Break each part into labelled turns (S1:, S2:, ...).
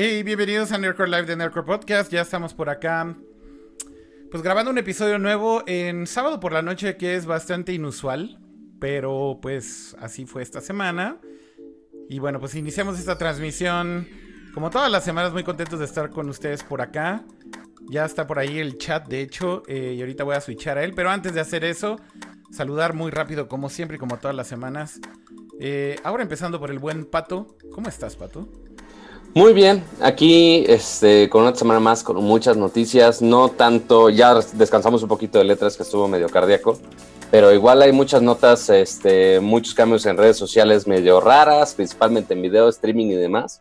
S1: Hey, bienvenidos a Nerdcore Live de Nerdcore Podcast. Ya estamos por acá. Pues grabando un episodio nuevo en sábado por la noche que es bastante inusual. Pero pues así fue esta semana. Y bueno, pues iniciamos esta transmisión. Como todas las semanas, muy contentos de estar con ustedes por acá. Ya está por ahí el chat, de hecho. eh, y ahorita voy a switchar a él. Pero antes de hacer eso, saludar muy rápido, como siempre y como todas las semanas. Eh, ahora empezando por el buen Pato. ¿Cómo estás, Pato?
S2: Muy bien, aquí este, con una semana más con muchas noticias, no tanto, ya descansamos un poquito de letras que estuvo medio cardíaco, pero igual hay muchas notas, este, muchos cambios en redes sociales medio raras, principalmente en video, streaming y demás.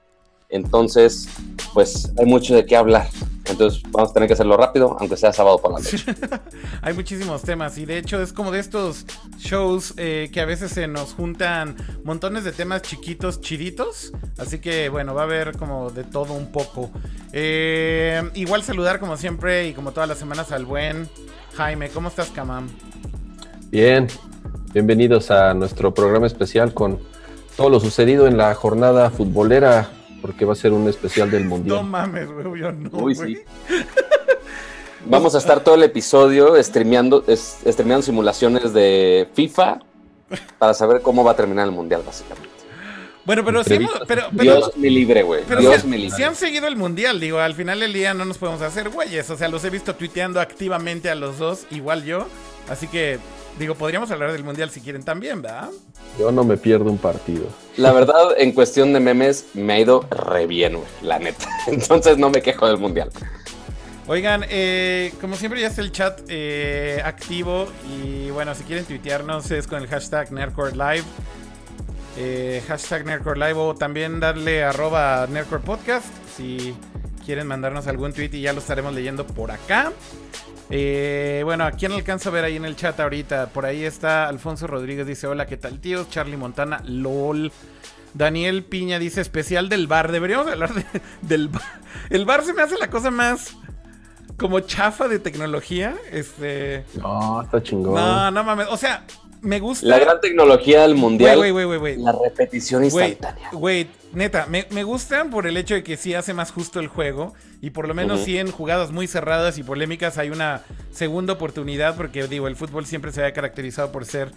S2: Entonces, pues hay mucho de qué hablar. Entonces vamos a tener que hacerlo rápido, aunque sea sábado por la noche.
S1: Hay muchísimos temas y de hecho es como de estos shows eh, que a veces se nos juntan montones de temas chiquitos, chiditos. Así que bueno, va a haber como de todo un poco. Eh, igual saludar como siempre y como todas las semanas al buen Jaime. ¿Cómo estás, Kamam?
S3: Bien, bienvenidos a nuestro programa especial con todo lo sucedido en la jornada futbolera, porque va a ser un especial del
S1: No
S3: Mundial.
S1: mames, güey, yo no.
S2: Uy, sí. Vamos a estar todo el episodio streameando, es- streameando simulaciones de FIFA para saber cómo va a terminar el mundial, básicamente.
S1: Bueno, pero sí, hemos-
S3: Entrevistas.
S1: pero, pero,
S2: Dios me libre, güey. Dios
S1: si,
S2: me
S1: si
S2: libre.
S1: han seguido el mundial, digo, al final del día no nos podemos hacer güeyes. O sea, los he visto tuiteando activamente a los dos, igual yo. Así que, digo, podríamos hablar del mundial si quieren también, ¿verdad?
S3: Yo no me pierdo un partido.
S2: La verdad, en cuestión de memes, me ha ido re bien, güey, la neta. Entonces no me quejo del mundial.
S1: Oigan, eh, como siempre ya está el chat eh, activo. Y bueno, si quieren tuitearnos es con el hashtag Nerdcore Live. Eh, hashtag Nerdcore Live o también darle arroba Nerdcore Podcast si quieren mandarnos algún tweet y ya lo estaremos leyendo por acá. Eh, bueno, ¿a quién alcanzo a ver ahí en el chat ahorita? Por ahí está Alfonso Rodríguez, dice hola, ¿qué tal tíos? Charlie Montana, lol. Daniel Piña dice especial del bar. Deberíamos hablar de- del bar. El bar se me hace la cosa más como chafa de tecnología. Este.
S3: No, está chingón.
S1: No, no mames. O sea, me gusta.
S2: La gran tecnología del mundial,
S1: Güey, güey, güey, güey, güey.
S2: la repetición instantánea.
S1: güey, neta, me, me gustan por el hecho de que sí hace más justo el juego. Y por lo menos
S2: Ujú.
S1: sí en jugadas muy cerradas y polémicas hay una segunda oportunidad. Porque digo, el fútbol siempre se había caracterizado por ser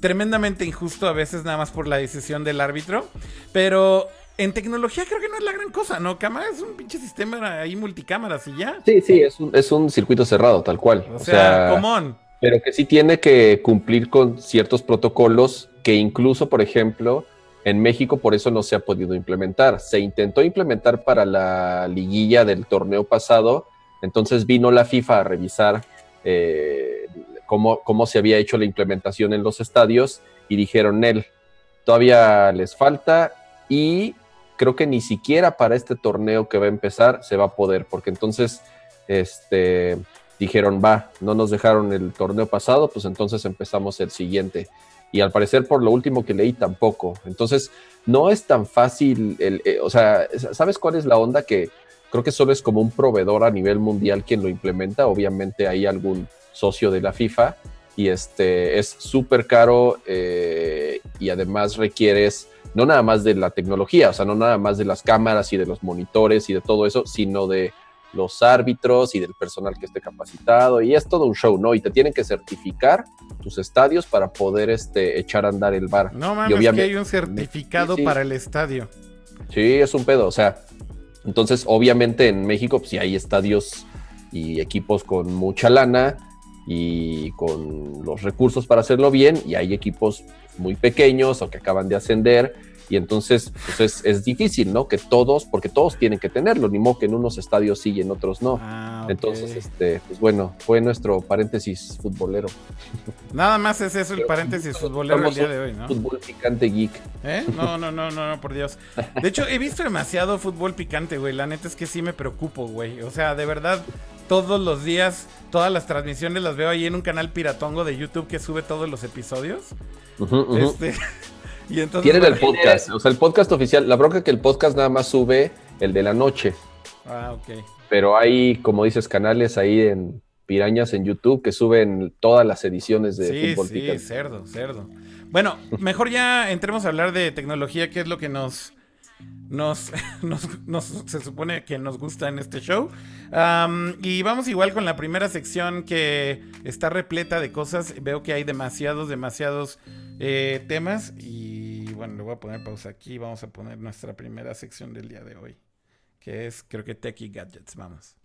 S1: tremendamente injusto, a veces nada más por la decisión del árbitro. Pero en tecnología creo que no es la gran cosa, ¿no? Cámara es un pinche sistema ahí multicámaras y ya.
S3: Sí, sí, es un, es un circuito cerrado, tal cual.
S1: O sea, come on.
S3: Pero que sí tiene que cumplir con ciertos protocolos que incluso, por ejemplo, en México por eso no se ha podido implementar. Se intentó implementar para la liguilla del torneo pasado, entonces vino la FIFA a revisar eh, cómo, cómo se había hecho la implementación en los estadios y dijeron, él, todavía les falta y creo que ni siquiera para este torneo que va a empezar se va a poder, porque entonces, este dijeron, va, no nos dejaron el torneo pasado, pues entonces empezamos el siguiente. Y al parecer, por lo último que leí, tampoco. Entonces, no es tan fácil, el, eh, o sea, ¿sabes cuál es la onda? Que creo que solo es como un proveedor a nivel mundial quien lo implementa. Obviamente hay algún socio de la FIFA y este es súper caro eh, y además requieres no nada más de la tecnología, o sea, no nada más de las cámaras y de los monitores y de todo eso, sino de los árbitros y del personal que esté capacitado y es todo un show, ¿no? Y te tienen que certificar tus estadios para poder este, echar a andar el bar.
S1: No
S3: Y
S1: mames, que
S3: obviamente-
S1: hay un certificado
S3: Sí, sí.
S1: para el estadio.
S3: Sí, es un pedo, o sea, entonces obviamente en México pues sí hay estadios y equipos con mucha lana y con los recursos para hacerlo bien y hay equipos muy pequeños o que acaban de ascender y entonces pues es, es difícil, ¿no? Que todos, porque todos tienen que tenerlo, ni modo que en unos estadios sí y en otros no.
S1: Ah, ok.
S3: Entonces, este, pues bueno, fue nuestro paréntesis futbolero.
S1: Nada más es eso el paréntesis futbolero el día de hoy, ¿no?
S3: Fútbol picante geek.
S1: ¿Eh? No, no, no, no, no, por Dios. De hecho, he visto demasiado fútbol picante, güey. La neta es que sí me preocupo, güey. O sea, de verdad, todos los días, todas las transmisiones las veo ahí en un canal piratongo de YouTube que sube todos los episodios.
S3: Ujú, ujú.
S1: Este. Y entonces.
S3: Tienen el podcast, o sea, el podcast oficial. La bronca es que el podcast nada más sube el de la noche,
S1: Ah, ok.
S3: pero hay, como dices, canales ahí en Pirañas en YouTube que suben todas las ediciones de
S1: Sí,
S3: fútbol
S1: sí,
S3: picante.
S1: cerdo, cerdo. Bueno, mejor ya entremos a hablar de tecnología, que es lo que nos nos, nos, se supone que nos gusta en este show. y vamos igual con la primera sección que está repleta de cosas. Veo que hay demasiados, demasiados eh, temas. Y bueno, le voy a poner pausa aquí. Vamos a poner nuestra primera sección del día de hoy. Que es, creo que Tech y Gadgets. Vamos.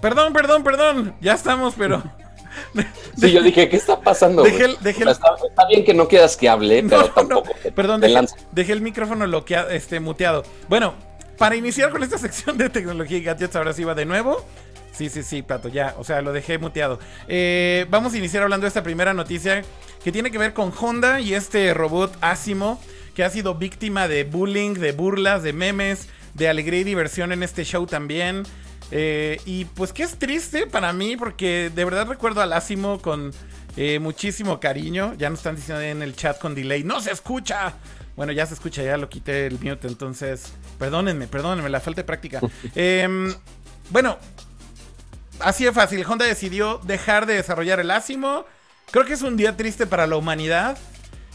S1: Perdón, perdón, perdón. Ya estamos, pero.
S2: Sí, yo dije, ¿qué está pasando? Dejé está, bien que no quieras que hable, pero tampoco.
S1: Perdón, dejé, el micrófono este, muteado. Bueno, para iniciar con esta sección de tecnología y gadgets, ahora sí va de nuevo. Sí, sí, sí, Pato, ya. O sea, lo dejé muteado. Eh, vamos a iniciar hablando de esta primera noticia que tiene que ver con Honda y este robot Asimo, que ha sido víctima de bullying, de burlas, de memes, de alegría y diversión en este show también. Eh, y pues que es triste para mí porque de verdad recuerdo al Asimo con eh, muchísimo cariño. Ya nos están diciendo en el chat con delay, no se escucha. Bueno, ya se escucha, ya lo quité el mute, entonces perdónenme, perdónenme, la falta de práctica. Em, bueno, así de fácil, Honda decidió dejar de desarrollar el Asimo. Creo que es un día triste para la humanidad.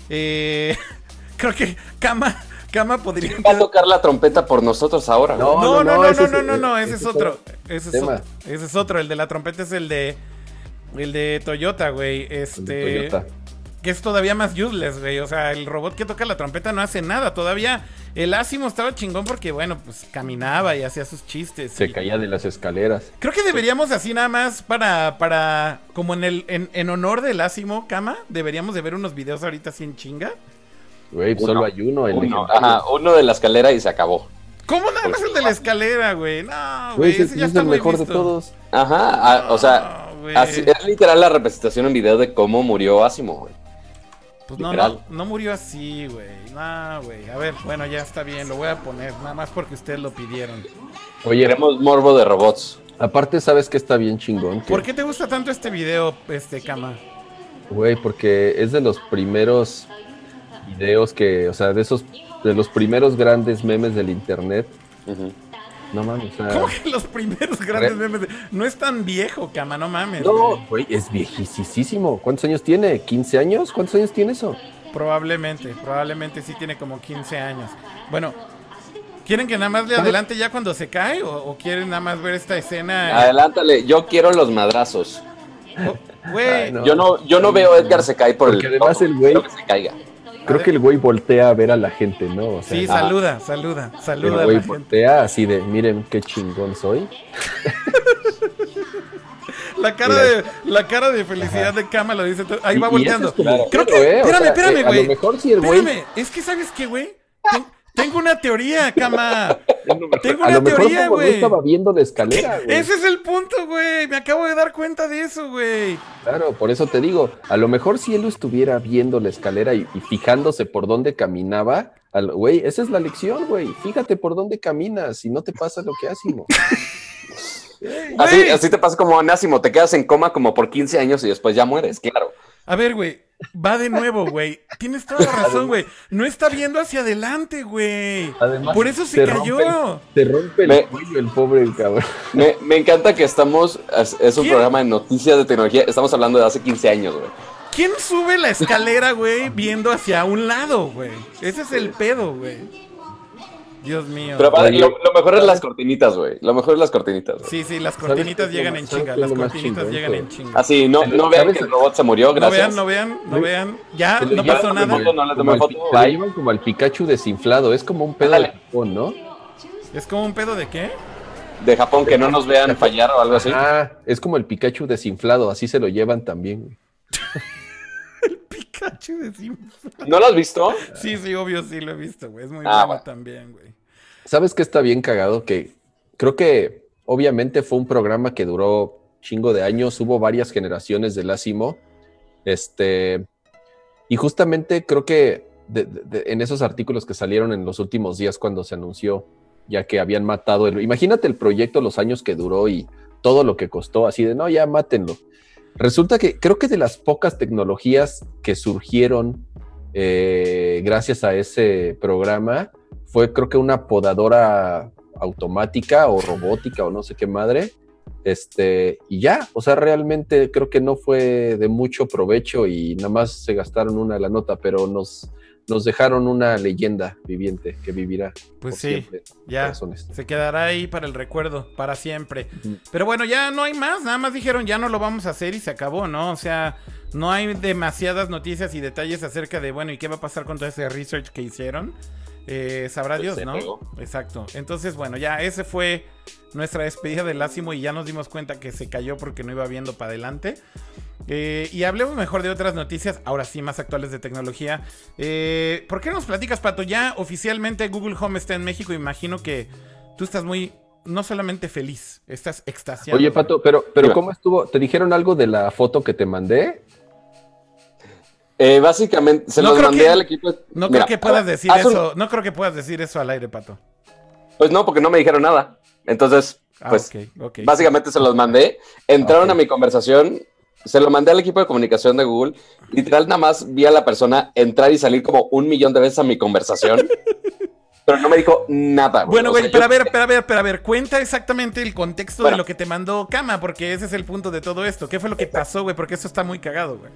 S1: Eh, creo que Kama Kama podría.
S2: Va a tocar la trompeta por nosotros ahora.
S1: No, no, no, no, no, no, no, no, ese es otro. Ese es otro. Ese es otro. El de la trompeta es el de. El de Toyota, güey. Este. Que es todavía más useless, güey. O sea, el robot que toca la trompeta no hace nada. Todavía el Asimo estaba chingón porque, bueno, pues caminaba y hacía sus chistes.
S3: Se caía de las escaleras.
S1: Creo que deberíamos así nada más para, para, como en el, en, en honor del Asimo, Kama, deberíamos de ver unos videos ahorita así en chinga.
S3: Güey, solo hay uno, el
S2: uno, ajá, uno de la escalera y se acabó.
S1: ¿Cómo nada más el de la escalera, güey? No, güey, ese
S3: ya está el mejor de todos.
S2: Ajá, o sea, es literal la representación en video de cómo murió Asimo, güey.
S1: Pues no, no, no, murió así, güey. No, güey. A ver, bueno, ya está bien, lo voy a poner, nada más porque ustedes lo pidieron.
S2: Oye, queremos morbo de robots.
S3: Aparte, sabes que está bien chingón.
S1: ¿Por qué te gusta tanto este video, este Kama?
S3: Güey, porque es de los primeros videos que, o sea, de esos, de los primeros grandes memes del internet. No mames, o sea,
S1: ¿Cómo que los primeros grandes memes? No es tan viejo, cama, no mames.
S3: No, güey, es viejísimo. ¿Cuántos años tiene? ¿15 años? ¿Cuántos años tiene eso?
S1: Probablemente, probablemente sí tiene como 15 años. Bueno, ¿quieren que nada más le adelante ya cuando se cae? ¿O, quieren nada más ver esta escena?
S2: Adelántale, yo quiero los madrazos.
S1: Oh, güey.
S2: Yo no, yo no veo a Edgar se cae por
S3: Porque el. además el güey. se caiga. Creo que el güey voltea a ver a la gente, ¿no?
S1: sí, saluda, saluda, saluda.
S3: El güey voltea así de, miren qué chingón soy.
S1: la cara de la cara de felicidad de Kama lo dice. Ahí va volteando. Creo que, espérame, espérame, güey. a lo mejor si el güey. Espérame, es que sabes qué, güey. Tengo una teoría, cama. Tengo una teoría, güey.
S3: estaba viendo la escalera,
S1: güey. Ese es el punto, güey. Me acabo de dar cuenta de eso, güey.
S3: Claro, por eso te digo. A lo mejor si él estuviera viendo la escalera y, fijándose por dónde caminaba, güey, esa es la lección, güey. Fíjate por dónde caminas y no te pasa lo que hacemos.
S2: así, así te pasa como Anásimo. Te quedas en coma como por 15 años y después ya mueres, claro.
S1: A ver, güey. Va de nuevo, güey. Tienes toda la razón, güey. No está viendo hacia adelante, güey. Por eso se cayó.
S3: Se rompe el cuello el pobre cabrón.
S2: Me, me, encanta que estamos. Es, un programa de noticias de tecnología. Estamos hablando de hace 15 años, güey.
S1: ¿Quién sube la escalera, güey, viendo hacia un lado, güey? Ese es el pedo, güey. Dios mío.
S2: Pero lo, mejor es las cortinitas, güey. Lo mejor es las cortinitas.
S1: Sí, sí, las cortinitas llegan en chinga. Las cortinitas llegan en chinga.
S2: Así, no, no vean que el robot se murió, gracias.
S1: No vean, no vean, no vean. Ya, no pasó nada.
S3: Como, como el Pikachu desinflado. Es como un pedo de Japón, ¿no?
S1: ¿Es como un pedo de qué?
S2: De Japón, que no nos vean fallar o algo así.
S3: Ah, es como el Pikachu desinflado. Así se lo llevan también,
S1: el Pikachu desinflado.
S2: ¿No lo has visto?
S1: Sí, sí, obvio, sí lo he visto, güey. Es muy ah, bueno también, güey.
S3: ¿Sabes qué está bien cagado? Que creo que obviamente fue un programa que duró chingo de años, hubo varias generaciones de Lásimo. Este, y justamente creo que en esos artículos que salieron en los últimos días cuando se anunció, ya que habían matado el... Imagínate el proyecto, los años que duró y todo lo que costó, así de, no, ya mátenlo. Resulta que creo que de las pocas tecnologías que surgieron eh, gracias a ese programa fue creo que una podadora automática o robótica o no sé qué madre. Este, y ya, o sea, realmente creo que no fue de mucho provecho y nada más se gastaron una de la nota, pero nos, nos dejaron una leyenda viviente que vivirá.
S1: Pues sí, ya se quedará ahí para el recuerdo, para siempre. Pero bueno, ya no hay más, nada más dijeron ya no lo vamos a hacer y se acabó, ¿no? O sea, no hay demasiadas noticias y detalles acerca de, bueno, ¿y qué va a pasar con todo ese research que hicieron? Eh, sabrá pues Dios, ¿no? Exacto. Entonces, bueno, ya ese fue nuestra despedida del Lásimo y ya nos dimos cuenta que se cayó porque no iba viendo para adelante. Eh, y hablemos mejor de otras noticias, ahora sí, más actuales de tecnología. Eh, ¿Por qué nos platicas, Pato? Ya oficialmente Google Home está en México. Imagino que tú estás muy, no solamente feliz, estás extasiado.
S3: Oye, Pato, pero, pero ¿cómo estuvo? ¿Te dijeron algo de la foto que te mandé?
S2: Eh, básicamente, se los mandé al equipo.
S1: No creo que puedas decir eso. No creo que puedas decir eso al aire, Pato.
S2: Pues no, porque no me dijeron nada. Entonces, ah, pues, básicamente se los mandé. Entraron a mi conversación se lo mandé al equipo de comunicación de Google. Literal, nada más vi a la persona entrar y salir como un millón de veces a mi conversación. pero no me dijo nada.
S1: Bueno, güey, pero a ver, pero a ver, pero a ver, cuenta exactamente el contexto de lo que te mandó Kama, porque ese es el punto de todo esto. ¿Qué fue lo que pasó, güey? Porque eso está muy cagado, güey.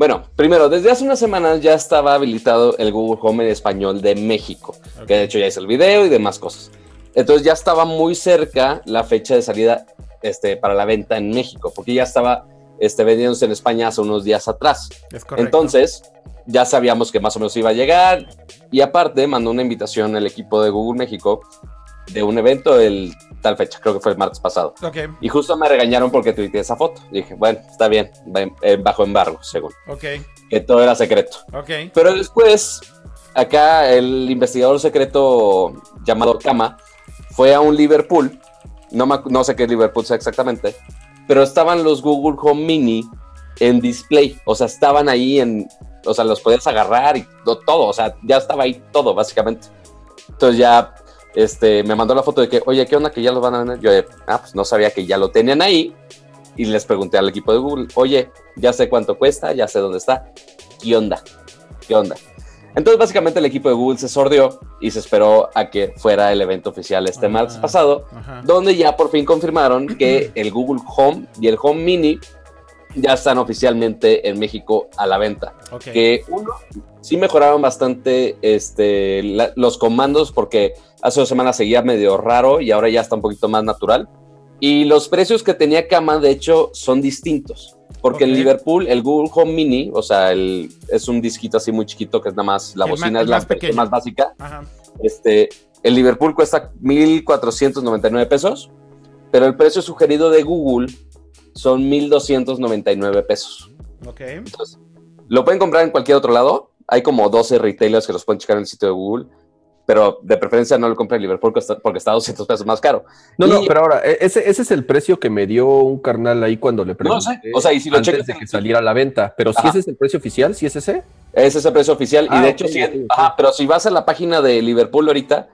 S2: Bueno, primero, desde hace unas semanas ya estaba habilitado el Google Home en español de México, que de hecho ya hice el video y demás cosas. Entonces ya estaba muy cerca la fecha de salida este, para la venta en México, porque ya estaba este, vendiéndose en España hace unos días atrás. Entonces, ya sabíamos que más o menos iba a llegar. Y aparte, mandó una invitación al equipo de Google México de un evento el tal fecha, creo que fue el martes pasado. Y justo me regañaron porque tuiteé esa foto. dije, bueno, está bien, eh, bajo embargo, según. Que todo era secreto. Pero después, acá el investigador secreto llamado Kama fue a un Liverpool. No, no sé qué Liverpool sea exactamente pero estaban los Google Home Mini en display, o sea, estaban ahí en, o sea, los podías agarrar y todo, o sea, ya estaba ahí todo, básicamente. Entonces ya, este, me mandó la foto de que, oye, ¿qué onda que ya lo van a vender? Yo, ah, pues no sabía que ya lo tenían ahí. Y les pregunté al equipo de Google, oye, ya sé cuánto cuesta, ya sé dónde está. ¿Qué onda? ¿Qué onda? Entonces, básicamente, el equipo de Google se sordió y se esperó a que fuera el evento oficial este martes pasado, donde ya por fin confirmaron que el Google Home y el Home Mini ya están oficialmente en México a la venta. Que uno, sí mejoraron bastante este, los comandos porque hace dos semanas seguía medio raro y ahora ya está un poquito más natural. Y los precios que tenía Cama, de hecho, son distintos. Porque en Liverpool, el Google Home Mini, o sea, el, es un disquito así muy chiquito que es nada más, la bocina es la más, más básica. Este, el Liverpool cuesta 1.499 pesos, pero el precio sugerido de Google son 1.299 pesos.
S1: Ok.
S2: Entonces, lo pueden comprar en cualquier otro lado. Hay como 12 retailers que los pueden checar en el sitio de Google pero de preferencia no lo compré en Liverpool porque está, 200 pesos más caro.
S3: No, no, pero ahora, e-, ese, ese es el precio que me dio un carnal ahí cuando le pregunté. No sé,
S2: o sea, y si lo
S3: antes de que saliera a la venta, pero si ese es el precio oficial, si es ese.
S2: Ese es el precio oficial, y ah, de hecho, sí, Ajá, pero si vas a la página de Liverpool ahorita,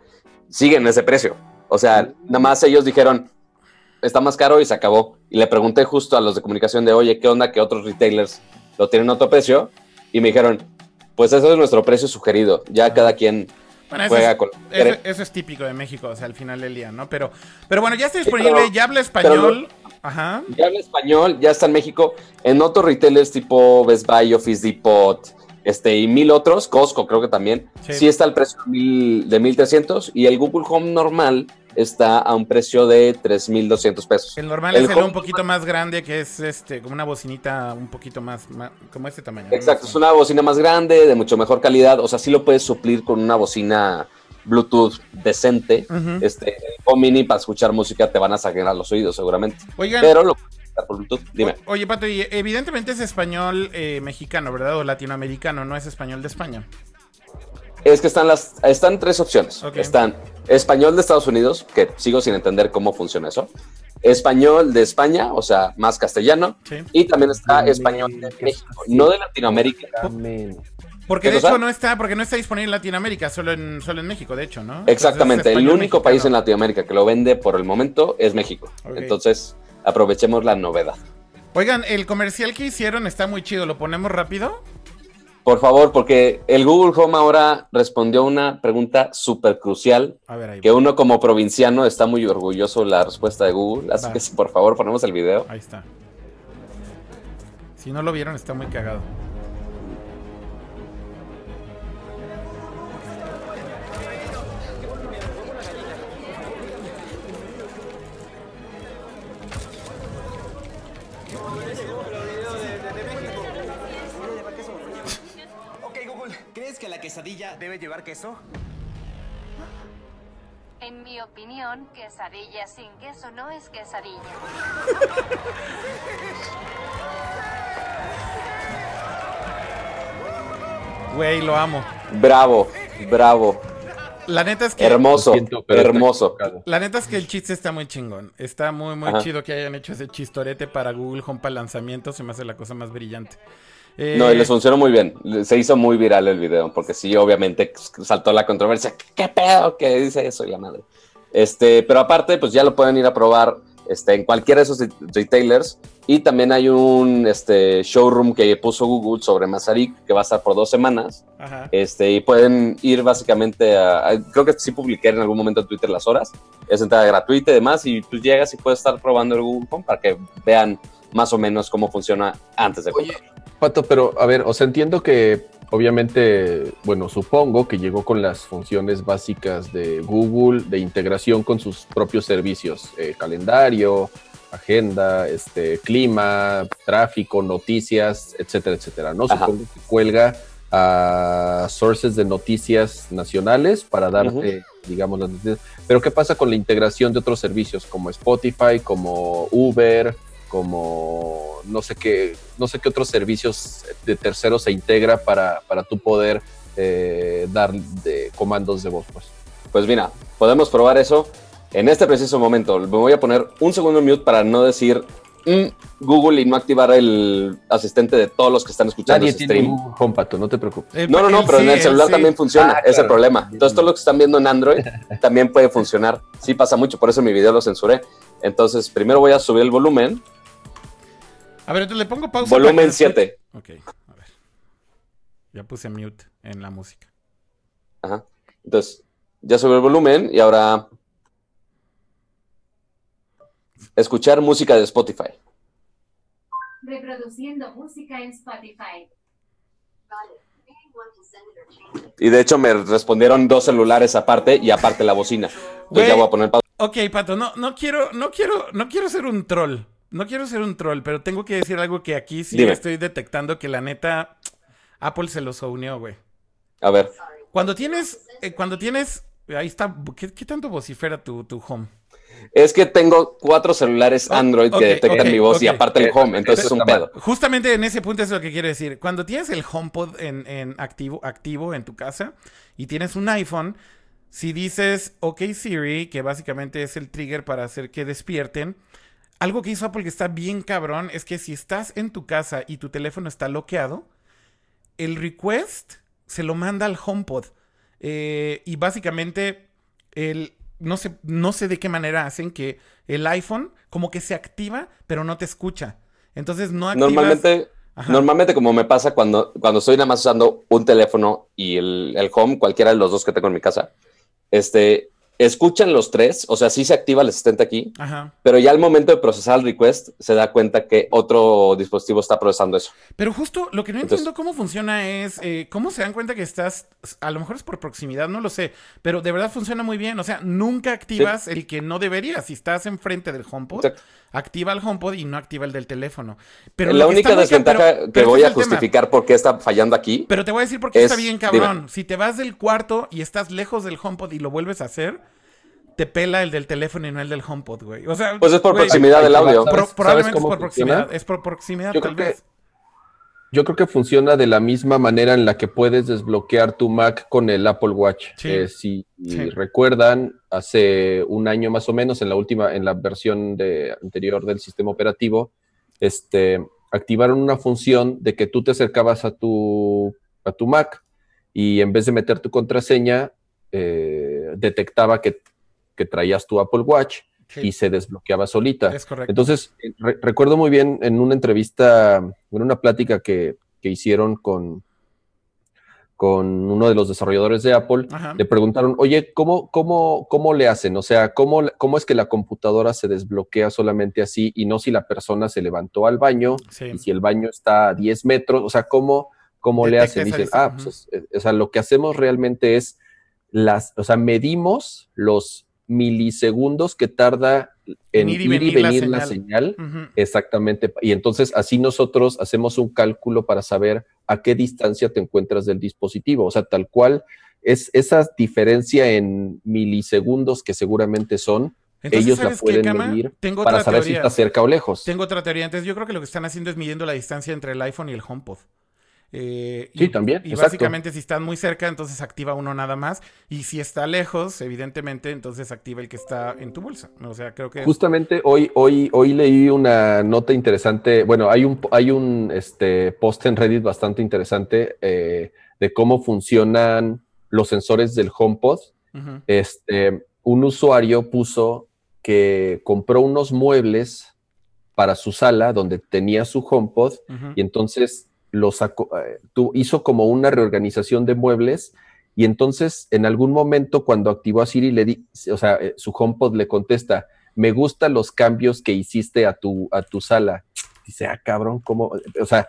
S2: siguen ese precio. O sea, mm. nada más ellos dijeron, está más caro y se acabó. Y le pregunté justo a los de comunicación de, oye, ¿qué onda que otros retailers lo tienen a otro precio? Y me dijeron, pues ese es nuestro precio sugerido. Ya cada quien bueno,
S1: eso, es, típico de México, o sea, al final del día, ¿no? Pero, pero bueno, ya está disponible, ya habla español. Ajá.
S2: Ya habla español, ya está en México. En otros retailers tipo Best Buy, Office Depot, este, y mil otros, Costco creo que también, sí, está el precio de, mil, de 1300 y el Google Home normal está a un precio de 3.200 pesos.
S1: El normal es el un poquito más grande, que es este como una bocinita un poquito más, como este tamaño.
S2: Exacto, es una bocina más grande, de mucho mejor calidad, o sea, sí lo puedes suplir con una bocina Bluetooth decente, este, o mini para escuchar música te van a sacar los oídos seguramente.
S1: Oigan,
S2: pero lo por Bluetooth, dime.
S1: oye, Pato, evidentemente es español eh, mexicano, ¿verdad? O latinoamericano, no es español de España
S2: es que están las están tres opciones. Están español de Estados Unidos, que sigo sin entender cómo funciona eso. Español de España, o sea, más castellano. Y también está español de México, no de Latinoamérica.
S1: Porque
S2: ¿Qué
S1: de hecho no está, porque no está disponible en Latinoamérica, solo en, solo en México, de hecho, ¿no?
S2: Exactamente,
S1: Entonces,
S2: el único país en. Latinoamérica que lo vende por el momento es México. Entonces, aprovechemos la novedad.
S1: Oigan, el comercial que hicieron está muy chido, ¿lo ponemos rápido?
S2: Por favor, porque el Google Home ahora respondió una pregunta súper crucial
S1: A ver, ahí
S2: que uno como provinciano está muy orgulloso de la respuesta de Google. Así
S1: Va.
S2: que, si por favor, ponemos el video.
S1: Ahí está. Si no lo vieron, está muy cagado.
S4: Que la quesadilla debe llevar queso?
S5: En mi opinión, quesadilla sin queso no es quesadilla.
S1: Güey, lo amo.
S2: Bravo, bravo,
S1: La neta es que.
S2: hermoso,
S3: siento,
S2: hermoso.
S1: La neta es que el chiste está muy chingón. Está muy, muy
S2: Ajá.
S1: chido que hayan hecho ese chistorete para Google Home para lanzamiento. Se me hace la cosa más brillante. Eh,
S2: No, y les funcionó muy bien. Se hizo muy viral el video, porque sí, obviamente saltó la controversia. ¿Qué pedo que dice eso y la madre? Este, pero aparte, pues ya lo pueden ir a probar este, en cualquiera de esos retailers. Y también hay un este, showroom que puso Google sobre Mazarik, que va a estar por dos semanas.
S1: Ajá.
S2: Este, y pueden ir básicamente a, a- Creo que sí publiqué en algún momento en Twitter las horas. Es entrada gratuita y demás. Y tú llegas y puedes estar probando el Google Home para que vean más o menos cómo funciona antes de
S3: Oye,
S2: comprar.
S3: Pato, pero a ver, o sea, entiendo que obviamente, bueno, supongo que llegó con las funciones básicas de Google de integración con sus propios servicios, eh, calendario, agenda, este, clima, tráfico, noticias, etcétera, etcétera. No
S2: Ajá.
S3: supongo que cuelga a sources de noticias nacionales para darte, digamos, las noticias. Pero ¿qué pasa con la integración de otros servicios como Spotify, como Uber, como no sé qué, no sé qué otros servicios de terceros se integra para, para tú poder eh, dar de comandos de voz, pues?
S2: Pues mira, podemos probar eso en este preciso momento. Me voy a poner un segundo en mute para no decir "Mm, Google y no activar el asistente de todos los que están escuchando
S3: Nadie
S2: este
S3: tiene
S2: stream.
S3: Home, no te preocupes.
S1: Eh,
S2: No, no, no, pero en
S1: sí,
S2: el
S1: él
S2: celular
S1: sí.
S2: también funciona,
S3: Ah,
S2: ese es el
S3: claro.
S2: problema. Entonces, todo lo que están viendo en Android también puede funcionar. Sí pasa mucho, por eso en mi video lo censuré. Entonces, primero voy a subir el volumen.
S1: A ver, entonces le pongo pausa.
S2: Volumen
S1: que-
S2: 7.
S1: Ok, a ver. Ya puse mute en la música.
S2: Ajá. Entonces, ya subí el volumen y ahora escuchar música de Spotify.
S6: Reproduciendo música en Spotify.
S2: Y de hecho me respondieron dos celulares aparte y aparte la bocina. Entonces ya voy a poner pausa.
S1: Ok, Pato, no, no quiero, no quiero, no quiero ser un troll. No quiero ser un troll, pero tengo que decir algo que aquí sí
S2: Dime.
S1: estoy detectando que la neta Apple se los unió, güey.
S2: A ver.
S1: Cuando tienes, eh, cuando tienes, ahí está, ¿qué, qué tanto vocifera tu, tu home?
S2: Es que tengo cuatro celulares
S1: Oh,
S2: Android que detectan mi voz y aparte el home, entonces es un pedo.
S1: Justamente en ese punto es lo que quiero decir. Cuando tienes el HomePod en, en activo, activo en tu casa y tienes un iPhone, si dices OK Siri, que básicamente es el trigger para hacer que despierten, algo que hizo Apple que está bien cabrón es que si estás en tu casa y tu teléfono está bloqueado, el request se lo manda al HomePod. Eh, y básicamente, el, no, sé, no sé de qué manera hacen que el iPhone como que se activa, pero no te escucha. Entonces no activas...
S2: Normalmente,
S1: Ajá.
S2: normalmente como me pasa cuando, cuando estoy nada más usando un teléfono y el, el home, cualquiera de los dos que tengo en mi casa, este, escuchan los tres, o sea, sí se activa el asistente aquí,
S1: Ajá.
S2: pero ya al momento de procesar el request se da cuenta que otro dispositivo está procesando eso.
S1: Pero justo lo que no
S2: Entonces-
S1: entiendo cómo funciona es eh, cómo se dan cuenta que estás, a lo mejor es por proximidad, no lo sé, pero de verdad funciona muy bien. O sea, nunca activas el que no deberías. Si estás enfrente del HomePod,
S2: Exacto.
S1: activa el HomePod y no activa el del teléfono. Pero
S2: la
S1: que
S2: única desventaja
S1: pero-
S2: que
S1: pero
S2: voy a
S1: el tema.
S2: justificar por qué está fallando aquí,
S1: Pero te voy a decir por qué está
S2: Es-
S1: bien cabrón. Si te vas del cuarto y estás lejos del HomePod y lo vuelves a hacer, te pela el del teléfono y no el del HomePod, güey. O sea,
S2: pues es por
S1: güey,
S2: proximidad del audio.
S1: pro-
S3: ¿Sabes-
S1: probablemente es por proximidad. Es por proximidad,
S3: Yo
S1: tal
S3: creo que-
S1: vez.
S3: Yo creo que funciona de la misma manera en la que puedes desbloquear tu Mac con el Apple Watch.
S1: Sí.
S3: Eh, si
S1: Sí.
S3: recuerdan, hace un año más o menos, en la última, en la versión de, anterior del sistema operativo, este, activaron una función de que tú te acercabas a tu, a tu Mac y en vez de meter tu contraseña, eh, detectaba que, que traías tu Apple Watch
S1: Sí,
S3: y se desbloqueaba solita.
S1: es correcto.
S3: Entonces, eh, re- recuerdo muy bien en una entrevista, en una plática que, que hicieron con, con uno de los desarrolladores de Apple,
S1: Ajá.
S3: le preguntaron, oye, ¿cómo, cómo, cómo le hacen? O sea, ¿cómo, ¿cómo es que la computadora se desbloquea solamente así y no si la persona se levantó al baño
S1: Sí.
S3: y si el baño está a 10 metros? O sea, ¿cómo, cómo le hacen? Dicen, ah, pues, es- es- o sea, lo que hacemos realmente es las, o sea, medimos los milisegundos que tarda en ir y venir, la, señal. Exactamente. Y entonces así nosotros hacemos un cálculo para saber a qué distancia te encuentras del dispositivo. O sea, tal cual es esa diferencia en milisegundos que seguramente son,
S1: Entonces,
S3: ellos la
S1: ¿sabes qué,
S3: pueden medir
S1: Tengo
S3: para saber si está cerca o lejos.
S1: Tengo otra teoría. Entonces, yo creo que lo que están haciendo es midiendo la distancia entre el iPhone y el HomePod. Eh,
S3: Sí,
S1: y-
S3: también,
S1: Y
S3: exacto.
S1: básicamente, si están muy cerca, entonces activa uno nada más. Y si está lejos, evidentemente, entonces activa el que está en tu bolsa. O sea, creo que.
S3: Justamente hoy, hoy, hoy leí una nota interesante. Bueno, hay un, hay un este, post en Reddit bastante interesante eh, de cómo funcionan los sensores del HomePod. Este, un usuario puso que compró unos muebles para su sala donde tenía su HomePod y entonces lo sacó, eh, tu- hizo como una reorganización de muebles y entonces en algún momento cuando activó a Siri le di, o sea, eh, su HomePod le contesta, me gustan los cambios que hiciste a tu, a tu sala. Dice, ah, cabrón, ¿cómo? O sea,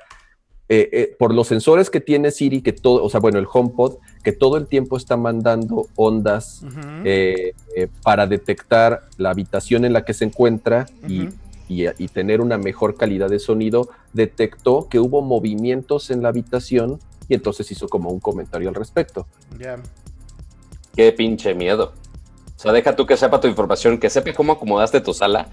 S3: eh, eh, por los sensores que tiene Siri, que todo, o sea, bueno, el HomePod, que todo el tiempo está mandando ondas eh, para detectar la habitación en la que se encuentra y- y tener una mejor calidad de sonido, detectó que hubo movimientos en la habitación y entonces hizo como un comentario al respecto.
S1: Ya.
S2: Qué pinche miedo. O sea, deja tú que sepa tu información, que sepa cómo acomodaste tu sala.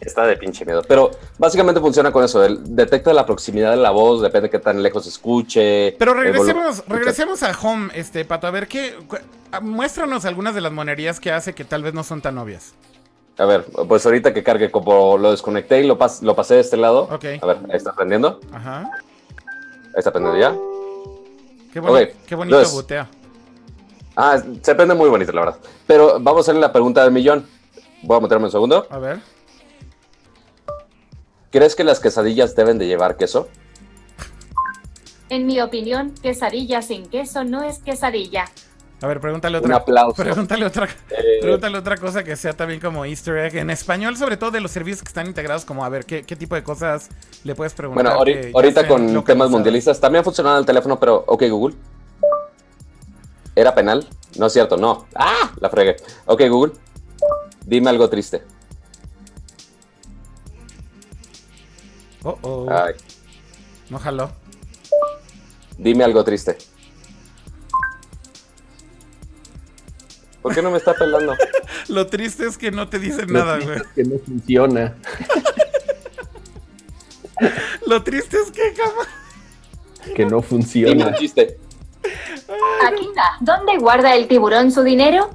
S2: Está de pinche miedo. Pero básicamente funciona con eso. el- detecta la proximidad de la voz, depende de qué tan lejos se escuche.
S1: Pero regresemos, regresemos a Home, este, Pato, a ver qué. Muéstranos algunas de las monerías que hace que tal vez no son tan obvias.
S2: A ver, pues ahorita que cargue, como lo desconecté y lo, pas- lo pasé de este lado.
S1: Ok.
S2: A ver, ahí está prendiendo.
S1: Ajá.
S2: Ahí está prendiendo ya.
S1: Qué, boni- qué bonito
S2: entonces-
S1: butea.
S2: Ah, se prende muy bonito, la verdad. Pero vamos a hacerle la pregunta del millón. Voy a meterme un segundo.
S1: A ver.
S2: ¿Crees que las quesadillas deben de llevar queso?
S6: En mi opinión, quesadilla sin queso no es quesadilla.
S1: A ver, pregúntale
S2: Un
S1: otra.
S2: aplauso.
S1: Pregúntale otra,
S2: Eh,
S1: pregúntale otra cosa que sea también como Easter egg. En español, sobre todo de los servicios que están integrados, como a ver, ¿qué, qué tipo de cosas le puedes preguntar?
S2: Bueno, ahorita con temas mundialistas también funcionaba el teléfono, pero ok, Google. ¿Era penal? No es cierto, no. ¡Ah! La fregué. Ok, Google. Dime algo triste.
S1: Oh, oh.
S2: Ay,
S1: No jaló.
S2: dime algo triste. ¿Por qué no me está pelando?
S1: Lo triste es que no te dicen nada, güey.
S3: Que no funciona.
S1: Lo triste es que, cama.
S3: Que no
S2: Dime
S3: funciona.
S2: un chiste.
S6: Akita, ¿dónde guarda el tiburón su dinero?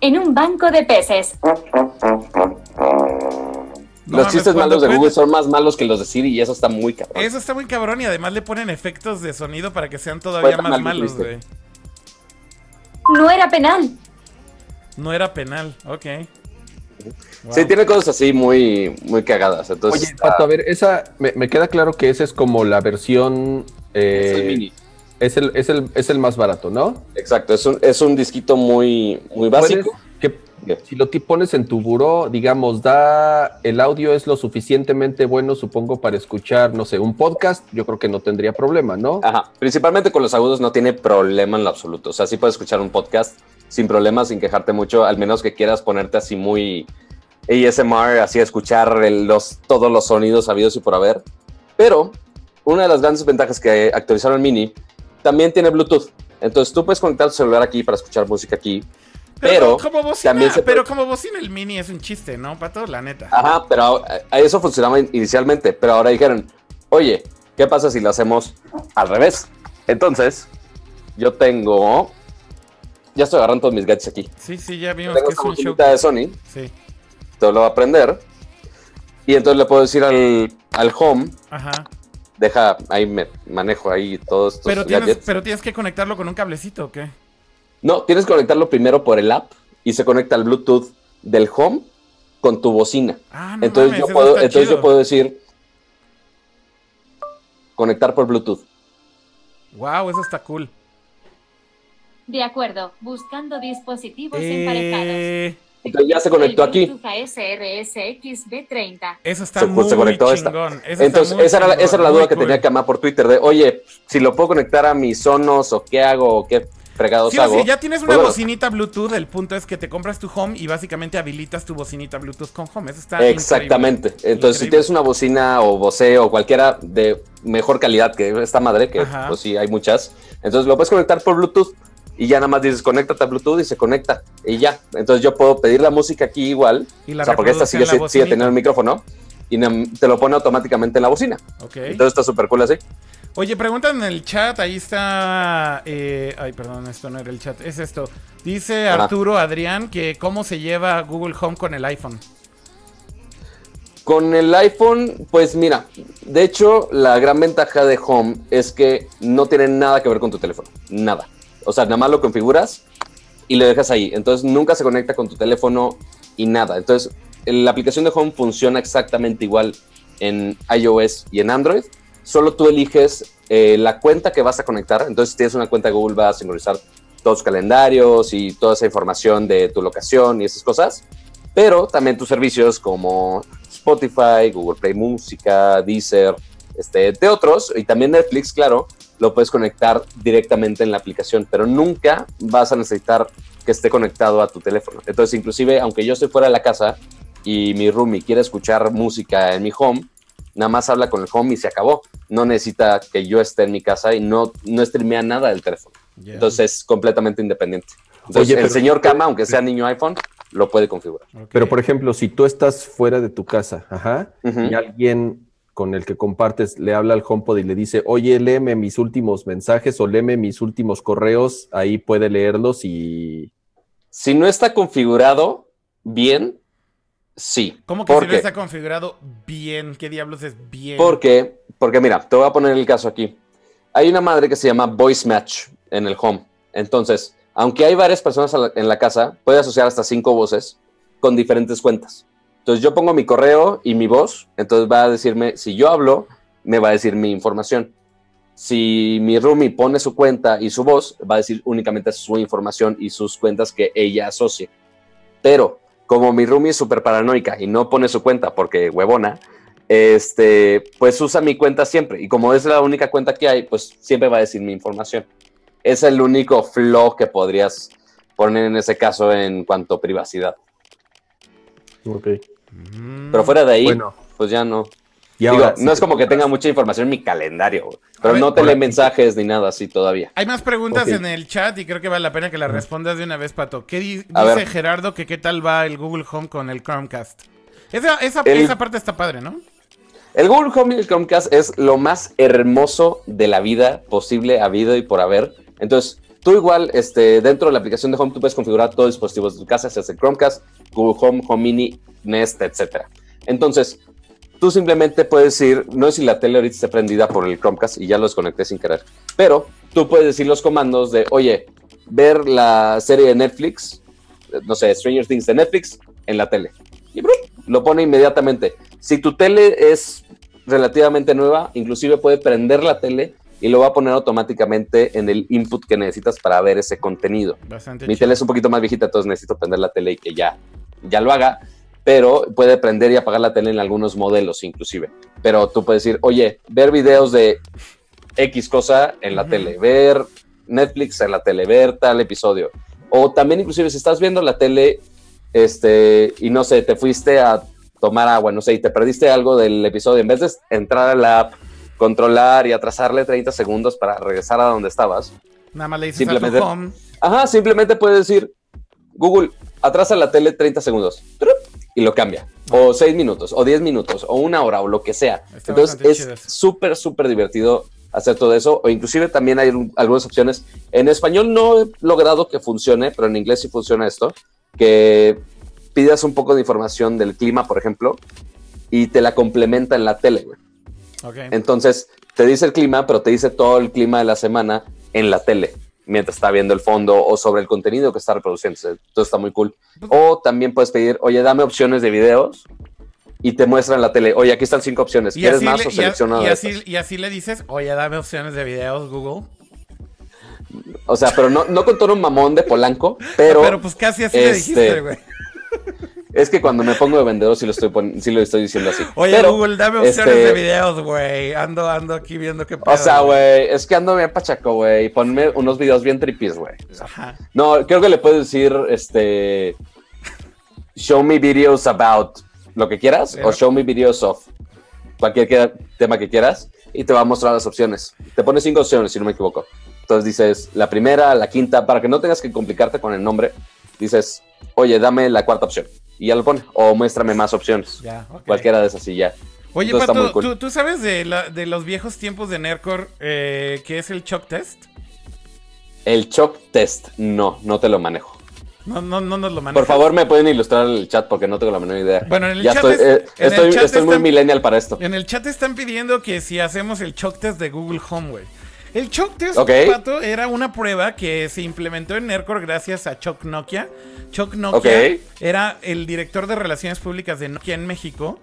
S6: En un banco de peces.
S1: No
S2: Los chistes malos de Google son más malos que los de Siri y eso está muy cabrón.
S1: Eso está muy cabrón y además le ponen efectos de sonido para que sean todavía más malos, güey.
S6: No era penal.
S1: No era penal, ok. Wow.
S2: Sí, tiene cosas así muy, muy cagadas. Entonces,
S3: Oye, Pato, a ver, esa, me, me queda claro que esa es como la versión... eh,
S2: es el mini.
S3: Es el, es, el, es el más barato, ¿no?
S2: Exacto, es un, es un disquito muy, muy básico.
S3: Si lo pones en tu buró, digamos, da el audio es lo suficientemente bueno, supongo, para escuchar, no sé, un podcast, yo creo que no tendría problema, ¿no?
S2: Ajá, principalmente con los agudos no tiene problema en lo absoluto. O sea, sí puedes escuchar un podcast sin problema, sin quejarte mucho, al menos que quieras ponerte así muy ASMR, así escuchar el- los, todos los sonidos habidos y por haber. Pero una de las grandes ventajas que actualizaron el Mini también tiene Bluetooth. Entonces tú puedes conectar tu celular aquí para escuchar música aquí. Pero,
S1: como bocina,
S2: también se
S1: pero como bocina el mini es un chiste, ¿no, Pato? La neta.
S2: Ajá, pero a, eso funcionaba in- inicialmente, pero ahora dijeron, oye, ¿qué pasa si lo hacemos al revés? Entonces, yo tengo... Ya estoy agarrando todos mis gadgets aquí.
S1: Sí, sí, ya vimos
S2: Tengo
S1: que es un show.
S2: de Sony,
S1: Sí,
S2: todo lo voy a prender. Y entonces le puedo decir al, al home,
S1: ajá.
S2: deja, ahí me manejo ahí todos estos
S1: Pero tienes,
S2: gadgets.
S1: pero tienes que conectarlo con un cablecito, ¿o qué?
S2: No, tienes que conectarlo primero por el app y se conecta al Bluetooth del home con tu bocina.
S1: Ah, no
S2: entonces
S1: mames,
S2: yo
S1: eso
S2: puedo,
S1: está
S2: entonces
S1: chido.
S2: yo puedo decir conectar por Bluetooth.
S1: Wow, eso está cool.
S6: De acuerdo, buscando dispositivos emparejados.
S1: Eh,
S2: Entonces ya se conectó
S6: El
S2: aquí.
S6: Bluetooth ASRS-XB30.
S1: eso está
S2: Se,
S1: muy
S2: pues, se conectó esta.
S1: chingón. eso está
S2: Entonces,
S1: muy
S2: esa era, la- esa era la
S1: chingón,
S2: duda que
S1: cool.
S2: tenía Kama por Twitter de, oye, si lo puedo conectar a mis Sonos o qué hago o qué fregados
S1: Sí,
S2: hago.
S1: sea, ya tienes una
S2: Pues, bueno,
S1: bocinita Bluetooth, el punto es que te compras tu home y básicamente habilitas tu bocinita Bluetooth con home. Eso está
S2: Exactamente.
S1: increíble.
S2: Entonces, si tienes una bocina o Bose o cualquiera de mejor calidad que esta madre, que
S1: Ajá.
S2: pues sí hay muchas, entonces lo puedes conectar por Bluetooth y ya nada más dices conéctate a Bluetooth y se conecta y ya. Entonces yo puedo pedir la música aquí igual,
S1: Y la
S2: o sea, porque esta sigue, sigue teniendo el micrófono y te lo pone automáticamente en la bocina.
S1: Ok.
S2: Entonces está súper cool así.
S1: Oye, preguntan en el chat, ahí está... eh, ay, perdón, esto no era el chat, es esto. Dice
S2: Ajá.
S1: Arturo Adrián que cómo se lleva Google Home con el iPhone.
S2: Con el iPhone, pues mira, de hecho, la gran ventaja de Home es que no tiene nada que ver con tu teléfono. Nada. O sea, nada más lo configuras y lo dejas ahí. Entonces nunca se conecta con tu teléfono y nada. Entonces, la aplicación de Home funciona exactamente igual en iOS y en Android. Solo tú eliges eh, la cuenta que vas a conectar. Entonces, si tienes una cuenta de Google, vas a sincronizar todos los calendarios y toda esa información de tu locación y esas cosas. Pero también tus servicios como Spotify, Google Play Música, Deezer, este, de otros, y también Netflix, claro, lo puedes conectar directamente en la aplicación, pero nunca vas a necesitar que esté conectado a tu teléfono. Entonces, inclusive, aunque yo estoy fuera de la casa y mi roomie quiere escuchar música en mi home, nada más habla con el home y se acabó. No necesita que yo esté en mi casa y no, no streamea nada del teléfono. Entonces, es completamente independiente. Entonces,
S3: Oye,
S2: el
S3: pero-
S2: señor Kama, aunque sea niño iPhone, lo puede configurar.
S3: Pero, por ejemplo, si tú estás fuera de tu casa, ajá, y alguien con el que compartes le habla al HomePod y le dice, oye, léeme mis últimos mensajes o léeme mis últimos correos, ahí puede leerlos y...
S2: Si no está configurado bien, sí.
S1: ¿Cómo que
S2: ¿Por
S1: si no está configurado bien? ¿Qué diablos es bien?
S2: Porque, porque mira, te voy a poner el caso aquí. Hay una madre que se llama Voice Match en el home. Entonces, aunque hay varias personas en la casa, puede asociar hasta cinco voces con diferentes cuentas. Entonces, yo pongo mi correo y mi voz, entonces va a decirme, si yo hablo, me va a decir mi información. Si mi roomie pone su cuenta y su voz, va a decir únicamente su información y sus cuentas que ella asocie. Pero, como mi roomie es súper paranoica y no pone su cuenta porque huevona, este, pues usa mi cuenta siempre. Y como es la única cuenta que hay, pues siempre va a decir mi información. Es el único flow que podrías poner en ese caso en cuanto a privacidad.
S3: Ok.
S1: Mm.
S2: Pero fuera de ahí,
S3: Bueno,
S2: pues ya no.
S3: y
S2: Digo,
S3: ahora...
S2: no es como que tenga mucha información en mi calendario, pero
S1: ver,
S2: no te
S3: ahora-
S2: lee mensajes ni nada así todavía.
S1: Hay más preguntas en el chat y creo que vale la pena que las respondas de una vez, Pato. ¿Qué di-
S2: A
S1: dice
S2: ver.
S1: Gerardo que qué tal va el Google Home con el Chromecast? Esa, esa,
S2: El-
S1: esa parte está padre, ¿no?
S2: El Google Home y el Chromecast es lo más hermoso de la vida posible, habido y por haber. Entonces, tú igual, este, dentro de la aplicación de Home, tú puedes configurar todos los dispositivos de tu casa, sea el Chromecast, Google Home, Home Mini, Nest, etcétera. Entonces, tú simplemente puedes decir, no sé si la tele ahorita está prendida por el Chromecast y ya lo desconecté sin querer, pero tú puedes decir los comandos de, oye, ver la serie de Netflix, no sé, Stranger Things de Netflix en la tele. Y ¡brum! lo pone inmediatamente. Si tu tele es relativamente nueva, inclusive puede prender la tele y lo va a poner automáticamente en el input que necesitas para ver ese contenido.
S1: Bastante
S2: Mi tele es un poquito más viejita, entonces necesito prender la tele y que ya, ya lo haga, pero puede prender y apagar la tele en algunos modelos inclusive. Pero tú puedes decir, oye, ver videos de X cosa en la
S1: Ujú.
S2: tele, ver Netflix en la tele, ver tal episodio. O también inclusive si estás viendo la tele este, y no sé, te fuiste a tomar agua, no sé, y te perdiste algo del episodio, en vez de entrar a la app, controlar y atrasarle 30 segundos para regresar a donde estabas,
S1: Nada más le dices
S2: simplemente-
S1: a tu Home.
S2: Ajá, simplemente puedes decir, Google, atrasa la tele 30 segundos. Y lo cambia. O 6 minutos, o 10 minutos, o una hora, o lo que sea.
S1: Está
S2: Entonces es súper, súper divertido hacer todo eso. O inclusive también hay un- algunas opciones. En español no he logrado que funcione, pero en inglés sí funciona esto. Que pidas un poco de información del clima, por ejemplo, y te la complementa en la tele, güey. Entonces, te dice el clima, pero te dice todo el clima de la semana en la tele, mientras está viendo el fondo o sobre el contenido que está reproduciendo. Entonces, está muy cool. O también puedes pedir, oye, dame opciones de videos y te muestra en la tele, oye, aquí están cinco opciones. ¿Quieres más
S1: le-
S2: o selecciona
S1: y, así, y así le dices, oye, dame opciones de videos, Google.
S2: O sea, pero no, no con tono mamón de Polanco, pero,
S1: Pero pues casi así le
S2: este,
S1: dijiste, güey.
S2: Es que cuando me pongo de vendedor sí lo estoy, sí lo estoy diciendo así.
S1: Oye,
S2: Pero,
S1: Google, dame opciones
S2: este,
S1: de videos, güey. Ando, ando aquí viendo qué pedo.
S2: O sea, güey, es que ando bien pachaco, güey. Ponme unos videos bien tripis, güey. O sea. No, creo que le puedes decir, este, show me videos about lo que quieras
S1: Pero-
S2: o show me videos of cualquier que- tema que quieras y te va a mostrar las opciones. Te pone cinco opciones, si no me equivoco. Entonces dices la primera, la quinta, para que no tengas que complicarte con el nombre, dices, oye, dame la cuarta opción. Y ya lo pone. O muéstrame más opciones.
S1: Ya.
S2: Cualquiera de esas y ya.
S1: Oye,
S2: Entonces
S1: Pato,
S2: cool.
S1: ¿tú, tú sabes de, la- de los viejos tiempos de Nerdcore eh, que es el Shock Test?
S2: El shock test, no, no te lo manejo.
S1: No, no, no nos lo manejas.
S2: Por favor, me pueden ilustrar el chat porque no tengo la menor idea.
S1: Bueno, en el
S2: ya
S1: chat
S2: estoy,
S1: es-
S2: eh,
S1: en el
S2: estoy,
S1: chat
S2: estoy muy millennial para esto.
S1: En el chat están pidiendo que si hacemos el Shock Test de Google Home, güey. El Shock Test,
S2: Ok.
S1: Pato, era una prueba que se implementó en Nerdcore gracias a Chuck Nokia. Chuck Nokia
S2: Ok.
S1: era el director de relaciones públicas de Nokia en México.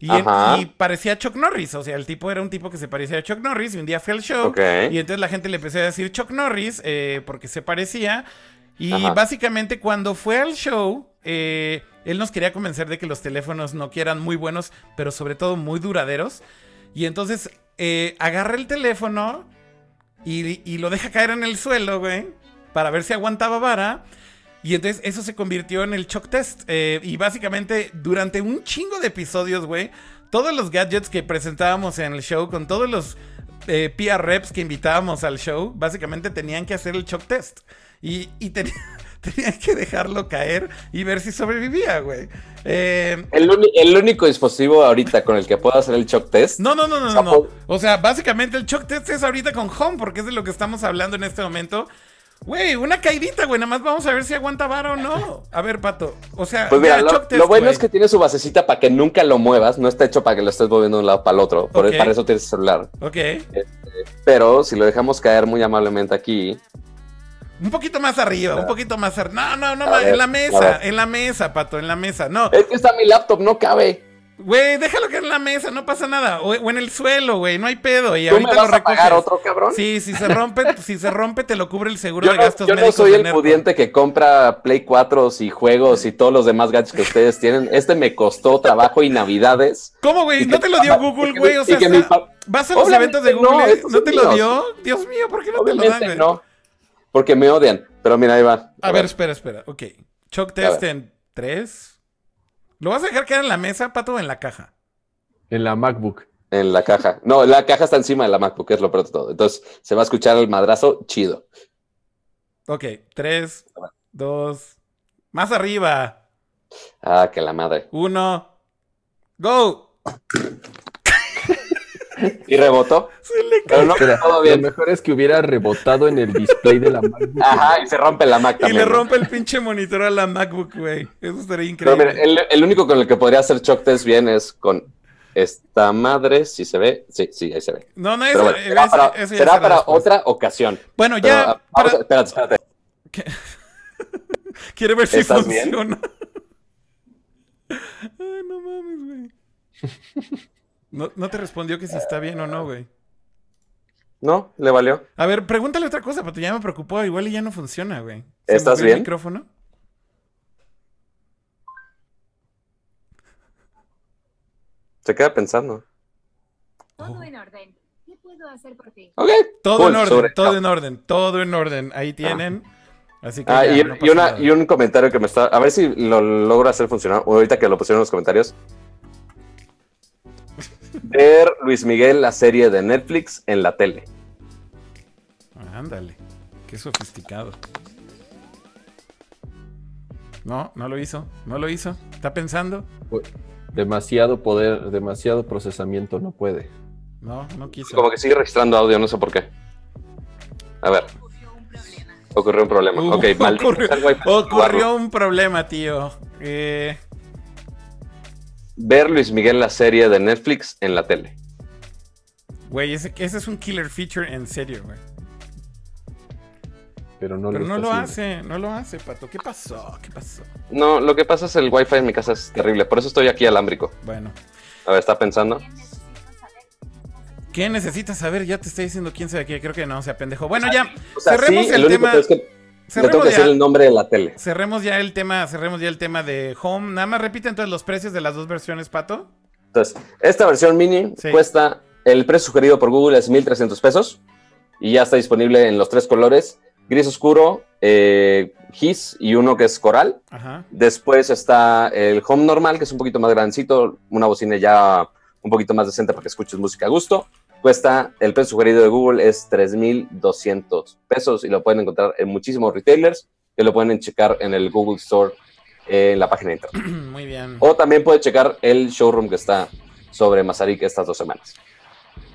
S1: Y, en-
S2: Ajá.
S1: y parecía a Chuck Norris, o sea, el tipo era un tipo que se parecía a Chuck Norris y un día fue al show y entonces la gente le empezó a decir Chuck Norris eh, porque se parecía y
S2: Ajá.
S1: básicamente cuando fue al show eh, él nos quería convencer de que los teléfonos Nokia eran muy buenos, pero sobre todo muy duraderos y entonces eh, agarra el teléfono y, lo deja caer en el suelo, güey, para ver si aguantaba vara. Y entonces eso se convirtió en el shock test. eh, y básicamente durante un chingo de episodios, güey, todos los gadgets que presentábamos en el show, con todos los eh, PR reps que invitábamos al show, básicamente tenían que hacer el shock test. Y, y tenían que dejarlo caer y ver si sobrevivía, güey. Eh,
S2: El, único dispositivo ahorita con el que puedo hacer el shock test.
S1: no, no, no, no, no. O sea, básicamente el shock test es ahorita con Home, porque es de lo que estamos hablando en este momento. Güey, una caidita, güey. Nada más vamos a ver si aguanta vara o no. A ver, pato. O sea,
S2: Pues mira, lo,
S1: test,
S2: lo bueno es que tiene su basecita para que nunca lo muevas. No está hecho para que lo estés moviendo de un lado para el otro. Por. Para eso tienes el celular.
S1: Ok.
S2: Pero si lo dejamos caer muy amablemente aquí.
S1: Un poquito más arriba, un poquito más arriba. No, no, no,
S2: ver,
S1: en la mesa, en la mesa, pato, en la mesa. No,
S2: Es que está mi laptop, no cabe.
S1: güey, déjalo que en la mesa, no pasa nada. O, o en el suelo, güey, no hay pedo. Y
S2: ¿Tú me
S1: ahorita
S2: vas
S1: lo
S2: a pagar
S1: recoges.
S2: otro cabrón?
S1: Sí, si se rompe, si se rompe, te lo cubre el seguro
S2: Yo
S1: de
S2: no,
S1: gastos
S2: yo no
S1: médicos.
S2: soy
S1: de
S2: el
S1: Nerdcore.
S2: pudiente que compra Play 4 y juegos y todos los demás gadgets que ustedes tienen. Este me costó trabajo y navidades.
S1: ¿Cómo, güey? ¿No te lo dio Google, güey? O sea, está- vas a los
S2: Obviamente
S1: eventos de
S2: no,
S1: Google. ¿No
S2: son
S1: te lo dio? Dios mío, ¿por qué no te lo dan,
S2: Obviamente
S1: güey?
S2: no. Porque me odian. Pero mira, ahí va.
S1: A ver, espera, espera. Ok. Shock test en 3. ¿Lo vas a dejar quedar en la mesa, pato, o en la caja?
S3: En la MacBook.
S2: En la caja. No, la caja está encima de la MacBook, es lo peor de todo. Entonces se va a escuchar el madrazo chido.
S1: Ok. 3, 2. Más arriba.
S2: Ah, que la madre.
S1: 1. ¡Go!
S2: Y rebotó.
S1: Se le
S2: Pero no,
S3: Espera,
S2: todo
S3: lo
S2: bien.
S3: mejor es que hubiera rebotado en el display de la MacBook.
S2: Ajá, y se rompe la Mac
S1: Y
S2: también.
S1: le
S2: ¿no?
S1: rompe el pinche monitor a la MacBook, güey. Eso estaría
S2: Pero
S1: increíble.
S2: mira, el, el único con el que podría hacer shock test bien es con esta madre, si se ve. Sí, sí, ahí se ve.
S1: no, no, eso,
S2: bueno, será para,
S1: eso
S2: será
S1: será
S2: para
S1: después.
S2: otra ocasión.
S1: Bueno,
S2: Pero,
S1: ya.
S2: ah, vamos
S1: para-
S2: espérate, espérate.
S1: Quiere ver si funciona. Ay, no mames, güey. No, no te respondió que si está bien o no, güey.
S2: No, le valió.
S1: A ver, pregúntale otra cosa, pero ya me preocupó. Igual y ya no funciona, güey. ¿Se
S2: ¿Estás bien?
S1: el micrófono?
S2: Se queda pensando.
S6: Todo en orden. ¿Qué puedo hacer por ti?
S2: Ok.
S1: Todo
S2: cool,
S1: en orden,
S2: sobre-
S1: todo en orden, todo en orden. Ahí tienen. Así que
S2: Ah,
S1: ya,
S2: y,
S1: no
S2: y una, un comentario que me está. A ver si lo logro hacer funcionar. o Ahorita que lo pusieron en los comentarios. Ver Luis Miguel, la serie de Netflix en la tele.
S1: Ándale, qué sofisticado. No, no lo hizo, no lo hizo. ¿Está pensando?
S3: Demasiado poder, demasiado procesamiento, no puede.
S1: No, no quiso.
S2: Como que sigue registrando audio, no sé por qué. A ver. Ocurrió un problema.
S1: Uh,
S2: ok, maldito
S1: ocurrió, ocurrió un problema, tío. Eh,
S2: Ver Luis Miguel, la serie de Netflix en la tele.
S1: Güey, ese, ese es un killer feature en serio, güey.
S3: Pero no,
S1: Pero
S3: lo
S1: no lo hace, no lo hace, Pato. ¿Qué pasó? ¿Qué pasó?
S2: No, lo que pasa es el wifi en mi casa es terrible, por eso estoy aquí alámbrico.
S1: Bueno.
S2: A ver, está pensando.
S1: ¿Qué necesitas saber? Ya te estoy diciendo quién sabe qué. Creo que no, o sea, pendejo. Bueno, ya.
S2: O sea,
S1: cerremos
S2: sí,
S1: el,
S2: el único
S1: tema.
S2: pero es que le
S1: cerremos
S2: tengo que
S1: ya-
S2: decir el nombre de la tele.
S1: Cerremos ya el tema, cerremos ya el tema de Home. Nada más repite entonces los precios de las dos versiones, Pato.
S2: Entonces, esta versión mini
S1: Sí.
S2: cuesta, el precio sugerido por Google es 1.300 pesos y ya está disponible en los tres colores, gris oscuro, eh, gis y uno que es coral.
S1: Ajá.
S2: Después está el Home normal, que es un poquito más grandecito, una bocina ya un poquito más decente para que escuches música a gusto. Cuesta, el precio sugerido de Google es 3.200 pesos y lo pueden encontrar en muchísimos retailers que lo pueden checar en el Google Store eh, en la página de internet.
S1: Muy bien.
S2: O también puede checar el showroom que está sobre Mazarik estas dos semanas.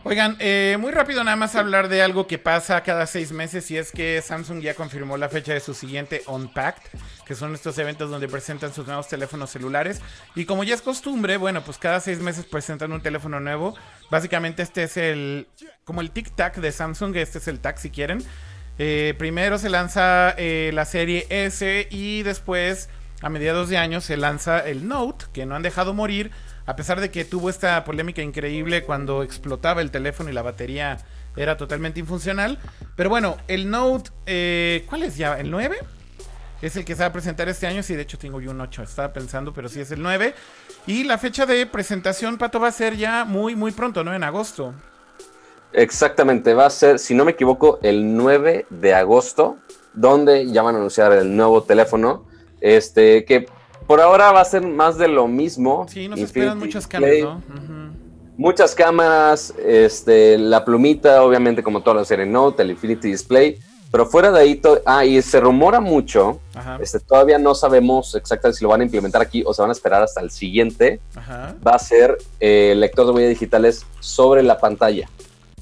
S1: Oigan, eh, muy rápido nada más hablar de algo que pasa cada seis meses y es que Samsung ya confirmó la fecha de su siguiente Unpacked, que son estos eventos donde presentan sus nuevos teléfonos celulares. Y como ya es costumbre, bueno, pues cada seis meses presentan un teléfono nuevo. Básicamente este es el, como el Tic Tac de Samsung, este es el Tac si quieren. Eh, primero se lanza eh, la serie S y después, a mediados de año, se lanza el Note, que no han dejado morir, a pesar de que tuvo esta polémica increíble cuando explotaba el teléfono y la batería era totalmente infuncional. Pero bueno, el Note, eh, ¿cuál es ya? ¿El 9? Es el que se va a presentar este año. Sí, de hecho tengo yo un 8. Estaba pensando, pero sí es el 9. Y la fecha de presentación, Pato, va a ser ya muy, muy pronto, ¿no? En agosto.
S2: Exactamente, va a ser, si no me equivoco, el 9 de agosto, donde ya van a anunciar el nuevo teléfono, este, que por ahora va a ser más de lo mismo.
S1: Sí, nos
S2: Infinity
S1: esperan
S2: Display,
S1: cambios, ¿no?
S2: Muchas cámaras, este, la plumita, obviamente como toda la serie Note, el Infinity Display, pero fuera de ahí, ah, y se rumora mucho,
S1: Ajá,
S2: este, todavía no sabemos exactamente si lo van a implementar aquí o se van a esperar hasta el siguiente,
S1: ajá.
S2: va a ser eh, lector de huellas digitales sobre la pantalla.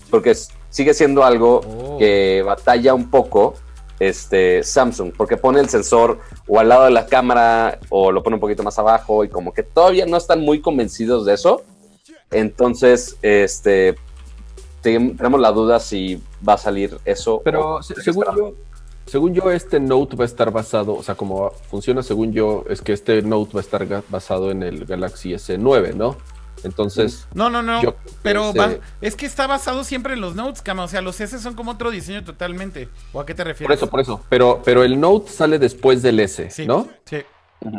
S2: Porque sigue siendo algo
S1: Oh.
S2: que batalla un poco este, Samsung, porque pone el sensor o al lado de la cámara o lo pone un poquito más abajo y como que todavía no están muy convencidos de eso. Entonces, este, te- tenemos la duda si va a salir eso.
S3: Pero
S2: o-
S3: se- según yo, según yo, este Note va a estar basado, o sea, como funciona según yo, es que este Note va a estar basado en el Galaxy S9, ¿no? Entonces,
S1: No, no, no. Pero va- es que está basado siempre en los Notes, Cama. O sea, los S son como otro diseño totalmente. ¿O a qué te refieres?
S3: por eso, por eso. Pero, pero el Note sale después del S,
S1: Sí,
S3: ¿no?
S1: Sí.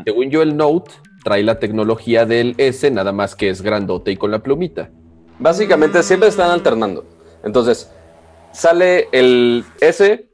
S3: Según yo, el Note trae la tecnología del S, nada más que es grandote y con la plumita.
S2: Básicamente siempre están alternando. Entonces, sale el S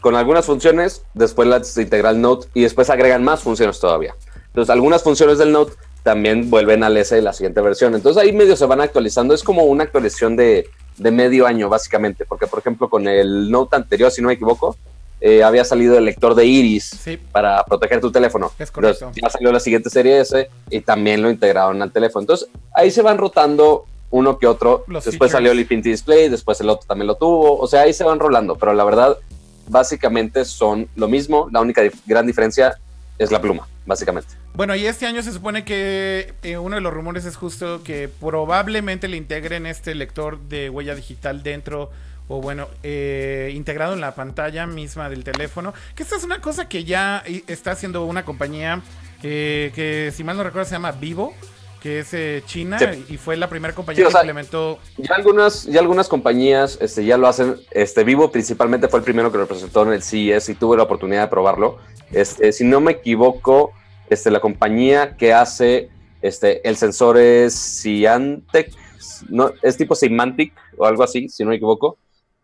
S2: con algunas funciones, después la integral Note y después agregan más funciones todavía. Entonces, algunas funciones del Note también vuelven al S de la siguiente versión. Entonces, ahí medio se van actualizando. Es como una actualización de, de medio año, básicamente. Porque, por ejemplo, con el Note anterior, si no me equivoco, eh, había salido el lector de iris
S1: Sí.
S2: para proteger tu teléfono.
S1: Es correcto.
S2: Entonces, ya salió la siguiente serie S y también lo integraron al teléfono. Entonces, ahí se van rotando uno que otro.
S1: Los
S2: después
S1: features.
S2: salió el Infinity Display, después el otro también lo tuvo. O sea, ahí se van rolando, pero la verdad, básicamente son lo mismo. La única dif- gran diferencia es la pluma, básicamente.
S1: Bueno, y este año se supone que eh, uno de los rumores es justo que probablemente le integren este lector de huella digital dentro o bueno, eh, integrado en la pantalla misma del teléfono. Que esta es una cosa que ya está haciendo una compañía eh, que, si mal no recuerdo, se llama Vivo, que es eh, China
S2: Sí.
S1: y fue la primera compañía
S2: Sí, o
S1: que
S2: sea,
S1: implementó.
S2: Ya algunas, ya algunas compañías este, ya lo hacen. Este Vivo principalmente fue el primero que lo presentó en el CES y tuve la oportunidad de probarlo. Este, si no me equivoco, este, la compañía que hace este, el sensor es Cyantec, no, es tipo Semantic o algo así, si no me equivoco.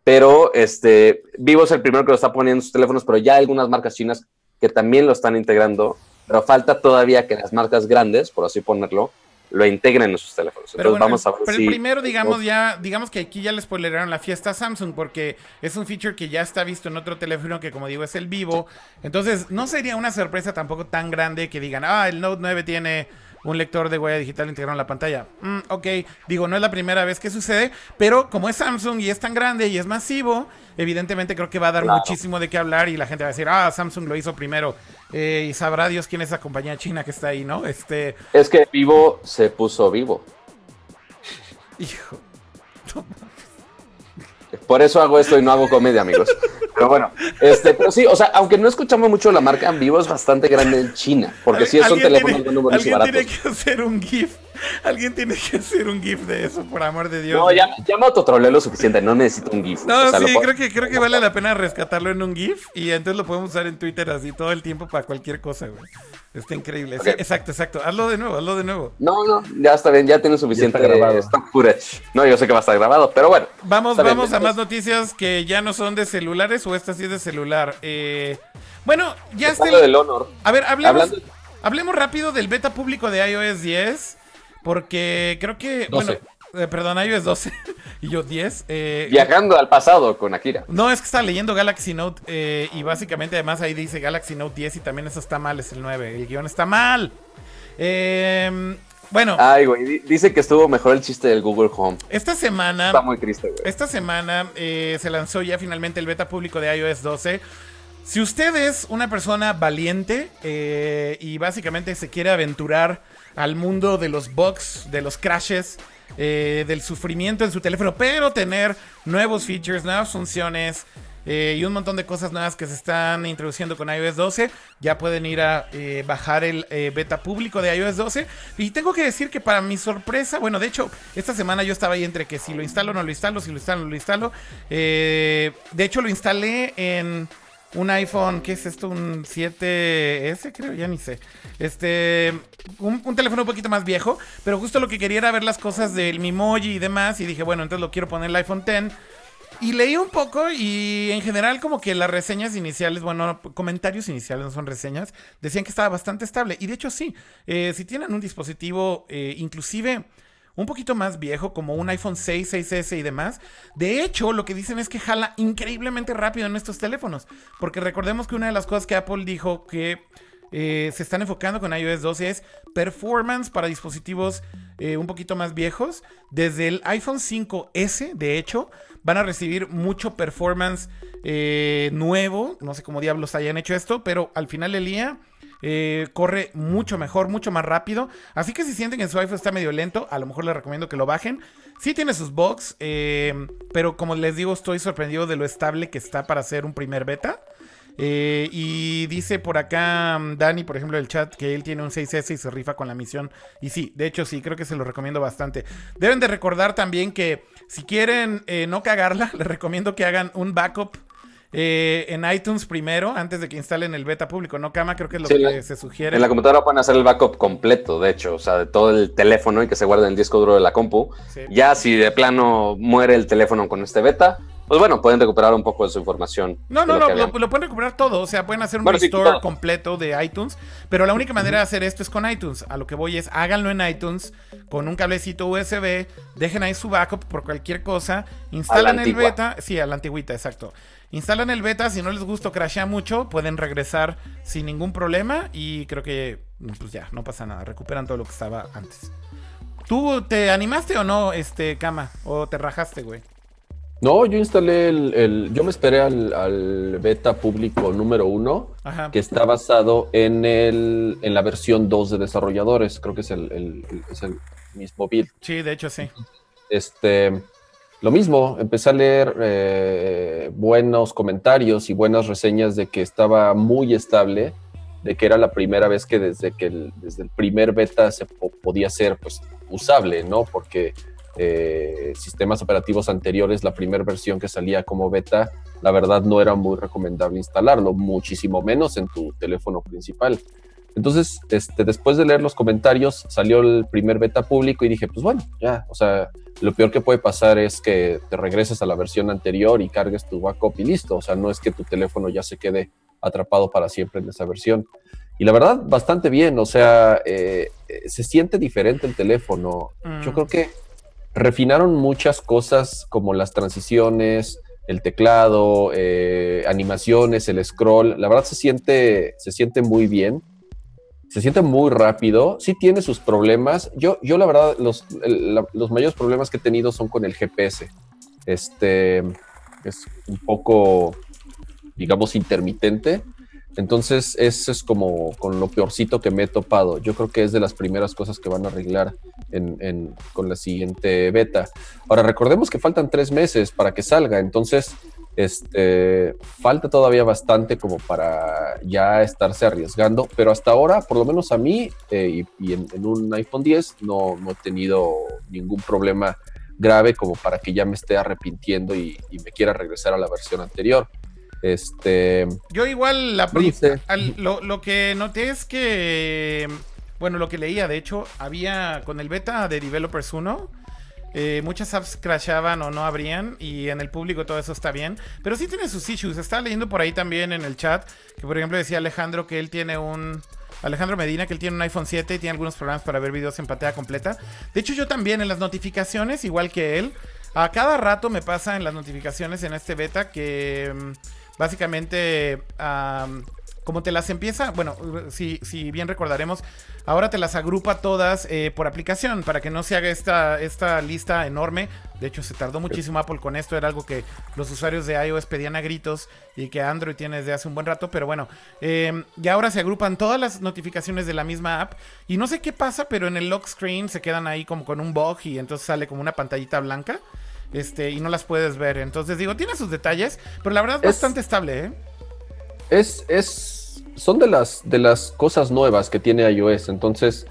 S2: Pero este, Vivo es el primero que lo está poniendo en sus teléfonos, pero ya hay algunas marcas chinas que también lo están integrando. Pero falta todavía que las marcas grandes, por así ponerlo, lo integren en sus teléfonos.
S1: Pero
S2: Entonces
S1: bueno,
S2: vamos a ver
S1: pero
S2: si
S1: el primero, digamos, ya, digamos que aquí ya le spoileraron la fiesta a Samsung, porque es un feature que ya está visto en otro teléfono que, como digo, es el vivo. Entonces, no sería una sorpresa tampoco tan grande que digan, ah, el Note 9 tiene un lector de huella digital integrado en la pantalla. Mm, ok, digo, no es la primera vez que sucede, pero como es Samsung y es tan grande y es masivo, evidentemente creo que va a dar
S2: Claro.
S1: muchísimo de qué hablar y la gente va a decir, ah, Samsung lo hizo primero. Eh, y sabrá Dios quién es esa compañía china que está ahí, ¿no? Este,
S2: Es que Vivo se puso vivo.
S1: hijo.
S2: Por eso hago esto y no hago comedia, amigos. Pero bueno, este, pero sí, o sea, aunque no escuchamos mucho la marca en vivo, es bastante grande en China, porque sí son
S1: Alguien
S2: teléfonos
S1: tiene-
S2: muy buenos y
S1: Alguien
S2: baratos.
S1: tiene que hacer un GIF. Alguien tiene que hacer un GIF de eso, por amor de Dios.
S2: No, ya, ya me autotrolé lo suficiente, no necesito un GIF.
S1: No,
S2: o sea, lo
S1: sí,
S2: puedo-
S1: creo que, creo que vale la pena rescatarlo en un GIF y entonces lo podemos usar en Twitter así todo el tiempo para cualquier cosa, güey. Está increíble. Sí, exacto, exacto. Hazlo de nuevo, hazlo de nuevo.
S2: No, no, ya está bien, ya tiene suficiente
S3: Ya está grabado.
S2: stock footage. No, yo sé que va a estar grabado, pero bueno.
S1: Vamos,
S2: Está bien,
S1: vamos a más noticias que ya no son de celulares o esta sí es de celular. Eh, bueno, ya está. El-
S2: del Honor.
S1: A ver, hablemos,
S2: Hablando-
S1: hablemos rápido del beta público de iOS 10. Porque creo que.
S3: 12.
S1: Bueno, eh, perdón, iOS 12. y yo 10. eh,
S2: Viajando al pasado con Akira.
S1: No, es que estaba leyendo Galaxy Note eh, y básicamente además ahí dice Galaxy Note 10 y también eso está mal, es el 9. El guion está mal. Eh, bueno,
S2: Ay, güey, di- dice que estuvo mejor el chiste del Google Home.
S1: esta semana...
S2: Está muy triste, güey.
S1: Esta semana eh, se lanzó ya finalmente el beta público de iOS 12. Si usted es una persona valiente eh, y básicamente se quiere aventurar al mundo de los bugs, de los crashes, eh, del sufrimiento en su teléfono, pero tener nuevos features, nuevas funciones eh, y un montón de cosas nuevas que se están introduciendo con iOS 12, ya pueden ir a eh, bajar el beta público de iOS 12. Y tengo que decir que para mi sorpresa, bueno, de hecho, esta semana yo estaba ahí entre que si lo instalo o no lo instalo, si lo instalo no lo instalo. De hecho, lo instalé en un iPhone, ¿qué es esto? Un 7S, creo, ya ni sé. Este, un, teléfono un poquito más viejo, pero justo lo que quería era ver las cosas del Mimoji y demás, y dije, bueno, entonces lo quiero poner el iPhone X. Y leí un poco y en general como que las reseñas iniciales, bueno, comentarios iniciales no son reseñas, decían que estaba bastante estable. Y de hecho sí, eh, si tienen un dispositivo eh, inclusive un poquito más viejo, como un iPhone 6, 6S y demás. De hecho, lo que dicen es que jala increíblemente rápido en estos teléfonos. Porque recordemos que una de las cosas que Apple dijo que eh, se están enfocando con iOS 12 es performance para dispositivos eh, un poquito más viejos. Desde el iPhone 5S, de hecho, van a recibir mucho performance eh, nuevo. No sé cómo diablos hayan hecho esto, pero al final del día eh, corre mucho mejor, mucho más rápido. Así que si sienten que su iPhone está medio lento, a lo mejor les recomiendo que lo bajen. Sí tiene sus bugs, eh, pero como les digo, estoy sorprendido de lo estable que está para hacer un primer beta. Eh, y dice por acá mm, Dani, por ejemplo, el chat, que él tiene un 6S y se rifa con la misión. Y sí, de hecho sí, creo que se lo recomiendo bastante. Deben de recordar también que si quieren no cagarla, les recomiendo que hagan un backup eh, en iTunes primero, antes de que instalen el beta público. No, Cama, creo que es lo
S2: Sí,
S1: que
S2: la-
S1: se sugiere.
S2: En la computadora pueden hacer el backup completo, de hecho, o sea, de todo el teléfono y que se guarde en el disco duro de la compu.
S1: Sí.
S2: Ya si de plano muere el teléfono con este beta, pues bueno, pueden recuperar un poco de su información.
S1: No, no,
S2: lo
S1: no, lo, pueden recuperar todo. O sea, pueden hacer un
S2: Bueno, sí,
S1: restore completo de iTunes. Pero la única manera de hacer esto es con iTunes. A lo que voy es, háganlo en iTunes con un cablecito USB. Dejen ahí su backup por cualquier cosa. Instalan el beta. Sí, a la antigüita, exacto. Instalan el beta. Si no les gusta crashea mucho, pueden regresar sin ningún problema. Y creo que, pues ya, no pasa nada. Recuperan todo lo que estaba antes. ¿Tú te animaste o no, este, cama? ¿O te rajaste, güey?
S3: No, yo instalé el, el- yo me esperé al, al beta público número uno,
S1: Ajá.
S3: que está basado en el, en la versión 2 de desarrolladores. Creo que es el, es el mismo build.
S1: Sí, de hecho sí.
S3: Este, lo mismo, empecé a leer eh, buenos comentarios y buenas reseñas de que estaba muy estable, de que era la primera vez que desde que el, desde el primer beta se po- podía ser pues usable, ¿no? Porque eh, sistemas operativos anteriores, la primera versión que salía como beta, la verdad no era muy recomendable instalarlo, muchísimo menos en tu teléfono principal. Entonces, este, después de leer los comentarios, salió el primer beta público y dije, pues bueno, ya, o sea, lo peor que puede pasar es que te regreses a la versión anterior y cargues tu backup y listo. O sea, no es que tu teléfono ya se quede atrapado para siempre en esa versión. Y la verdad, bastante bien. O sea, eh, eh, se siente diferente el teléfono.
S1: Mm.
S3: Yo creo que refinaron muchas cosas como las transiciones, el teclado, eh, animaciones, el scroll. La verdad se siente, se siente muy bien. Se siente muy rápido. Sí tiene sus problemas. Yo, yo la verdad, los, los mayores problemas que he tenido son con el GPS. Este es un poco, digamos, intermitente. Entonces, eso es como con lo peorcito que me he topado. Yo creo que es de las primeras cosas que van a arreglar en- en- con la siguiente beta. Ahora, recordemos que faltan tres meses para que salga, entonces, este, falta todavía bastante como para ya estarse arriesgando, pero hasta ahora, por lo menos a mí eh, y, en, un iPhone 10, no, no he tenido ningún problema grave como para que ya me esté arrepintiendo y me quiera regresar a la versión anterior. Este,
S1: Yo igual la al- lo que noté es que bueno, lo que leía, de hecho, había con el beta de Developers 1 eh, muchas apps crashaban o no abrían y en el público todo eso está bien, pero sí tiene sus issues. Estaba leyendo por ahí también en el chat que por ejemplo decía Alejandro que él tiene un Alejandro Medina que él tiene un iPhone 7 y tiene algunos programas para ver videos en pantalla completa. De hecho, yo también en las notificaciones, igual que él, a cada rato me pasa en las notificaciones en este beta que mm, básicamente am, como te las empieza, bueno, si, si bien recordaremos, ahora te las agrupa todas eh, por aplicación para que no se haga esta, esta lista enorme. De hecho, se tardó muchísimo Apple con esto, era algo que los usuarios de iOS pedían a gritos y que Android tiene desde hace un buen rato, pero bueno, eh, y ahora se agrupan todas las notificaciones de la misma app y no sé qué pasa, pero en el lock screen se quedan ahí como con un bug y entonces sale como una pantallita blanca. Este, y no las puedes ver. Entonces digo, tiene sus detalles, pero la verdad es bastante estable, ¿eh?
S3: es, es, son de las, de las cosas nuevas que tiene iOS, entonces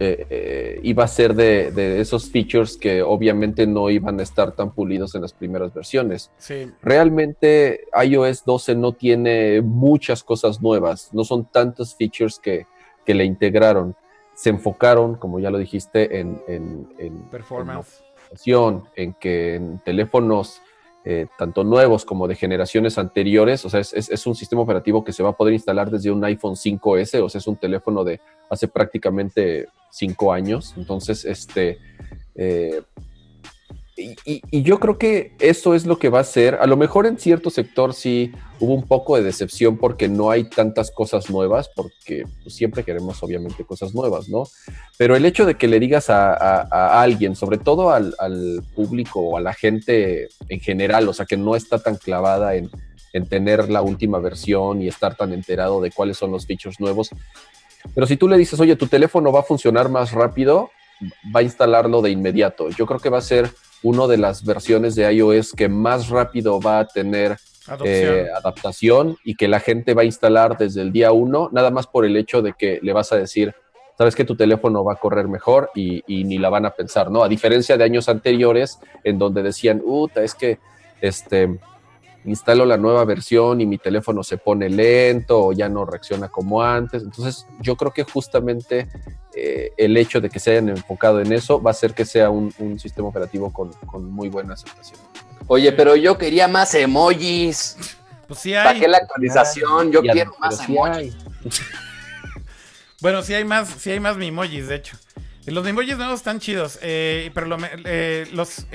S3: eh, eh, iba a ser de, de esos features que obviamente no iban a estar tan pulidos en las primeras versiones.
S1: Sí.
S3: Realmente iOS 12 no tiene muchas cosas nuevas, no son tantos features que, que le integraron. Se enfocaron, como ya lo dijiste, en, en, en-
S1: Performance.
S3: en en que en teléfonos eh, tanto nuevos como de generaciones anteriores, o sea, es, es- es un sistema operativo que se va a poder instalar desde un iPhone 5S, o sea, es un teléfono de hace prácticamente cinco años. Entonces, este, eh, y, yo creo que eso es lo que va a ser. A lo mejor en cierto sector sí hubo un poco de decepción porque no hay tantas cosas nuevas, porque pues, siempre queremos obviamente cosas nuevas, ¿no? Pero el hecho de que le digas a, alguien, sobre todo al, al público o a la gente en general, o sea, que no está tan clavada en, en tener la última versión y estar tan enterado de cuáles son los features nuevos, pero si tú le dices, oye, tu teléfono va a funcionar más rápido, va a instalarlo de inmediato. Yo creo que va a ser una de las versiones de iOS que más rápido va a tener eh, adaptación y que la gente va a instalar desde el día uno, nada más por el hecho de que le vas a decir, sabes que tu teléfono va a correr mejor y, y ni la van a pensar, ¿no? A diferencia de años anteriores en donde decían, uta, es que este instalo la nueva versión y mi teléfono se pone lento o ya no reacciona como antes. Entonces, yo creo que justamente eh, el hecho de que se hayan enfocado en eso va a hacer que sea un, un sistema operativo con, con muy buena aceptación.
S2: Oye, pero yo quería más emojis.
S1: Pues sí
S2: ¿Para
S1: hay.
S2: qué la actualización? Yo quiero más
S3: sí
S2: emojis.
S1: Bueno, sí hay más, sí hay más mimojis, de hecho. Los mimojis nuevos están chidos. eh, pero lo eh, los.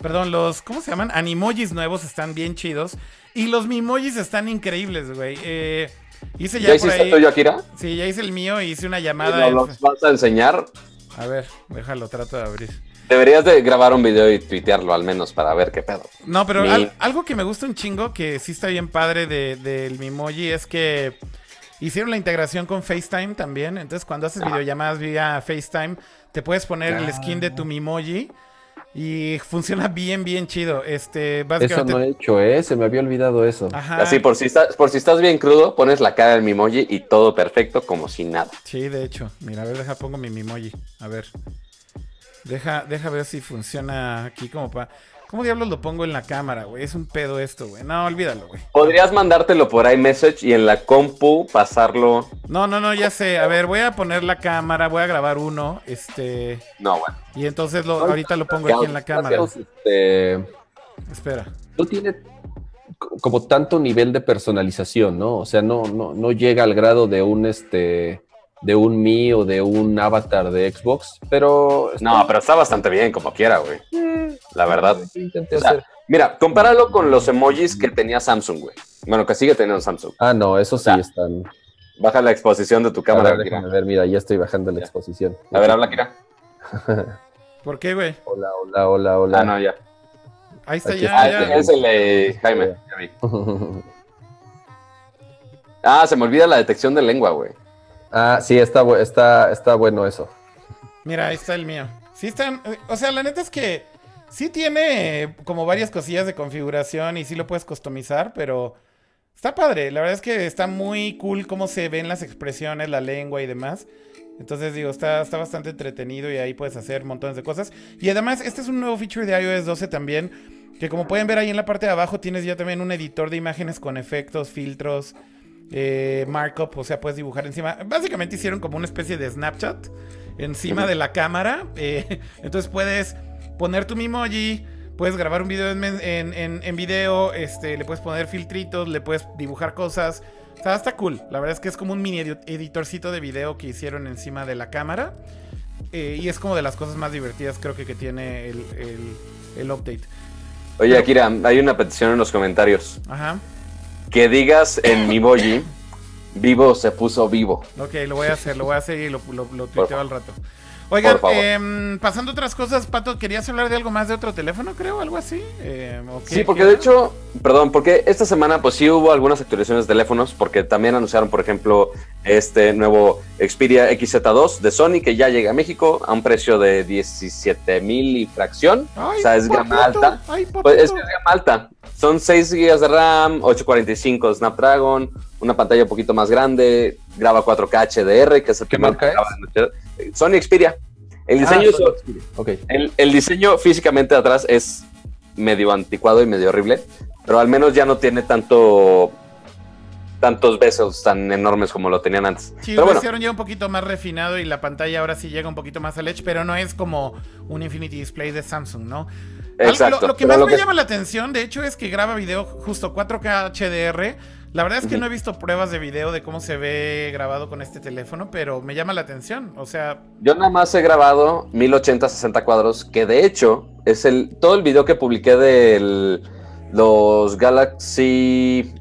S1: Perdón, los. ¿Cómo se llaman? Animojis nuevos están bien chidos. Y los mimojis están increíbles, güey. Eh, hice ya,
S2: ¿Ya
S1: por
S2: hiciste
S1: ahí.
S2: el tuyo, Akira?
S1: Sí, ya hice el mío y hice una
S2: ¿Y
S1: llamada.
S2: ¿Nos
S1: en-
S2: los vas a enseñar?
S1: A ver, déjalo, trato de abrir.
S2: Deberías de grabar un video y tuitearlo al menos para ver qué pedo.
S1: No, pero
S2: Mi-
S1: al- algo que me gusta un chingo, que sí está bien padre de- del Mimoji, es que hicieron la integración con FaceTime también. Entonces, cuando haces videollamadas vía FaceTime, te puedes poner el skin de tu Mimoji y funciona bien, bien chido. Este,
S3: Eso
S1: básicamente.
S3: no he hecho, ¿eh? Se me había olvidado eso.
S1: Ajá.
S2: Así, por si, estás, por si estás bien crudo, pones la cara del Mimoji y todo perfecto, como si nada.
S1: Sí, de hecho. Mira, a ver, deja, pongo mi Mimoji. A ver. Deja, deja ver si funciona aquí como para. ¿Cómo diablos lo pongo en la cámara, güey? Es un pedo esto, güey. No, olvídalo, güey.
S2: Podrías mandártelo por iMessage y en la compu pasarlo.
S1: No, no, no, ya sé. A ver, voy a poner la cámara, voy a grabar uno, este,
S2: No, bueno.
S1: y entonces lo, ahorita lo pongo aquí en la cámara.
S3: Este,
S1: Espera.
S3: no tiene co- como tanto nivel de personalización, ¿no? O sea, no, no, no llega al grado de un este de un Mi o de un avatar de Xbox, pero
S2: No, pero está bastante bien, como quiera, güey. La verdad.
S3: intenté
S2: O sea,
S3: hacer.
S2: Mira, compáralo con los emojis que tenía Samsung, güey. Bueno, que sigue teniendo Samsung.
S3: Ah, no, eso sí
S2: sea,
S3: están.
S2: Baja la exposición de tu
S3: A
S2: cámara,
S3: ver, déjame ver, mira, ya estoy bajando la
S2: Ya.
S3: exposición.
S2: A ver, habla, Akira.
S1: ¿Por qué, güey?
S3: Hola, hola, hola, hola.
S2: Ah, no, ya.
S1: Ahí está
S3: Aquí
S1: ya,
S2: Ah,
S1: ya.
S2: es el de Jaime. ya vi. Ah, se me olvida la detección de lengua, güey.
S3: Ah, sí, está, está, está bueno eso.
S1: Mira, ahí está el mío. Sí están, eh, o sea, la neta es que sí tiene eh, como varias cosillas de configuración y sí lo puedes customizar, pero está padre. La verdad es que está muy cool cómo se ven las expresiones, la lengua y demás. Entonces digo, está, está bastante entretenido y ahí puedes hacer montones de cosas. Y además, este es un nuevo feature de iOS 12 también, que como pueden ver ahí en la parte de abajo tienes ya también un editor de imágenes con efectos, filtros, eh, markup, o sea, puedes dibujar encima. Básicamente hicieron como una especie de Snapchat encima de la cámara. eh, entonces puedes poner tu Memoji, puedes grabar un video en, men- en, en- en video, este, le puedes poner filtritos, le puedes dibujar cosas. O sea, está cool. La verdad es que es como un mini edi- editorcito de video que hicieron encima de la cámara. eh, y es como de las cosas más divertidas creo que, que tiene el, el- el update.
S2: Oye, Akira, hay una petición en los comentarios.
S1: Ajá.
S2: Que digas en Memoji, vivo se puso vivo.
S1: Ok, lo voy a hacer, lo voy a hacer y lo, lo, lo tuiteo al rato. Oigan, em, pasando a otras cosas, Pato, ¿querías hablar de algo más de otro teléfono, creo? ¿Algo así? Em, ¿o qué-
S2: Sí, porque
S1: qué
S2: de hecho, perdón, porque esta semana pues sí hubo algunas actualizaciones de teléfonos, porque también anunciaron, por ejemplo, este nuevo Xperia XZ2 de Sony que ya llega a México a un precio de 17 mil y fracción.
S1: Ay,
S2: o sea, es gama alta.
S1: ay.
S2: Pues es que es gama alta. Son 6 GB de RAM, 845 de Snapdragon, una pantalla un poquito más grande, graba 4K HDR, que es el
S3: ¿Qué marca es?
S2: graba en el- Sony Xperia. El diseño,
S3: Ah. Ok.
S2: el, el diseño físicamente de atrás es medio anticuado y medio horrible, pero al menos ya no tiene tanto tantos besos tan enormes como lo tenían antes.
S1: Sí,
S2: pero
S1: lo
S2: bueno,
S1: hicieron ya un poquito más refinado y la pantalla ahora sí llega un poito más al edge, pero no es como un Infinity Display de Samsung, ¿no?
S2: Exacto.
S1: lo, lo que más
S2: lo
S1: me
S2: que-
S1: llama la atención, de hecho, es que graba video justo 4K HDR. La verdad es que no he visto pruebas de video de cómo se ve grabado con este teléfono, pero me llama la atención. O sea,
S2: Yo nada más he grabado 1080 60 cuadros, que de hecho es el todo el video que publiqué de los Galaxy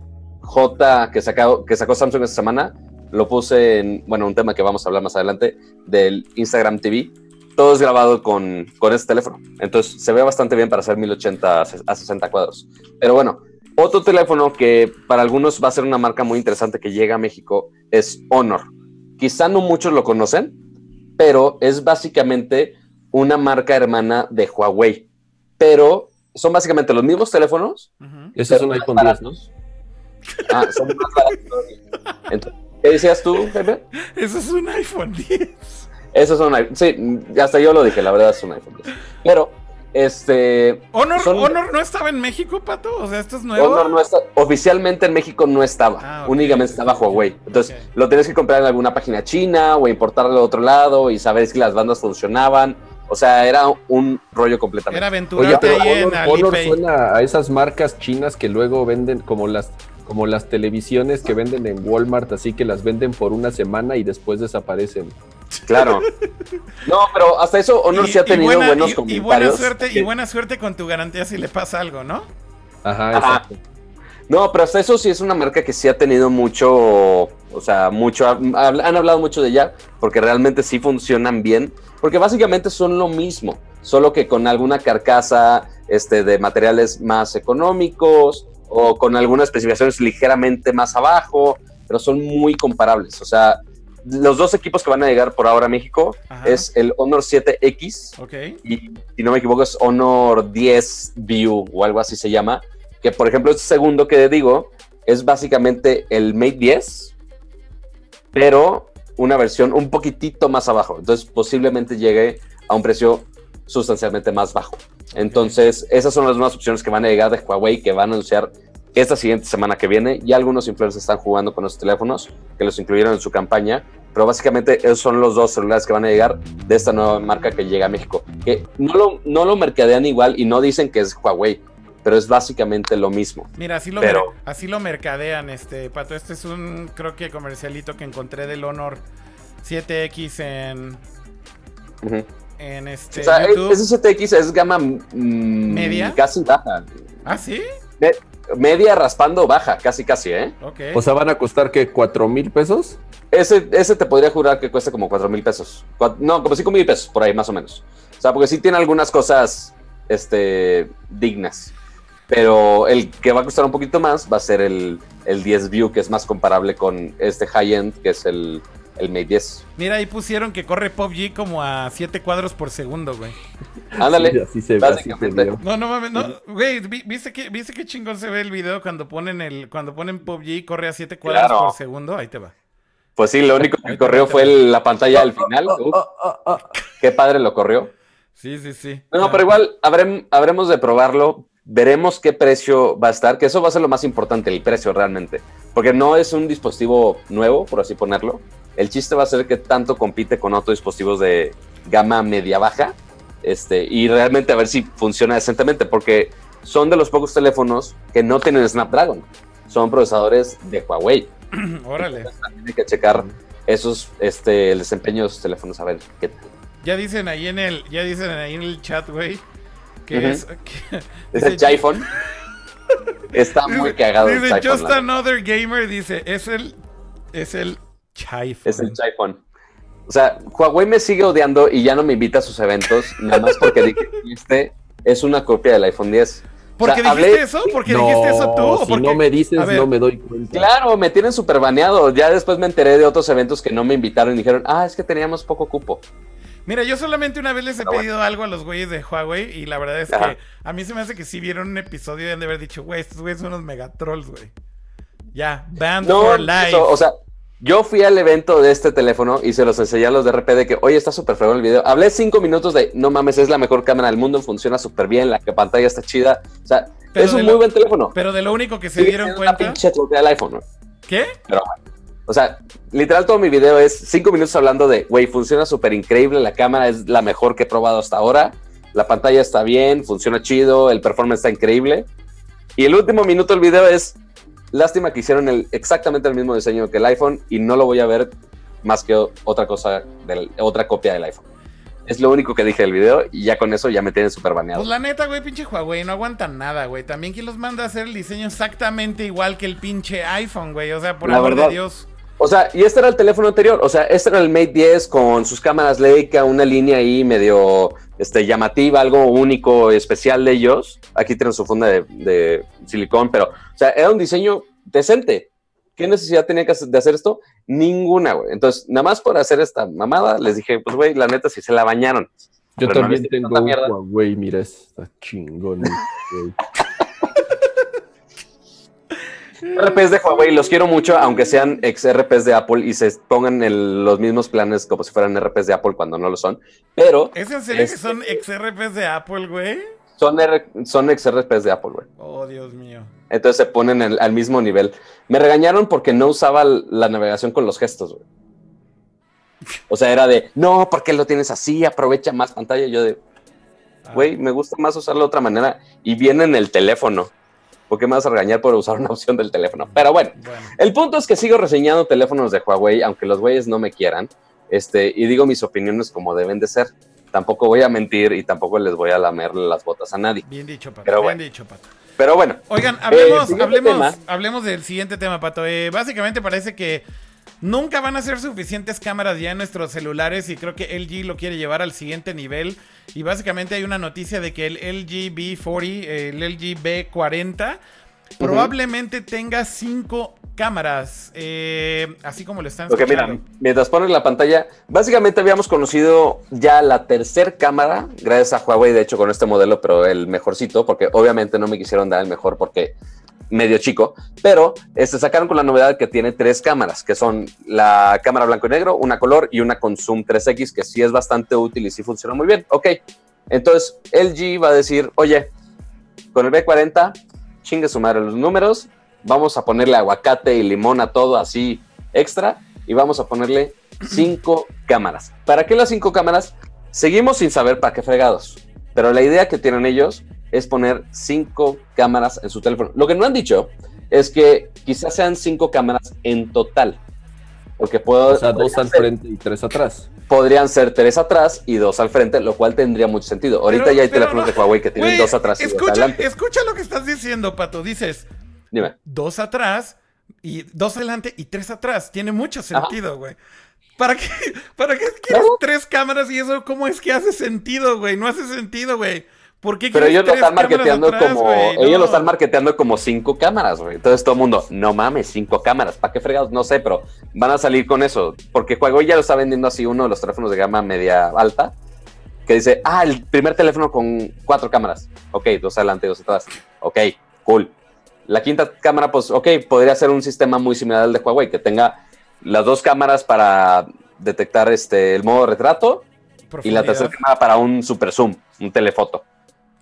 S2: J que, sacado, que sacó Samsung esta semana. Lo puse en, bueno, un tema que vamos a hablar más adelante, del Instagram TV. Todo es grabado con, con este teléfono. Entonces se ve bastante bien para hacer 1080 a ses- a 60 cuadros. Pero bueno, otro teléfono que para algunos va a ser una marca muy interesante que llega a México es Honor. Quizá no muchos lo conocen, pero es básicamente una marca hermana de Huawei. Pero son básicamente los mismos teléfonos.
S1: ujú.
S3: Ese es un
S2: Pero
S3: iPhone
S2: más
S3: 10, ¿no?
S2: Ah, son más baratos. Entonces, ¿Qué decías tú, Pepe?
S1: eso es un iPhone 10.
S2: Esos son iPhone. Sí, hasta yo lo dije, la verdad es un iPhone 10. Pero, este.
S1: ¿Honor,
S2: Son-
S1: ¿Honor no estaba en México, Pato? O sea, esto es nuevo.
S2: Honor no está, oficialmente en México no estaba,
S1: Ah,
S2: únicamente estaba Huawei. Entonces lo tenías que comprar en alguna página china o importarlo de otro lado y saber si las bandas funcionaban. O sea, era un rollo completamente.
S1: Era
S3: Oye,
S1: aventurarte
S3: pero
S1: ahí en
S3: Honor, suena a esas marcas chinas que luego venden como las como las televisiones que venden en Walmart, así que las venden por una semana y después desaparecen.
S2: Claro. No, pero hasta eso Honor sí ha tenido
S1: buena,
S2: buenos
S1: y- y
S2: comentarios.
S1: buena suerte, y buena suerte con tu garantía si le pasa algo, ¿no?
S3: Ajá,
S2: Ajá.
S3: exacto.
S2: No, pero hasta eso sí es una marca que sí ha tenido mucho, o sea, mucho, han han hablado mucho de ella porque realmente sí funcionan bien, porque básicamente son lo mismo, solo que con alguna carcasa este, de materiales más económicos o con algunas especificaciones ligeramente más abajo, pero son muy comparables. O sea, los dos equipos que van a llegar por ahora a México
S1: Ajá.
S2: es el Honor 7X
S1: Ok.
S2: y si no me equivoco es Honor 10 View o algo así se llama, que por ejemplo este segundo que digo es básicamente el Mate 10, pero una versión un poquitito más abajo, entonces posiblemente llegue a un precio sustancialmente más bajo. Entonces esas son las nuevas opciones que van a llegar de Huawei que van a anunciar esta siguiente semana que viene. Ya algunos influencers están jugando con los teléfonos que los incluyeron en su campaña, pero básicamente esos son los dos celulares que van a llegar de esta nueva marca que llega a México. Que no lo, no lo mercadean igual y no dicen que es Huawei, pero es básicamente lo mismo.
S1: Mira, así lo,
S2: Pero-
S1: así lo mercadean, este, Pato. Este es un, creo que comercialito que encontré del Honor 7X en,
S2: Ujú.
S1: En este
S2: o sea,
S1: YouTube.
S2: ese ZX es gama mm,
S1: ¿Media?
S2: casi baja.
S1: ¿Ah, sí?
S2: Me- media raspando baja, casi casi, ¿eh?
S1: Ok.
S3: O sea, van a costar que cuatro mil pesos.
S2: Ese, ese te podría jurar que cuesta como 4 mil pesos. No, como 5 mil pesos, por ahí más o menos. O sea, porque sí tiene algunas cosas este, dignas. Pero el que va a costar un poquito más va a ser el, el 10 View, que es más comparable con este high-end, que es el, el Mate 10.
S1: Mira, ahí pusieron que corre PUBG como a 7 cuadros por segundo, güey.
S2: Ándale.
S3: Sí, así se ve, así se.
S1: No, no mames, no, güey, vi- ¿viste que, ¿viste qué chingón se ve el video cuando ponen el, cuando ponen PUBG y corre a 7 cuadros
S2: Claro.
S1: por segundo? Ahí te va.
S2: Pues sí, lo único que corrió fue el- la pantalla al final.
S3: Oh,
S2: Uf,
S3: oh, oh, oh.
S2: qué padre lo corrió.
S1: Sí, sí, sí.
S2: No, pero igual habrem- habremos de probarlo. Veremos qué precio va a estar, que eso va a ser lo más importante, el precio realmente. Porque no es un dispositivo nuevo, por así ponerlo. El chiste va a ser que tanto compite con otros dispositivos de gama media-baja. Este, y realmente a ver si funciona decentemente, porque son de los pocos teléfonos que no tienen Snapdragon. Son procesadores de Huawei.
S1: Órale.
S2: También hay que checar esos, este, el desempeño de esos teléfonos, a ver qué tal.
S1: Ya dicen ahí en el, ya dicen ahí en el chat, güey, que es, que-
S2: Es el iPhone. Está muy cagado el
S1: Dice. Just Another Gamer, dice, es el, es el Chiphone.
S2: Es el iPhone. O sea, Huawei me sigue odiando y ya no me invita a sus eventos, nada más porque dije que este es una copia del iPhone 10.
S1: ¿Por
S2: O
S1: qué
S2: sea,
S1: dijiste
S2: hablé-
S1: eso? ¿Por qué dijiste eso tú? ¿O
S3: si no me dices, no me doy cuenta.
S2: Claro, me tienen súper baneado. Ya después me enteré de otros eventos que no me invitaron y dijeron, ah, es que teníamos poco cupo.
S1: Mira, yo solamente una vez les he
S2: Pero bueno.
S1: pedido algo a los güeyes de Huawei y la verdad es
S2: Ajá.
S1: que a mí se me hace que si vieron un episodio y han de haber dicho, güey, estos güeyes son unos megatrolls, güey. Ya, banned
S2: No,
S1: for life.
S2: eso, o sea, yo fui al evento de este teléfono y se los enseñé a los de RP de que, oye, está súper fregón el video. Hablé cinco minutos de, no mames, es la mejor cámara del mundo, funciona súper bien, la pantalla está chida. O sea,
S1: Pero
S2: es un
S1: lo-
S2: muy buen teléfono.
S1: Pero de lo único que se dieron
S2: siendo una
S1: cuenta.
S2: pinche del iPhone, ¿no?
S1: ¿Qué?
S2: O sea, literal todo mi video es cinco minutos hablando de, güey, funciona súper increíble, la cámara es la mejor que he probado hasta ahora, la pantalla está bien, funciona chido, el performance está increíble. Y el último minuto del video es, lástima que hicieron el, exactamente el mismo diseño que el iPhone y no lo voy a ver más que otra cosa, del, otra copia del iPhone. Es lo único que dije del video y ya con eso ya me tienen súper baneado.
S1: Pues la neta, güey, pinche Huawei, no aguantan nada, güey. También quien los manda a hacer el diseño exactamente igual que el pinche iPhone, güey. O sea, por
S2: La
S1: amor
S2: verdad.
S1: de Dios.
S2: O sea, y este era el teléfono anterior. O sea, este era el Mate 10 con sus cámaras Leica, una línea ahí medio este, llamativa, algo único, especial de ellos. Aquí tienen su funda de, de silicón, pero, o sea, era un diseño decente. ¿Qué necesidad tenía que hacer- de hacer esto? Ninguna, güey. Entonces, nada más por hacer esta mamada, les dije, pues, güey, la neta, si se la bañaron.
S3: Yo
S2: Pero no
S3: también
S2: les
S3: tengo un
S2: mierda.
S3: Huawei, mira, está chingón.
S2: RPs de Huawei, los quiero mucho, aunque sean ex RPs de Apple y se pongan en los mismos planes como si fueran RPs de Apple cuando no lo son. Pero
S1: ¿Es en serio
S2: Este-
S1: que son XRPs de Apple, güey?
S2: son, R- son ex RPs de Apple, güey.
S1: Oh, Dios mío.
S2: Entonces se ponen en- al mismo nivel. Me regañaron porque no usaba la navegación con los gestos, güey. O sea, era de, no, ¿por qué lo tienes así? Aprovecha más pantalla. Yo de,
S1: Ah.
S2: güey, me gusta más usarlo de otra manera. Y viene en el teléfono. ¿Por qué me vas a regañar por usar una opción del teléfono? Pero bueno,
S1: Bueno.
S2: el punto es que sigo reseñando teléfonos de Huawei, aunque los güeyes no me quieran. Este, y digo mis opiniones como deben de ser. Tampoco voy a mentir y tampoco les voy a lamer las botas a nadie.
S1: Bien dicho, Pato.
S2: Pero
S1: bien
S2: bueno.
S1: dicho, Pato.
S2: Pero bueno,
S1: Oigan, hablemos,
S2: siguiente
S1: hablemos, hablemos del siguiente tema, Pato. Eh, básicamente parece que nunca van a ser suficientes cámaras ya en nuestros celulares y creo que LG lo quiere llevar al siguiente nivel. Y básicamente hay una noticia de que el LG B40, eh, el LG B40, probablemente tenga cinco cámaras, eh, así como lo están
S2: Porque mira, mientras pones la pantalla, básicamente habíamos conocido ya la tercer cámara, gracias a Huawei, de hecho, con este modelo, pero el mejorcito, porque obviamente no me quisieron dar el mejor porque medio chico, pero este, sacaron con la novedad que tiene tres cámaras, que son la cámara blanco y negro, una color y una con zoom 3X, que sí es bastante útil y sí funciona muy bien. Ok, entonces LG va a decir, oye, con el B40, chingue su madre los números, vamos a ponerle aguacate y limón a todo así extra y vamos a ponerle cinco cámaras. ¿Para qué las cinco cámaras? Seguimos sin saber para qué fregados, pero la idea que tienen ellos es poner cinco cámaras en su teléfono. Lo que no han dicho es que quizás sean cinco cámaras en total, porque puedo,
S3: O sea, dos
S2: podrían
S3: al
S2: ser-
S3: frente y tres atrás.
S2: podrían ser tres atrás y dos al frente, lo cual tendría mucho sentido. Ahorita
S1: Pero-
S2: ya hay teléfonos
S1: no-
S2: de Huawei que tienen dos atrás y dos
S1: escucha,
S2: adelante.
S1: escucha lo que estás diciendo, Pato. Dices,
S2: Dime.
S1: dos atrás y dos adelante y tres atrás. Tiene mucho sentido, güey. ¿Para qué, ¿Para qué quieres tres cámaras y eso cómo es que hace sentido, güey? No hace sentido, güey. ¿Por qué
S2: Pero ellos lo están marketeando
S1: atrás,
S2: como. Ellos
S1: No.
S2: lo están marketeando como cinco cámaras, güey. Entonces todo el mundo, no mames, cinco cámaras. ¿Para qué fregados? No sé, pero van a salir con eso. Porque Huawei ya lo está vendiendo así uno de los teléfonos de gama media alta. Que dice, ah, el primer teléfono con cuatro cámaras. Ok, dos adelante, dos atrás. Ok, cool. La quinta cámara, pues, ok, podría ser un sistema muy similar al de Huawei, que tenga las dos cámaras para detectar este, el modo retrato y la tercera cámara para un super zoom, un telefoto.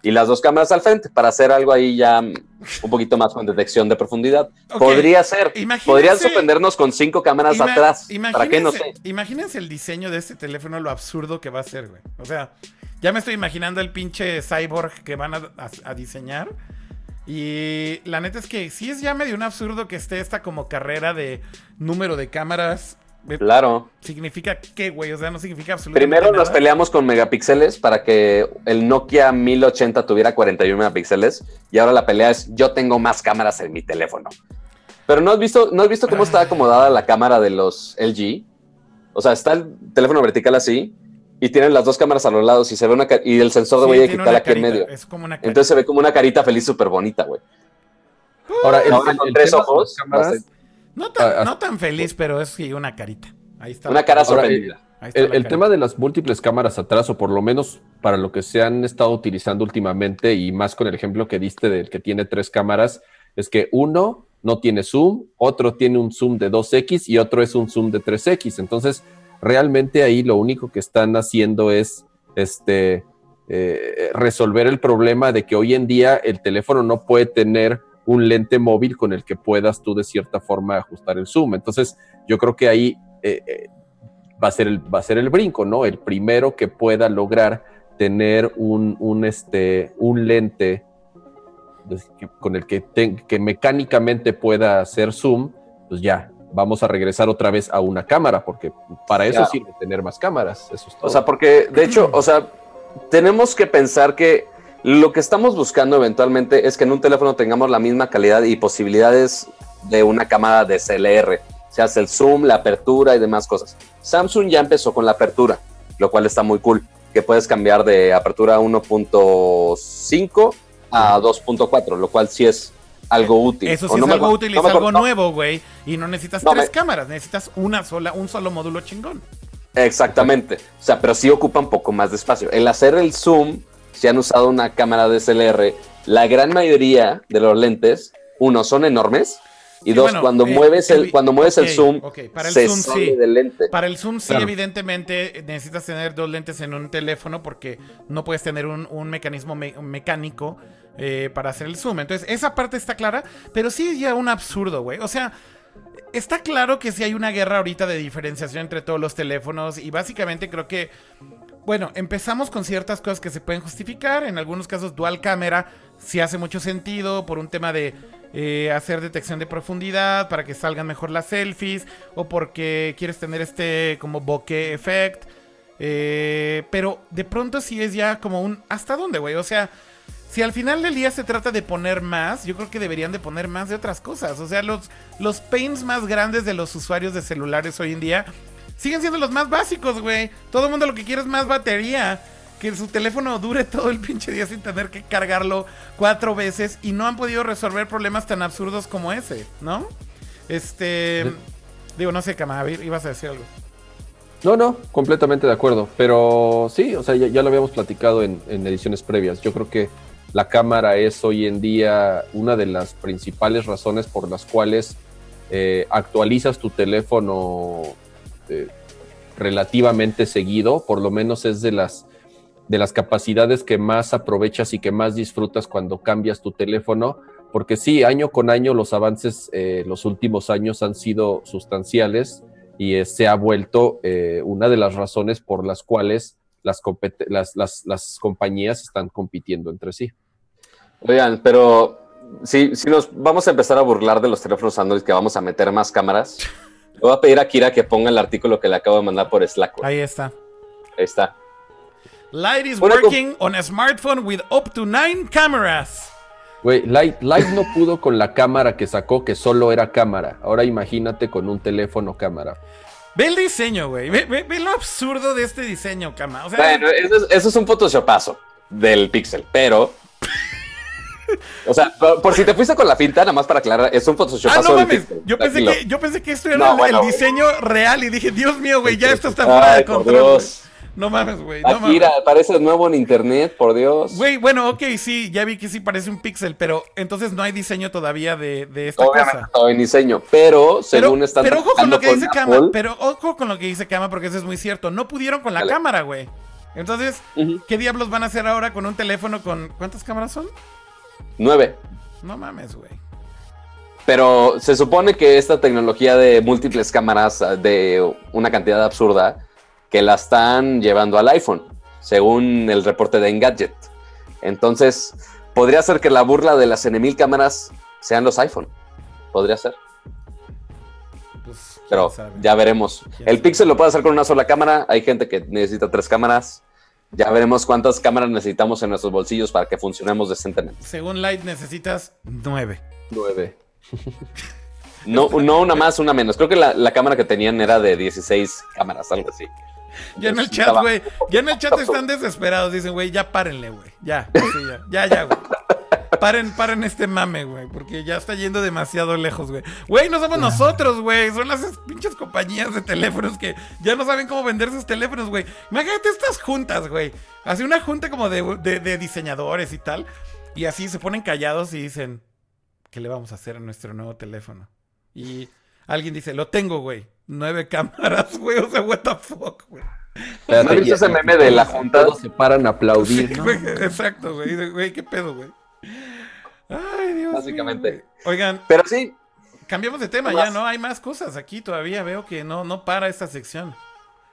S2: Y las dos cámaras al frente para hacer algo ahí ya un poquito más con detección de profundidad. Podría ser.
S1: imagínense-
S2: Podrían sorprendernos con cinco cámaras
S1: Ima-
S2: atrás. ¿Para qué? No
S1: imagínense-
S2: sé.
S1: Imagínense el diseño de este teléfono, lo absurdo que va a ser, güey. O sea, ya me estoy imaginando el pinche cyborg que van a, a- a diseñar. Y la neta es que sí es ya medio un absurdo que esté esta como carrera de número de cámaras.
S2: Claro.
S1: ¿Significa qué, güey? O sea, no significa absolutamente
S2: Primero nos peleamos con megapíxeles para que el Nokia 1080 tuviera 41 megapíxeles. Y ahora la pelea es yo tengo más cámaras en mi teléfono. Pero no has visto, ¿no has visto cómo está acomodada la cámara de los LG? O sea, está el teléfono vertical así y tienen las dos cámaras a los lados y se ve una y el sensor de
S1: Sí,
S2: digital
S1: una
S2: aquí en medio.
S1: Es como una carita.
S2: Entonces se ve como una carita feliz súper bonita, güey.
S3: Ahora, el,
S2: Ahora
S3: el-
S2: con
S3: el
S2: tres ojos,
S3: cámaras,
S1: no, tan,
S3: ah, ah.
S1: no tan feliz, pero es sí una carita. Ahí está.
S2: Una cara
S3: Ahora,
S2: sorprendida.
S1: Ahí está
S3: el, tema de las múltiples cámaras atrás, o por lo menos para lo que se han estado utilizando últimamente, y más con el ejemplo que diste del que tiene tres cámaras, es que uno no tiene zoom, otro tiene un zoom de 2X y otro es un zoom de 3X. Entonces, realmente ahí lo único que están haciendo es este, eh, resolver el problema de que hoy en día el teléfono no puede tener un lente móvil con el que puedas tú de cierta forma ajustar el zoom. Entonces, yo creo que ahí eh, eh, va, a ser el, va a ser el brinco, ¿no? El primero que pueda lograr tener un, un, este, un lente pues, con el que, te- que mecánicamente pueda hacer zoom, pues ya, vamos a regresar otra vez a una cámara, porque para eso
S2: Claro.
S3: sirve tener más cámaras. Eso es todo.
S2: O sea, porque de hecho, o sea, tenemos que pensar que lo que estamos buscando eventualmente es que en un teléfono tengamos la misma calidad y posibilidades de una cámara de CLR. Se hace el zoom, la apertura y demás cosas. Samsung ya empezó con la apertura, lo cual está muy cool, que puedes cambiar de apertura 1.5 a 2.4, lo cual sí es algo útil.
S1: Eso sí es algo útil
S2: no
S1: es algo nuevo, güey. Y no necesitas tres
S2: me-
S1: cámaras, necesitas una sola, un solo módulo chingón.
S2: Exactamente. O sea, pero sí ocupa un poco más de espacio. El hacer el zoom, si han usado una cámara DSLR, la gran mayoría de los lentes, uno, son enormes. Y dos,
S1: bueno,
S2: cuando
S1: eh,
S2: mueves el, cuando mueves el zoom,
S1: ok, para el
S2: se
S1: zoom,
S2: sale
S1: sí.
S2: del lente.
S1: Para el zoom, sí,
S3: Claro.
S1: evidentemente necesitas tener dos lentes en un teléfono porque no puedes tener un, un mecanismo me- mecánico eh, para hacer el zoom. Entonces, esa parte está clara, pero sí es ya un absurdo, güey. O sea, está claro que sí hay una guerra ahorita de diferenciación entre todos los teléfonos y básicamente creo que, bueno, empezamos con ciertas cosas que se pueden justificar. En algunos casos, dual cámara sí hace mucho sentido por un tema de eh, hacer detección de profundidad para que salgan mejor las selfies o porque quieres tener este como bokeh effect. Eh, pero de pronto sí es ya como un ¿hasta dónde, güey? O sea, si al final del día se trata de poner más, yo creo que deberían de poner más de otras cosas. O sea, los, los pains más grandes de los usuarios de celulares hoy en día siguen siendo los más básicos, güey. Todo el mundo lo que quiere es más batería. Que su teléfono dure todo el pinche día sin tener que cargarlo cuatro veces. Y no han podido resolver problemas tan absurdos como ese, ¿no? Este.
S3: Sí.
S1: Digo, no sé, Cama, ibas a decir algo.
S3: No, no, completamente de acuerdo. Pero sí, o sea, ya, ya lo habíamos platicado en, en ediciones previas. Yo creo que la cámara es hoy en día una de las principales razones por las cuales eh, actualizas tu teléfono eh, relativamente seguido. Por lo menos es de las, de las capacidades que más aprovechas y que más disfrutas cuando cambias tu teléfono. Porque sí, año con año los avances, eh, los últimos años han sido sustanciales y eh, se ha vuelto eh, una de las razones por las cuales las, las, las, las compañías están compitiendo entre sí.
S2: Oigan, pero si, si nos vamos a empezar a burlar de los teléfonos Android que vamos a meter más cámaras, le voy a pedir a Kira que ponga el artículo que le acabo de mandar por Slack. güey.
S1: Ahí está.
S2: Ahí está.
S1: Light is working on a smartphone with up to nine cameras.
S3: Güey, Light, Light no pudo con la cámara que sacó, que solo era cámara. Ahora imagínate con un teléfono cámara.
S1: Ve el diseño, güey. Ve, ve- ve lo absurdo de este diseño, Cama. O sea,
S2: Bueno, eso es, eso es un photoshopazo. del Pixel, pero. O sea, por, por si te fuiste con la finta, nada más para aclarar, es un Photoshop
S1: Ah, no mames. Yo pensé, que, yo pensé que esto era
S2: No,
S1: el,
S2: bueno.
S1: el diseño real y dije, Dios mío, güey, ya esto está fuera de control. No mames, güey. No mames.
S2: Akira, apareces nuevo en internet, por Dios.
S1: Güey, bueno, ok, sí, ya vi que sí parece un pixel, pero entonces no hay diseño todavía de, de esta
S2: Obviamente
S1: cosa.
S2: estaba en diseño, pero según están
S1: pero ojo con lo que dice
S2: con
S1: Kama,
S2: Apple,
S1: pero ojo con lo que dice Kama, porque eso es muy cierto. No pudieron con la
S2: Dale.
S1: cámara, güey. Entonces. ¿qué diablos van a hacer ahora con un teléfono con. ¿Cuántas cámaras son?
S2: Nueve.
S1: No mames, güey.
S2: Pero se supone que esta tecnología de múltiples cámaras ah, de una cantidad absurda que la están llevando al iPhone, según el reporte de Engadget. Entonces, podría ser que la burla de las N1000 cámaras sean los iPhone. Podría ser,
S1: Pues,
S2: pero
S1: sabe.
S2: ya veremos.
S1: ¿Quién
S2: El
S1: sabe?
S2: Pixel lo puede hacer con una sola cámara. Hay gente que necesita tres cámaras. Ya veremos cuántas cámaras necesitamos en nuestros bolsillos para que funcionemos decentemente.
S1: Según Light necesitas nueve.
S3: Nueve.
S2: No, no una más, una menos. Creo que la, la cámara que tenían era de 16 cámaras, algo así.
S1: Ya en el chat, güey. Ya en el chat están desesperados. Dicen, güey, ya párenle, güey. Ya, ya, ya, ya, güey. Paren, paren este mame, güey. Porque ya está yendo demasiado lejos, güey. Güey, no somos nosotros, güey. Son las pinches compañías de teléfonos que ya no saben cómo vender sus teléfonos, güey. Imagínate estas juntas, güey. Hace una junta como de, de- de diseñadores y tal. Y así se ponen callados y dicen, ¿qué le vamos a hacer a nuestro nuevo teléfono? Y alguien dice, lo tengo, güey. Nueve cámaras, güey. O sea, what the fuck, güey.
S2: ¿No has visto
S3: y-
S2: ese meme de la
S3: todos-
S2: junta?
S3: Todos se paran a aplaudir.
S1: Sí,
S3: ¿no?
S1: güey, exacto, güey. Güey, qué pedo, güey. Ay, Dios.
S2: Básicamente.
S1: mío. Oigan,
S2: Pero sí,
S1: cambiamos de tema
S2: ¿Qué
S1: ya? ¿no? Hay más cosas aquí todavía. Veo que no, no para esta sección.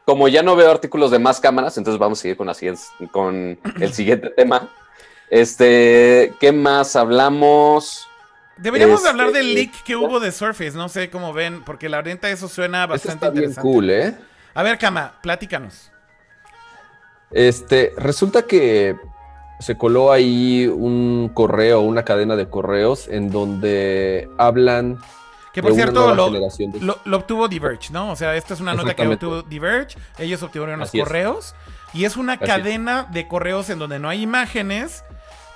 S2: como ya no veo artículos de más cámaras, entonces vamos a seguir con, la siguiente- con el siguiente tema. Este, ¿qué más hablamos?
S1: Deberíamos
S2: Este,
S1: hablar del leak que hubo de Surface. No sé cómo ven, porque la neta eso suena bastante
S3: está bien
S1: interesante.
S3: cool, ¿eh?
S1: A ver, Kama, platícanos.
S3: Este, resulta que se coló ahí un correo, una cadena de correos en donde hablan
S1: Que por
S3: de
S1: cierto,
S3: nueva
S1: lo,
S3: de-
S1: lo- lo obtuvo Diverge, ¿no? O sea, esta es una nota que obtuvo Diverge. Ellos obtuvieron los
S3: es.
S1: correos. Y es una
S3: Así es.
S1: cadena de correos en donde no hay imágenes.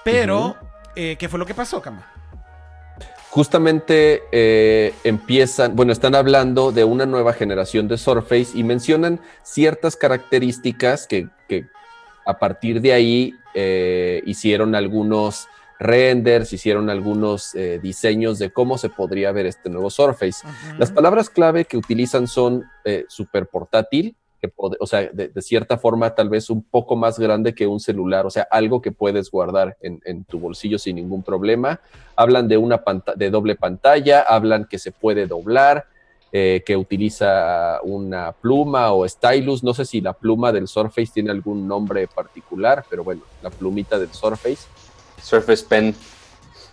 S1: Pero, eh, ¿qué fue lo que pasó, Kama?
S3: Justamente eh, empiezan, bueno, están hablando de una nueva generación de Surface y mencionan ciertas características que, que a partir de ahí eh, hicieron algunos renders, hicieron algunos eh, diseños de cómo se podría ver este nuevo Surface. Las palabras clave que utilizan son eh, super portátil, que o sea, de, de cierta forma tal vez un poco más grande que un celular, o sea, algo que puedes guardar en, en tu bolsillo sin ningún problema. Hablan de una de doble pantalla, hablan que se puede doblar, eh, que utiliza una pluma o stylus. No sé si la pluma del Surface tiene algún nombre particular, pero bueno, la plumita del Surface.
S2: Surface Pen.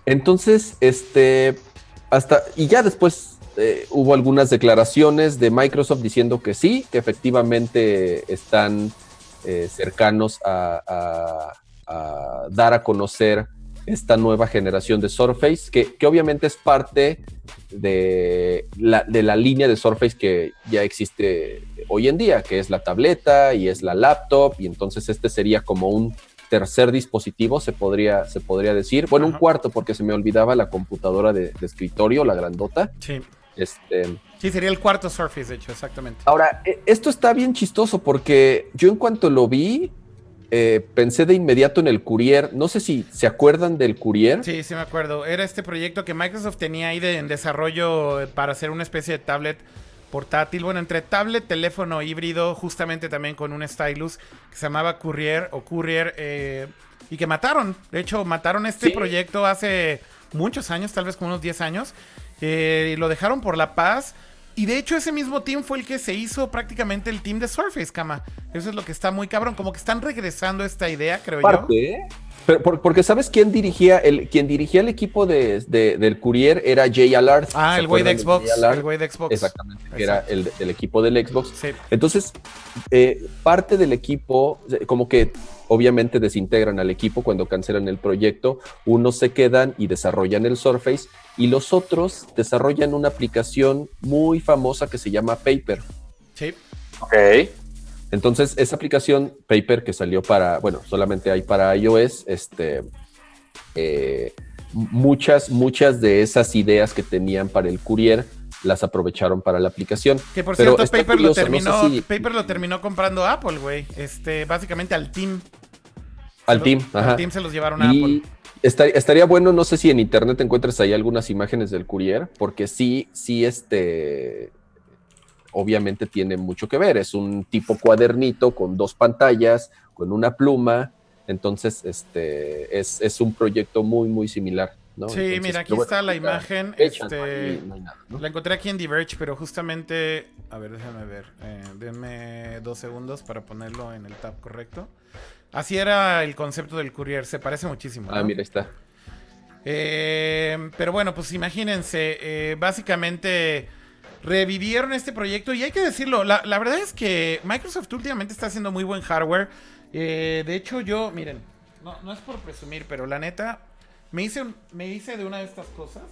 S3: Entonces, este, hasta, y ya después eh, hubo algunas declaraciones de Microsoft diciendo que sí, que efectivamente están eh, cercanos a, a- a dar a conocer esta nueva generación de Surface, que, que obviamente es parte de la, de la línea de Surface que ya existe hoy en día, que es la tableta y es la laptop, y entonces este sería como un tercer dispositivo, se podría, se podría decir. Bueno, un cuarto, porque se me olvidaba la computadora de, de escritorio, la grandota.
S1: Sí.
S3: Este,
S1: Sí, sería el cuarto Surface, de hecho, exactamente.
S3: Ahora, e- esto está bien chistoso porque yo en cuanto lo vi, eh, pensé de inmediato en el Courier. No sé si se acuerdan del Courier.
S1: Sí, sí me acuerdo. Era este proyecto que Microsoft tenía ahí de, en desarrollo eh, para hacer una especie de tablet portátil. Bueno, entre tablet, teléfono híbrido, justamente también con un stylus que se llamaba Courier o Courier eh, y que mataron. De hecho, mataron este
S3: Sí.
S1: proyecto hace muchos años, tal vez como unos 10 años. eh, y lo dejaron por la paz. Y de hecho ese mismo team fue el que se hizo prácticamente el team de Surface, Kama. Eso es lo que está muy cabrón. Como que están regresando a esta idea, creo yo.
S3: ¿eh? Pero, porque sabes quién dirigía el quien dirigía el equipo de, de- del Courier era Jay Allard.
S1: Ah,
S3: ¿Se
S1: el güey de Xbox. El güey de Xbox.
S3: Exactamente, que era el del equipo del Xbox.
S1: Sí.
S3: Entonces, eh, parte del equipo, eh, como que obviamente desintegran al equipo cuando cancelan el proyecto, unos se quedan y desarrollan el Surface y los otros desarrollan una aplicación muy famosa que se llama Paper.
S1: Sí.
S2: Ok.
S3: Entonces, esa aplicación Paper que salió para, bueno, solamente hay para iOS, este, eh, muchas, muchas de esas ideas que tenían para el courier las aprovecharon para la aplicación.
S1: Que por
S3: Pero
S1: cierto, Paper,
S3: curioso,
S1: lo
S3: no sé
S1: terminó,
S3: si-
S1: Paper lo terminó comprando Apple, güey. Este, básicamente al team.
S3: Al team, ajá.
S1: Al team se los llevaron a
S3: Y
S1: Apple.
S3: esta- estaría bueno, no sé si en internet encuentres ahí algunas imágenes del courier, porque sí, sí, este, obviamente tiene mucho que ver. Es un tipo cuadernito con dos pantallas, con una pluma. Entonces, este, es, es un proyecto muy, muy similar. ¿No?
S1: Sí,
S3: Entonces,
S1: mira, aquí
S3: bueno,
S1: está la imagen.
S3: fecha,
S1: este,
S3: no hay- no hay nada, ¿no?
S1: La encontré aquí en Diverge, pero justamente. A ver, déjame ver. Eh, denme dos segundos para ponerlo en el tab correcto. Así era el concepto del courier, se parece muchísimo.
S3: Ah, mira, está.
S1: Eh, pero bueno, pues imagínense, eh, básicamente revivieron este proyecto y hay que decirlo, la, la verdad es que Microsoft últimamente está haciendo muy buen hardware. Eh, de hecho, yo, miren, no, no es por presumir, pero la neta, me hice, me hice de una de estas cosas.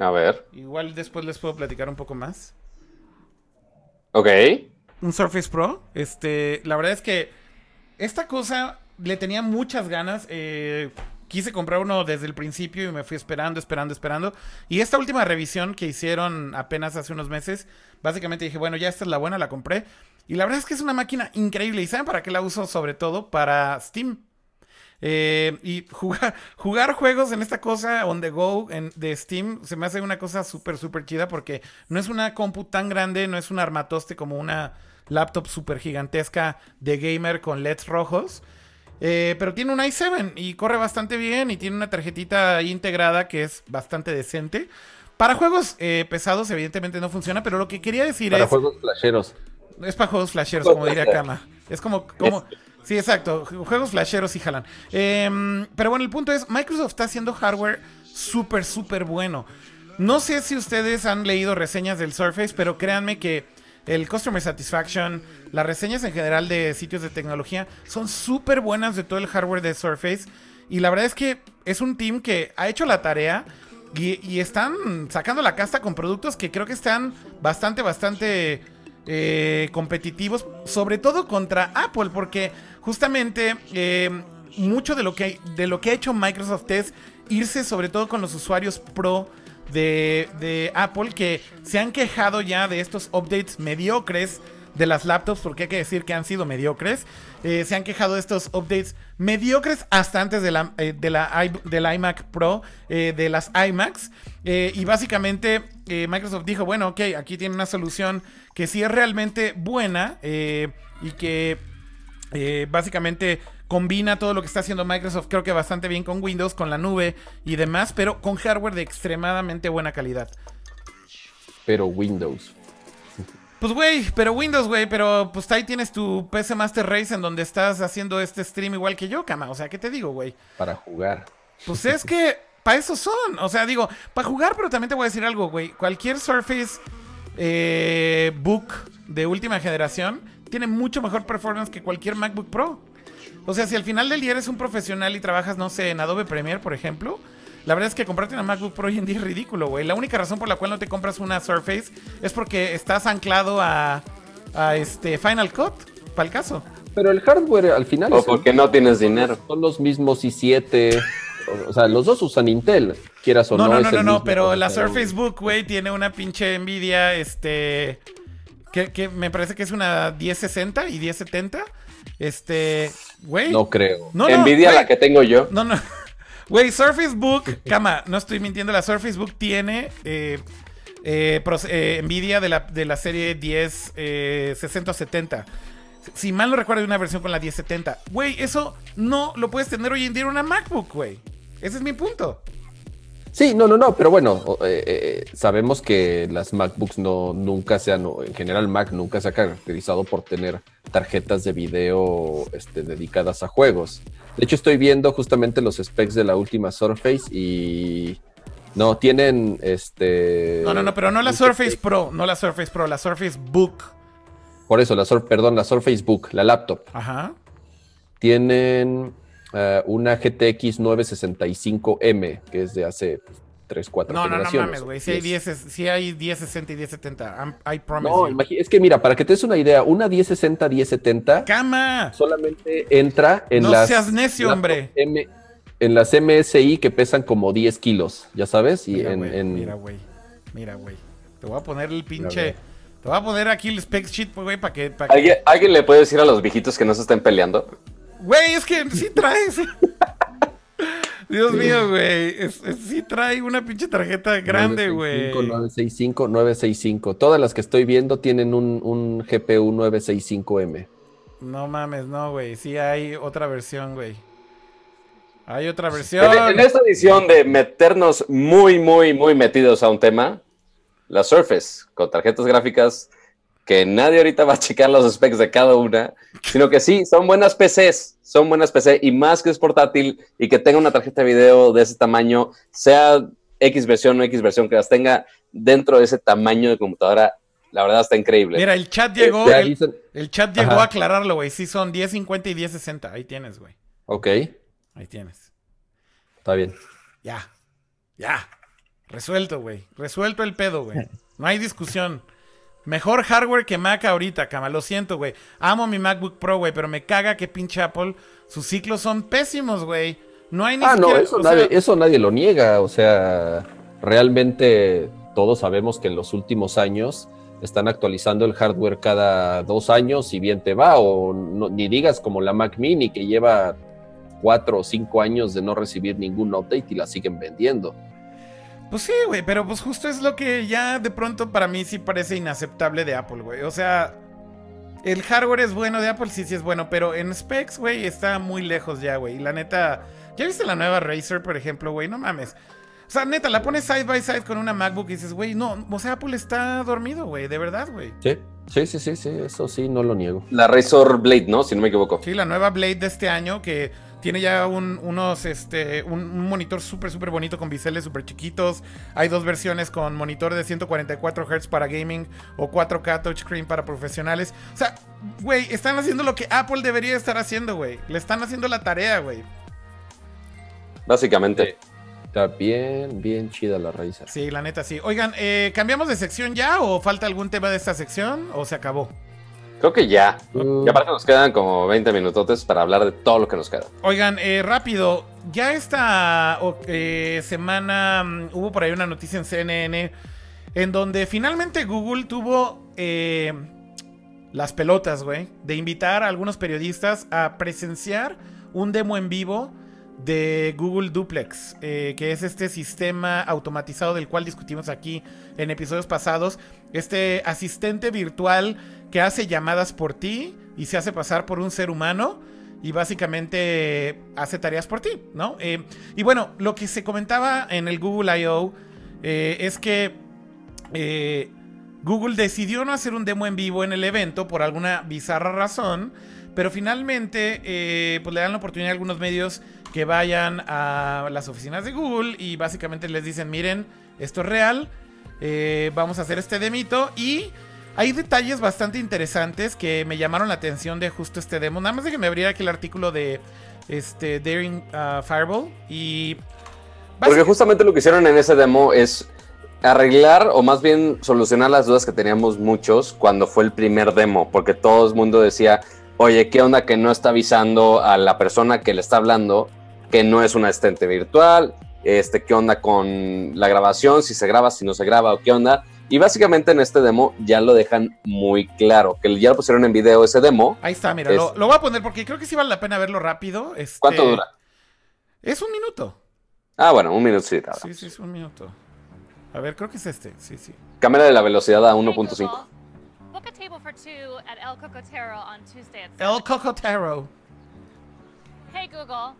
S2: A ver.
S1: Igual después les puedo platicar un poco más.
S2: Ok.
S1: un Surface Pro. Este, la verdad es que esta cosa le tenía muchas ganas. eh, quise comprar uno desde el principio y me fui esperando, esperando, esperando. Y esta última revisión que hicieron apenas hace unos meses, básicamente dije, bueno, ya esta es la buena, la compré. Y la verdad es que es una máquina increíble. ¿Y saben para qué la uso? Sobre todo para Steam. Eh, y jugar, jugar juegos en esta cosa on the go en- de Steam se me hace una cosa súper, súper chida porque no es una compu tan grande, no es un armatoste como una laptop súper gigantesca de gamer con LEDs rojos. Eh, pero tiene un i7 y corre bastante bien y tiene una tarjetita integrada que es bastante decente. Para juegos eh, pesados evidentemente no funciona, pero lo que quería decir
S3: Para
S1: es...
S3: juegos flasheros.
S1: Es para juegos flasheros, como diría Kama. Es como, como, sí, exacto. Juegos flasheros sí jalan. Em, pero bueno, el punto es, Microsoft está haciendo hardware súper, súper bueno. No sé si ustedes han leído reseñas del Surface, pero créanme que el Customer Satisfaction, las reseñas en general de sitios de tecnología son súper buenas de todo el hardware de Surface. Y la verdad es que es un team que ha hecho la tarea y, y están sacando la casta con productos que creo que están bastante, bastante eh, competitivos, sobre todo contra Apple, porque justamente eh, mucho de lo, que, de lo que ha hecho Microsoft es irse sobre todo con los usuarios pro de, de Apple que se han quejado ya de estos updates mediocres de las laptops, porque hay que decir que han sido mediocres. Eh, se han quejado de estos updates mediocres hasta antes de la, eh, de la, i- del iMac Pro, de las iMacs. Y básicamente Microsoft dijo, bueno, ok, aquí tiene una solución que sí es realmente buena y que eh, básicamente combina todo lo que está haciendo Microsoft, creo que bastante bien con Windows, con la nube y demás, pero con hardware de extremadamente buena calidad.
S3: Pero Windows.
S1: Pues güey, pero Windows, güey, pero pues ahí tienes tu PC Master Race en donde estás haciendo este stream igual que yo, cama. O sea, ¿qué te digo, güey?
S3: Para jugar.
S1: Pues es que para eso son. O sea, digo, para jugar, pero también te voy a decir algo, güey. Cualquier Surface eh, Book de última generación tiene mucho mejor performance que cualquier MacBook Pro. O sea, si al final del día eres un profesional y trabajas, no sé, en Adobe Premiere, por ejemplo, la verdad es que comprarte una MacBook Pro hoy en día es ridículo, güey. La única razón por la cual no te compras una Surface es porque estás anclado a, a este Final Cut, para el caso.
S3: Pero el hardware al final
S2: O
S3: es-
S2: porque no tienes dinero.
S3: son los mismos i7. o- sea, los dos usan Intel, quieras o no.
S1: No, no, no, no, no, pero la. Surface Book, güey, tiene una pinche Nvidia, este, que, que me parece que es una 1060 y 1070. Este, güey.
S3: No creo.
S1: No,
S2: Envidia la que tengo yo.
S1: No, no. Güey, Surface Book, cama, no estoy mintiendo, la Surface Book tiene eh, eh, eh, Nvidia de la, de la serie 10 eh, 60 o 70. Si mal no recuerdo, hay una versión con la 1070. Güey, eso no lo puedes tener hoy en día en una MacBook, güey. Ese es mi punto.
S3: Sí, no, no, no, pero bueno, eh, eh, sabemos que las MacBooks no nunca se han, en general Mac nunca se ha caracterizado por tener tarjetas de video este, dedicadas a juegos. De hecho, estoy viendo justamente los specs de la última Surface y no tienen este.
S1: No, no, no, pero no la Surface Pro, no la Surface Pro, la Surface Book.
S3: Por eso, la Sur- perdón, la Surface Book, la laptop.
S1: Ajá.
S3: Tienen eh, una GTX 965M, que es de hace pues, 3, 4
S1: No, no, no
S3: generaciones.
S1: mames, güey. Si hay 10, si hay 1060 y 1070. I'm- I promise
S3: No,
S1: you.
S3: es que mira, para que te des una idea, una 1060, 1070
S1: ¡Cama!
S3: solamente entra en
S1: No
S3: las.
S1: seas necio, hombre.
S3: M- en las MSI que pesan como 10 kilos, ya sabes. Y
S1: Mira,
S3: en,
S1: güey.
S3: en-
S1: Mira, güey. Mira, güey. Te voy a poner el pinche. Te voy a poner aquí el spec sheet, güey, para que. pa' que-
S2: ¿Alguien, alguien le puede decir a los viejitos que no se estén peleando?
S1: Güey, es que sí trae. sí. Dios mío, güey. Es- es- sí trae una pinche tarjeta grande, güey.
S3: 965, 965. Todas las que estoy viendo tienen un, un GPU 965M.
S1: No mames, no, güey. Sí hay otra versión, güey. Hay otra versión.
S2: En, en esta edición de meternos muy, muy, muy metidos a un tema, la Surface, con tarjetas gráficas que nadie ahorita va a checar los specs de cada una, sino que sí, son buenas PCs, son buenas PC, y más que es portátil y que tenga una tarjeta de video de ese tamaño, sea X versión o X versión que las tenga dentro de ese tamaño de computadora, la verdad está increíble.
S1: Mira, el chat llegó.
S3: Ya
S1: El, chat llegó
S3: Ajá.
S1: a aclararlo, güey. Sí, son 1050 y 1060. Ahí tienes, güey.
S3: Ok,
S1: Ahí tienes.
S3: está bien.
S1: Ya. Ya. Resuelto, güey. Resuelto el pedo, güey. No hay discusión. Mejor hardware que Mac ahorita, cama. Lo siento, güey. Amo mi MacBook Pro, güey, pero me caga que pinche Apple. Sus ciclos son pésimos, güey. No hay ni
S3: Ah, no, eso nadie,
S1: sea,
S3: eso nadie lo niega. O sea, realmente todos sabemos que en los últimos años están actualizando el hardware cada dos años y bien te va. O no- ni digas como la Mac Mini que lleva cuatro o cinco años de no recibir ningún update y la siguen vendiendo.
S1: Pues sí, güey, pero pues justo es lo que ya de pronto para mí sí parece inaceptable de Apple, güey. O sea, el hardware es bueno de Apple, sí, sí es bueno, pero en specs, güey, está muy lejos ya, güey. Y la neta, ¿ya viste la nueva Razer, por ejemplo, güey? No mames. O sea, neta, la pones side by side con una MacBook y dices, güey, no, o sea, Apple está dormido, güey, de verdad, güey.
S3: Sí, sí, sí, sí, sí, eso sí, no lo niego.
S2: La Razor Blade, ¿no? Si no me equivoco.
S1: Sí, la nueva Blade de este año que tiene ya un, unos, este, un, un monitor súper, súper bonito con biseles súper chiquitos. Hay dos versiones con monitor de 144 Hz para gaming o 4K touchscreen para profesionales. O sea, güey, están haciendo lo que Apple debería estar haciendo, güey. Le están haciendo la tarea, güey.
S2: Básicamente.
S3: Está bien, bien chida la raíz.
S1: Sí, la neta, sí. Oigan, eh, ¿cambiamos de sección ya o falta algún tema de esta sección o se acabó?
S2: Creo que ya.
S3: Mm.
S2: Ya parece que nos quedan como 20 minutotes para hablar de todo lo que nos queda.
S1: Oigan, eh, rápido, ya esta eh, semana mm, hubo por ahí una noticia en CNN en donde finalmente Google tuvo eh, las pelotas, güey, de invitar a algunos periodistas a presenciar un demo en vivo de Google Duplex, eh, que es este sistema automatizado del cual discutimos aquí en episodios pasados, este asistente virtual que hace llamadas por ti y se hace pasar por un ser humano y básicamente hace tareas por ti, ¿no? Eh, y bueno, lo que se comentaba en el Google I.O. eh, es que eh, Google decidió no hacer un demo en vivo en el evento por alguna bizarra razón, pero finalmente eh, pues le dan la oportunidad a algunos medios que vayan a las oficinas de Google y básicamente les dicen, miren, esto es real, vamos a hacer este demito y hay detalles bastante interesantes que me llamaron la atención de justo este demo. Nada más de que me abriera aquí el artículo de este Daring uh, Fireball y...
S2: Porque justamente lo que hicieron en ese demo es arreglar o más bien solucionar las dudas que teníamos muchos cuando fue el primer demo, porque todo el mundo decía, oye, ¿qué onda que no está avisando a la persona que le está hablando que no es un asistente virtual? Este, ¿Qué onda con la grabación? Si se graba, si no se graba o qué onda. Y básicamente en este demo ya lo dejan muy claro, que ya lo pusieron en video ese demo.
S1: Ahí está, mira,
S2: Es-
S1: lo, lo voy a poner porque creo que sí vale la pena verlo rápido. este-
S2: ¿Cuánto dura?
S1: Es un minuto.
S2: Ah, bueno, un minuto sí.
S1: Sí, sí, es un minuto. A ver, creo que es este. Sí, sí.
S2: Cámara de la velocidad a
S5: Hey,
S2: 1.5.
S5: Google, Book a table for two at El Cocotero on Tuesday at 7.
S1: El Cocotero.
S5: Hey Google,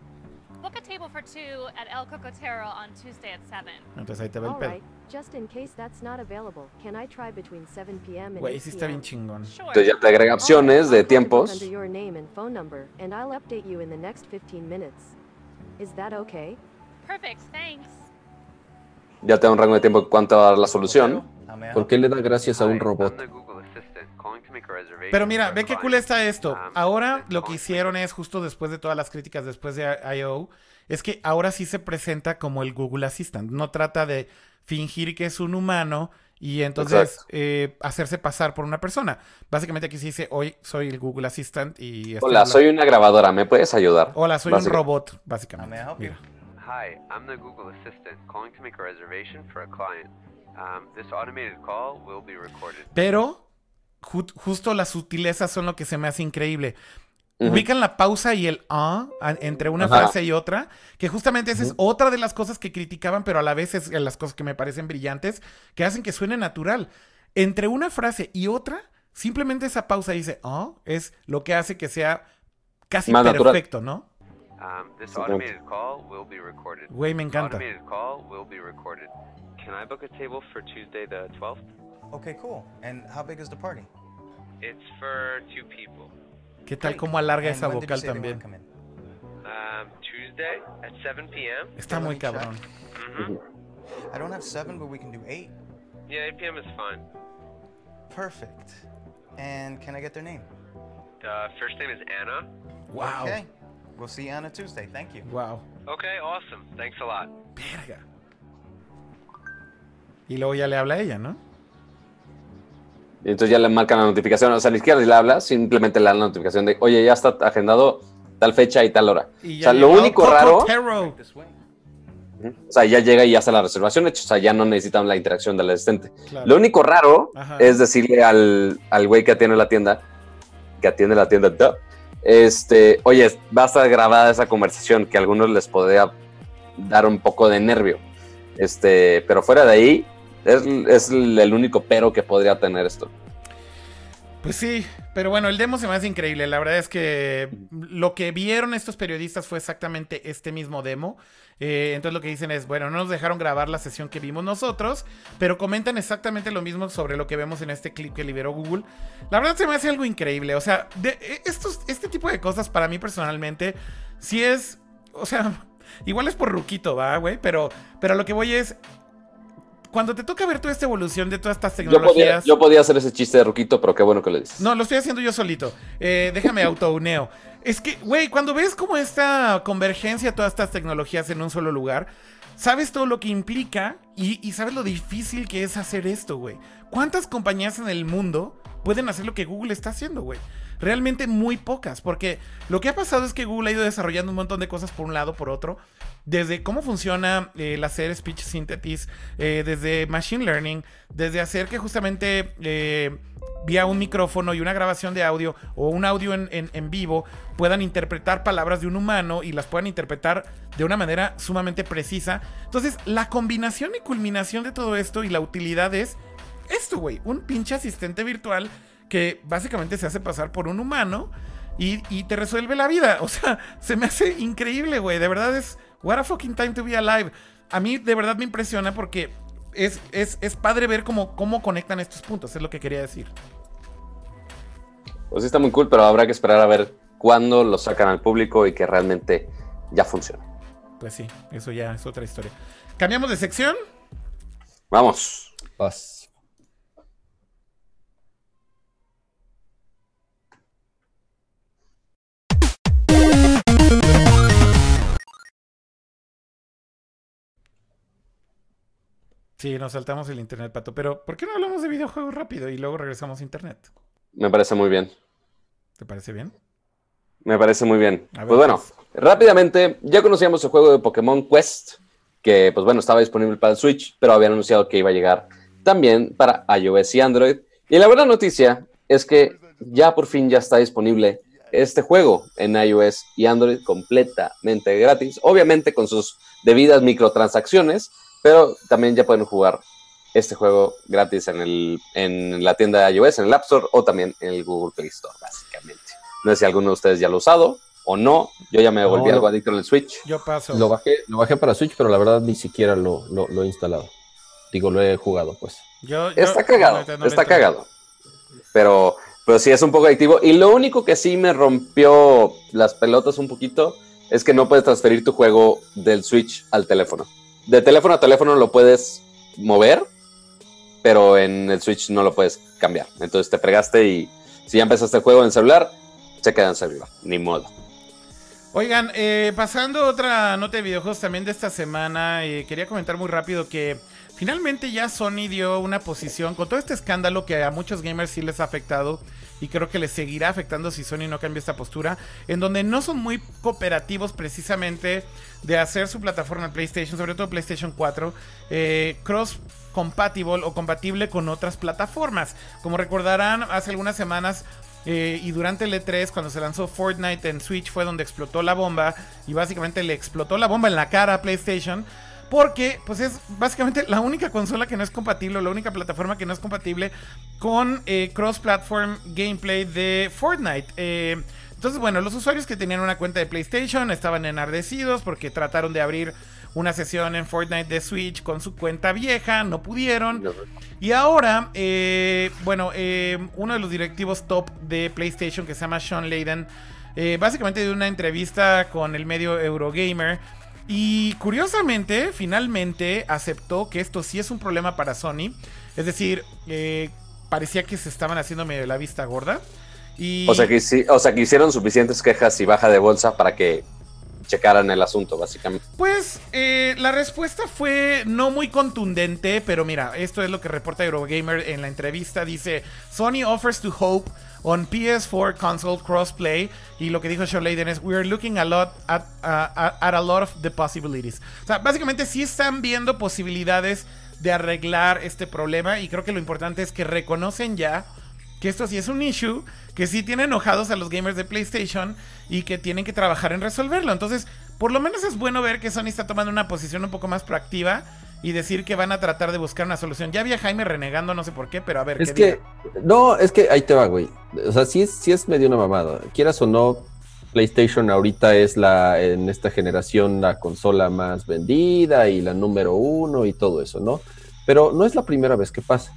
S5: book a table for two at El Cocotero on Tuesday at 7.
S1: Entonces ahí te va el pedo.
S7: Just in case that's not available, can I try between 7 p.m. and
S1: Güey,
S7: 8
S1: sí está bien
S7: p.m.?
S1: chingón.
S2: Entonces ya te agrega opciones de tiempos.
S7: Under your name and phone number, and I'll update you in the next 15 minutes. Is that okay?
S5: Perfect, thanks.
S2: Ya te da un rango de tiempo de cuánto va a dar la solución.
S3: ¿Por qué le da gracias a un robot?
S1: Pero mira, ve qué cool está esto. Ahora lo que hicieron es, justo después de todas las críticas después de I.O., es que ahora sí se presenta como el Google Assistant. No trata de fingir que es un humano y entonces eh, hacerse pasar por una persona. Básicamente aquí se dice, hoy soy el Google Assistant y... estoy
S2: Hola,
S1: hablando-
S2: soy una grabadora, ¿me puedes ayudar?
S1: Hola, soy un robot, básicamente. Mira.
S8: Hi, I'm the Google Assistant calling to make a reservation for a client. Um, this automated call will be recorded.
S1: Pero ju- justo las sutilezas son lo que se me hace increíble.
S2: Ujú.
S1: Ubican la pausa y el ah entre una
S2: Ajá.
S1: frase y otra, que justamente esa es otra de las cosas que criticaban, pero a la vez es de las cosas que me parecen brillantes, que hacen que suene natural. Entre una frase y otra, simplemente esa pausa dice ah es lo que hace que sea casi
S2: Más natural.
S1: perfecto, ¿no?
S8: Um, this automated call will be recorded.
S1: Güey, me encanta.
S8: Automated call will be recorded. Can I book a table for Tuesday the 12th?
S4: Okay, cool. And how big is the party?
S8: It's for two people.
S1: ¿Qué tal cómo alarga esa vocal también?
S8: Um, Tuesday at 7 p.m.
S1: Está muy cabrón.
S8: Mm-hmm.
S4: I don't have seven, but we can do eight.
S8: Yeah, 8 p.m. is fine.
S4: Perfect. And can I get their name?
S8: The first name is Anna.
S1: Wow.
S4: Okay. We'll see you on a Tuesday. Thank you.
S1: Wow.
S8: Okay, awesome. Thanks a lot.
S1: Verga. Y luego ya le habla a ella, ¿no?
S2: Y entonces ya le marcan la notificación. O sea, ni siquiera le habla, simplemente le dan la notificación de, oye, ya está agendado tal fecha y tal hora.
S1: Y
S2: O sea, lo único raro, o sea, ya llega y ya está la reservación hecha. O sea, ya no necesitan la interacción del asistente.
S1: Claro.
S2: Lo único raro
S1: Ajá.
S2: es decirle al, al güey que atiende la tienda, que atiende la tienda, duh, este, oye, va a estar grabada esa conversación que a algunos les podría dar un poco de nervio. Este, pero fuera de ahí, es, es el único pero que podría tener esto.
S1: Pues sí, pero bueno, el demo se me hace increíble. La verdad es que lo que vieron estos periodistas fue exactamente este mismo demo. Eh, entonces lo que dicen es, bueno, no nos dejaron grabar la sesión que vimos nosotros, pero comentan exactamente lo mismo sobre lo que vemos en este clip que liberó Google. La verdad se me hace algo increíble. O sea, de, eh, estos, este tipo de cosas para mí personalmente, sí es, o sea, igual es por ruquito, va, güey, pero, pero lo que voy es... Cuando te toca ver toda esta evolución de todas estas
S2: Yo podía,
S1: tecnologías...
S2: yo podía hacer ese chiste de Ruquito, pero qué bueno que lo dices.
S1: No, lo estoy haciendo yo solito. Eh, déjame autouneo. Es que, güey, cuando ves como esta convergencia de todas estas tecnologías en un solo lugar, sabes todo lo que implica y, y sabes lo difícil que es hacer esto, güey. ¿Cuántas compañías en el mundo pueden hacer lo que Google está haciendo, güey? Realmente muy pocas, porque lo que ha pasado es que Google ha ido desarrollando un montón de cosas por un lado, por otro, desde cómo funciona eh, el hacer speech synthesis, eh, desde machine learning, desde hacer que justamente eh, vía un micrófono y una grabación de audio o un audio en, en- en vivo puedan interpretar palabras de un humano y las puedan interpretar de una manera sumamente precisa. Entonces, la combinación y culminación de todo esto y la utilidad es esto, güey, un pinche asistente virtual que básicamente se hace pasar por un humano y, y te resuelve la vida. O sea, se me hace increíble, güey. De verdad es, what a fucking time to be alive. A mí de verdad me impresiona porque es, es, es padre ver cómo, cómo conectan estos puntos, es lo que quería decir.
S2: Pues sí está muy cool, pero habrá que esperar a ver cuándo lo sacan al público y que realmente ya funcione.
S1: Pues sí, eso ya es otra historia. ¿Cambiamos de sección?
S2: Vamos.
S3: Paz.
S1: Sí, nos saltamos el internet, pato. Pero, ¿por qué no hablamos de videojuegos rápido y luego regresamos a internet?
S2: Me parece muy bien.
S1: ¿Te parece bien?
S2: Me parece muy bien.
S1: Ver,
S2: Pues bueno,
S1: pues.
S2: rápidamente, ya conocíamos el juego de Pokémon Quest, que pues bueno, estaba disponible para el Switch, pero habían anunciado que iba a llegar también para iOS y Android. Y la buena noticia es que ya por fin ya está disponible este juego en iOS y Android completamente gratis, obviamente con sus debidas microtransacciones, pero también ya pueden jugar este juego gratis en, el, en la tienda de iOS, en el App Store o también en el Google Play Store, básicamente. No sé si alguno de ustedes ya lo ha usado o no. Yo ya me
S3: No,
S2: volví
S3: no.
S2: algo adicto en el Switch.
S1: Yo paso.
S3: Lo bajé, lo bajé para Switch, pero la verdad ni siquiera lo, lo- lo he instalado. Digo, lo he jugado, pues.
S1: Yo- yo-
S2: Está cagado,
S1: no, no le
S2: está cagado. Pero, pero sí es un poco adictivo. Y lo único que sí me rompió las pelotas un poquito es que no puedes transferir tu juego del Switch al teléfono. De teléfono a teléfono lo puedes mover, pero en el Switch no lo puedes cambiar. Entonces te fregaste y si ya empezaste el juego en celular, se queda en celular. Ni modo.
S1: Oigan, eh, pasando otra nota de videojuegos también de esta semana, eh, quería comentar muy rápido que finalmente ya Sony dio una posición con todo este escándalo que a muchos gamers sí les ha afectado y creo que les seguirá afectando si Sony no cambia esta postura, en donde no son muy cooperativos precisamente de hacer su plataforma PlayStation, sobre todo PlayStation 4, eh, cross compatible o compatible con otras plataformas. Como recordarán, hace algunas semanas eh, y durante el E3, cuando se lanzó Fortnite en Switch, fue donde explotó la bomba. Y básicamente le explotó la bomba en la cara a PlayStation. Porque, pues es básicamente la única consola que no es compatible, o la única plataforma que no es compatible con eh, cross-platform gameplay de Fortnite. Eh, entonces, bueno, los usuarios que tenían una cuenta de PlayStation estaban enardecidos porque trataron de abrir una sesión en Fortnite de Switch con su cuenta vieja, no pudieron. Y ahora, eh, bueno, uno de los directivos top de PlayStation que se llama Sean Layden, básicamente dio una entrevista con el medio Eurogamer. Y curiosamente, finalmente aceptó que esto sí es un problema para Sony. Es decir, eh, parecía que se estaban haciendo medio la vista gorda. Y...
S2: O sea, que o sea que hicieron suficientes quejas y baja de bolsa para que checaran el asunto, básicamente.
S1: Pues eh, la respuesta fue no muy contundente, pero mira, esto es lo que reporta Eurogamer en la entrevista. Dice, Sony offers to hope on PS4 console crossplay. Y lo que dijo Sean Layden es, we are looking a lot at, uh, at a lot of the possibilities. O sea, básicamente sí están viendo posibilidades de arreglar este problema y creo que lo importante es que reconocen ya que esto sí es un issue, que sí tiene enojados a los gamers de PlayStation y que tienen que trabajar en resolverlo. Entonces, por lo menos es bueno ver que Sony está tomando una posición un poco más proactiva y decir que van a tratar de buscar una solución. Ya había Jaime renegando, no sé por qué, pero a ver.
S3: Es
S1: ¿qué
S3: que,
S1: diga?
S3: no, es que ahí te va, güey. O sea, sí es, sí es medio una mamada. Quieras o no, PlayStation ahorita es la, en esta generación, la consola más vendida y la número uno y todo eso, ¿no? Pero no es la primera vez que pasa.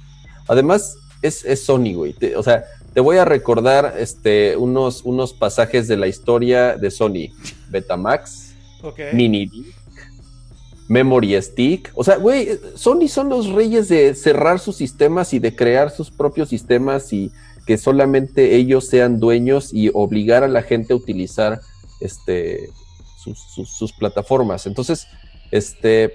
S3: Además, es, es Sony, güey. Te- o sea, te voy a recordar este, unos, unos pasajes de la historia de Sony. Betamax,
S1: Ok.
S3: Mini Memory Stick. O sea, güey, Sony son los reyes de cerrar sus sistemas y de crear sus propios sistemas y que solamente ellos sean dueños y obligar a la gente a utilizar este, sus, sus- plataformas. Entonces, este,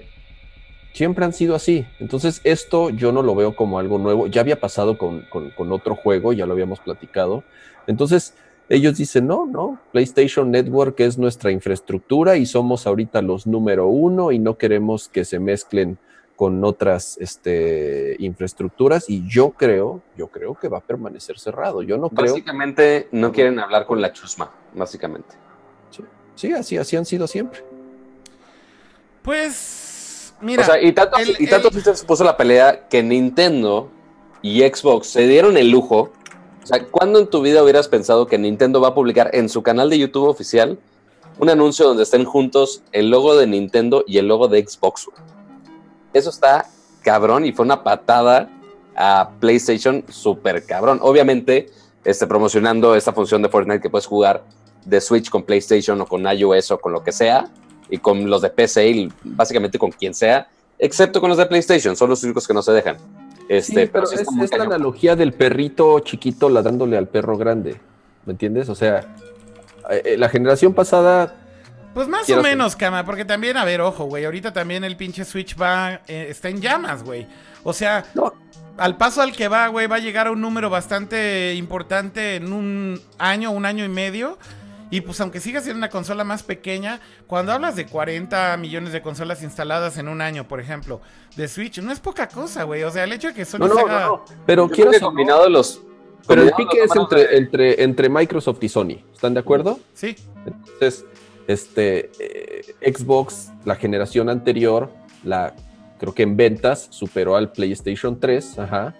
S3: siempre han sido así. Entonces, esto yo no lo veo como algo nuevo. Ya había pasado con- con otro juego, ya lo habíamos platicado. Entonces, ellos dicen, no, no, PlayStation Network es nuestra infraestructura y somos ahorita los número uno y no queremos que se mezclen con otras este, infraestructuras y yo creo, yo creo que va a permanecer cerrado. Yo no creo.
S2: Básicamente no quieren hablar con la chusma, básicamente.
S3: Sí, así, así han sido siempre.
S1: Pues, mira.
S2: o sea, y tanto,
S1: el-
S2: y tanto
S1: el-
S2: se puso la pelea que Nintendo y Xbox se dieron el lujo. O sea, ¿cuándo en tu vida hubieras pensado que Nintendo va a publicar en su canal de YouTube oficial un anuncio donde estén juntos el logo de Nintendo y el logo de Xbox? Eso está cabrón y fue una patada a PlayStation súper cabrón. Obviamente, este, promocionando esta función de Fortnite que puedes jugar de Switch con PlayStation o con iOS o con lo que sea, y con los de PC y básicamente con quien sea, excepto con los de PlayStation, son los únicos que no se dejan. Este,
S3: Sí, pero
S2: sí
S3: es, es la analogía del perrito chiquito ladrándole al perro grande. ¿Me entiendes? O sea, eh, eh, la generación pasada
S1: Pues más o menos, cama, porque también, a ver, ojo, güey, ahorita también el pinche Switch va, eh, está en llamas, güey. O sea,
S3: No.
S1: al paso al que va, güey, va a llegar a un número bastante importante en un año, un año y medio. Y pues aunque siga siendo una consola más pequeña, cuando hablas de 40 millones de consolas instaladas en un año, por ejemplo, de Switch, no es poca cosa, güey. O sea, el hecho de que Sony
S3: No, no,
S1: se
S3: no,
S1: haga...
S3: no. Pero
S2: Yo creo
S3: quieras
S2: que
S3: o no,
S2: combinado los.
S3: pero el pique es entre,
S2: de-
S3: entre, entre Microsoft y Sony. ¿Están de acuerdo?
S1: Sí,
S3: Entonces, este eh, Xbox, la generación anterior, la creo que en ventas superó al PlayStation 3, ajá.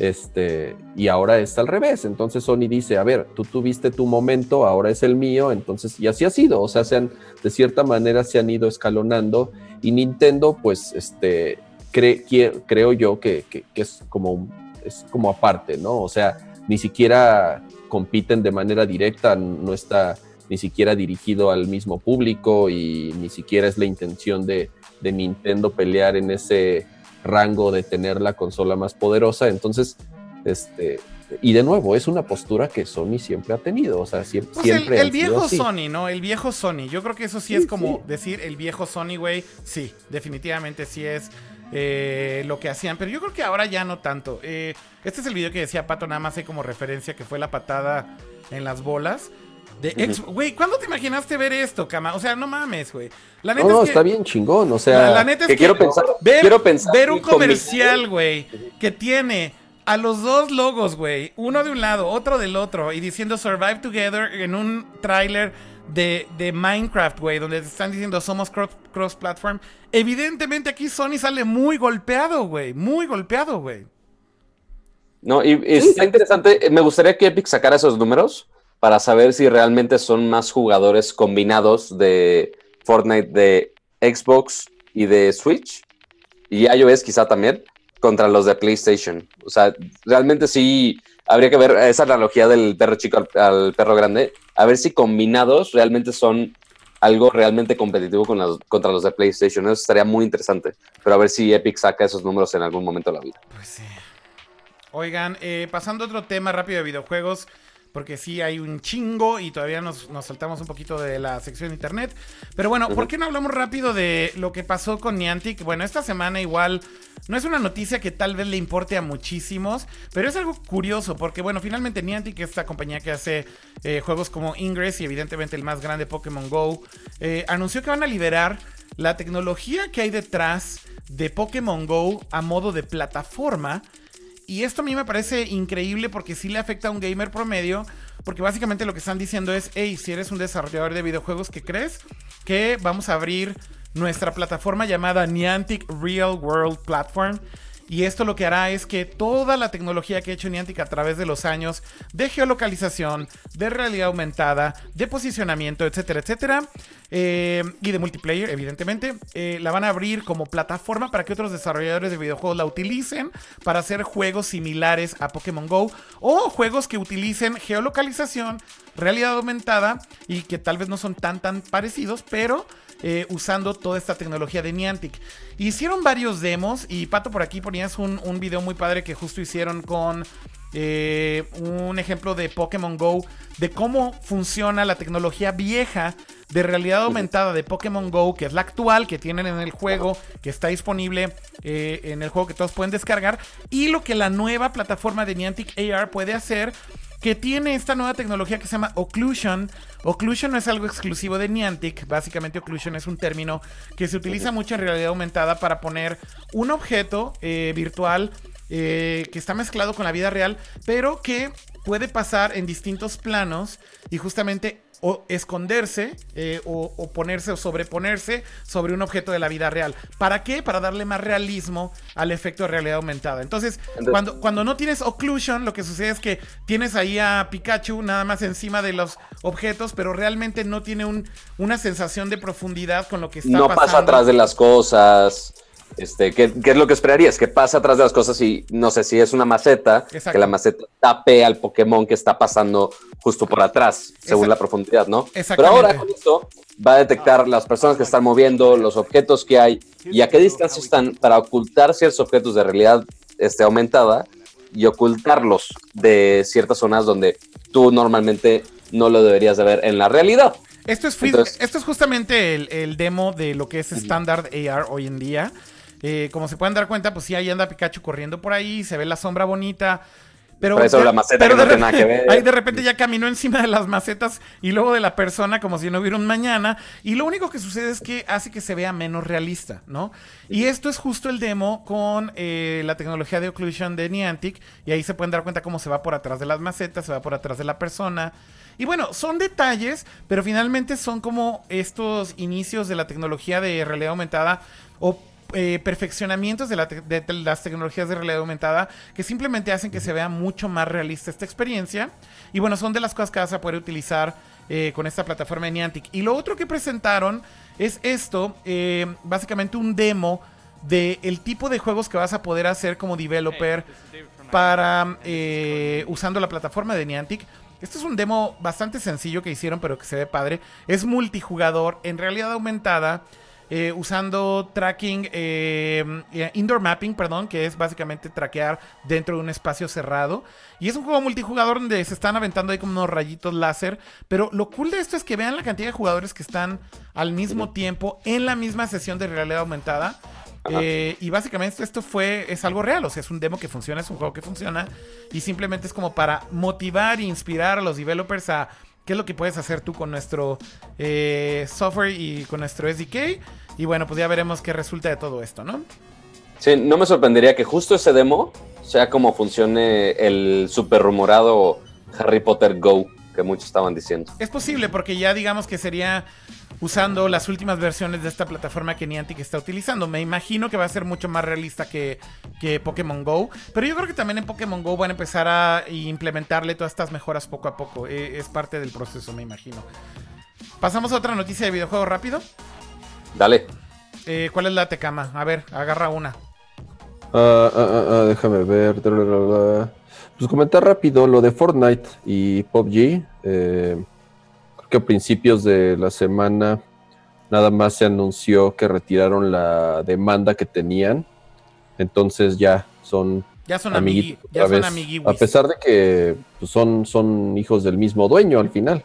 S3: Este, y ahora es al revés. Entonces Sony dice, a ver, tú tuviste tu momento, ahora es el mío, entonces, y así ha sido. O sea, se han, de cierta manera se han ido escalonando. Y Nintendo, pues, este, creo yo que, que- que es como es como aparte, ¿no? O sea, ni siquiera compiten de manera directa, no está ni siquiera dirigido al mismo público y ni siquiera es la intención de, de Nintendo pelear en ese rango de tener la consola más poderosa. Entonces, Este, y de nuevo, es una postura que Sony siempre ha tenido. O sea, siempre.
S1: Pues el,
S3: siempre
S1: el viejo. Sony, ¿no? El viejo Sony. Yo creo que eso sí,
S3: Sí,
S1: es como
S3: sí.
S1: decir el viejo Sony, güey. Sí, definitivamente sí es eh, lo que hacían. Pero yo creo que ahora ya no tanto. Eh, este es el video que decía Pato, nada más hay como referencia que fue la patada en las bolas. De ex- Güey, ¿cuándo te imaginaste ver esto, cama? O sea, no mames, güey. La
S3: No,
S1: neta
S3: no,
S1: es que,
S3: está bien chingón. O sea,
S1: la, la neta es
S2: que
S1: que,
S2: quiero pensar-
S1: ver,
S2: quiero pensar
S1: ver un comercial, güey, que tiene a los dos logos, güey, uno de un lado, otro del otro, y diciendo Survive Together en un tráiler de, de Minecraft, güey, donde te están diciendo somos cross- cross-platform. Evidentemente aquí Sony sale muy golpeado, güey, muy golpeado, güey.
S2: No, y, y está interesante. Me gustaría que Epic sacara esos números para saber si realmente son más jugadores combinados de Fortnite de Xbox y de Switch y iOS quizá también contra los de PlayStation. O sea, realmente sí habría que ver esa analogía del perro chico al, perro grande, a ver si combinados realmente son algo realmente competitivo con contra los de PlayStation. Eso estaría muy interesante, pero a ver si Epic saca esos números en algún momento de la vida.
S1: Pues sí. Oigan, eh, pasando a otro tema rápido de videojuegos, porque sí hay un chingo y todavía nos, nos saltamos un poquito de la sección de internet. Pero bueno, ¿por qué no hablamos rápido de lo que pasó con Niantic? Bueno, esta semana igual no es una noticia que tal vez le importe a muchísimos, pero es algo curioso porque bueno, finalmente Niantic, esta compañía que hace eh, juegos como Ingress y evidentemente el más grande Pokémon Go, eh, anunció que van a liberar la tecnología que hay detrás de Pokémon Go a modo de plataforma. Y esto a mí me parece increíble porque sí le afecta a un gamer promedio. Porque básicamente lo que están diciendo es, hey, si eres un desarrollador de videojuegos, ¿qué crees? Que vamos a abrir nuestra plataforma llamada Niantic Real World Platform. Y esto lo que hará es que toda la tecnología que ha hecho Niantic a través de los años de geolocalización, de realidad aumentada, de posicionamiento, etcétera, etcétera, eh, y de multiplayer, evidentemente, eh, la van a abrir como plataforma para que otros desarrolladores de videojuegos la utilicen para hacer juegos similares a Pokémon Go o juegos que utilicen geolocalización, realidad aumentada y que tal vez no son tan tan parecidos, pero eh, usando toda esta tecnología de Niantic. Hicieron varios demos y Pato por aquí ponías un, un video muy padre que justo hicieron con eh, un ejemplo de Pokémon Go, de cómo funciona la tecnología vieja de realidad aumentada de Pokémon Go, que es la actual que tienen en el juego, que está disponible eh, en el juego que todos pueden descargar, y lo que la nueva plataforma de Niantic AR puede hacer que tiene esta nueva tecnología que se llama Occlusion. Occlusion no es algo exclusivo de Niantic, básicamente Occlusion es un término que se utiliza mucho en realidad aumentada para poner un objeto eh, virtual eh, que está mezclado con la vida real, pero que puede pasar en distintos planos y justamente o esconderse eh, o, o ponerse o sobreponerse sobre un objeto de la vida real. ¿Para qué? Para darle más realismo al efecto de realidad aumentada. Entonces,
S2: Entonces-
S1: cuando, cuando no tienes occlusion, lo que sucede es que tienes ahí a Pikachu nada más encima de los objetos, pero realmente no tiene un- una sensación de profundidad con lo que está
S2: no
S1: pasando.
S2: pasa atrás de las cosas. Este, ¿qué, qué es lo que esperarías? Que pasa atrás de las cosas y no sé si es una maceta,
S1: Exacto.
S2: que la maceta tape al Pokémon que está pasando justo por atrás, según la profundidad, ¿no? Pero ahora con esto va a detectar las personas que están moviendo, los objetos que hay y a qué distancia están para ocultar ciertos objetos de realidad este, aumentada y ocultarlos de ciertas zonas donde tú normalmente no lo deberías de ver en la realidad.
S1: Esto es, free-
S2: Entonces-
S1: esto es justamente el, el demo de lo que es estándar AR hoy en día. Eh, como se pueden dar cuenta, pues sí, ahí anda Pikachu corriendo por ahí, se ve la sombra bonita. Pero,
S2: Pero eso
S1: de-
S2: la maceta
S1: pero
S2: que no tiene nada que ver.
S1: Ahí de repente ya caminó encima de las macetas y luego de la persona como si no hubiera un mañana. Y lo único que sucede es que hace que se vea menos realista, ¿no? Y esto es justo el demo con eh, la tecnología de occlusion de Niantic. Y ahí se pueden dar cuenta cómo se va por atrás de las macetas, se va por atrás de la persona. Y bueno, son detalles, pero finalmente son como estos inicios de la tecnología de realidad aumentada o eh, perfeccionamientos de, la te- de te- las tecnologías de realidad aumentada que simplemente hacen que se vea mucho más realista esta experiencia. Y bueno, son de las cosas que vas a poder utilizar eh, con esta plataforma de Niantic. Y lo otro que presentaron es esto, eh, básicamente un demo de el tipo de juegos que vas a poder hacer como developer para usando la plataforma de Niantic. Esto es un demo bastante sencillo que hicieron, pero que se ve padre. Es multijugador, en realidad aumentada. Eh, usando tracking, eh, eh, indoor mapping, perdón, que es básicamente traquear dentro de un espacio cerrado. Y es un juego multijugador donde se están aventando ahí como unos rayitos láser. Pero lo cool de esto es que vean la cantidad de jugadores que están al mismo tiempo en la misma sesión de realidad aumentada. Eh, y básicamente esto fue, es algo real, o sea, es un demo que funciona, es un juego que funciona. Y simplemente es como para motivar e inspirar a los developers a qué es lo que puedes hacer tú con nuestro eh, software y con nuestro SDK. Y bueno, pues ya veremos qué resulta de todo esto, ¿no?
S2: Sí, no me sorprendería que justo ese demo sea como funcione el super rumorado Harry Potter Go que muchos estaban diciendo.
S1: Es posible porque ya digamos que sería usando las últimas versiones de esta plataforma que Niantic está utilizando. Me imagino que va a ser mucho más realista que, que Pokémon Go. Pero yo creo que también en Pokémon Go van a empezar a implementarle todas estas mejoras poco a poco. Eh, es parte del proceso, me imagino. Pasamos a otra noticia de videojuego rápido.
S2: Dale.
S1: Eh, ¿Cuál es la Tecama? A ver, agarra una.
S3: Ah, ah, ah, ah, déjame ver. Pues comentar rápido lo de Fortnite y PUBG. Eh, creo que a principios de la semana nada más se anunció que retiraron la demanda que tenían. Entonces ya son
S1: Ya son
S3: amiguitos
S1: amigui, ya son.
S3: A pesar de que pues, son, son hijos del mismo dueño al final.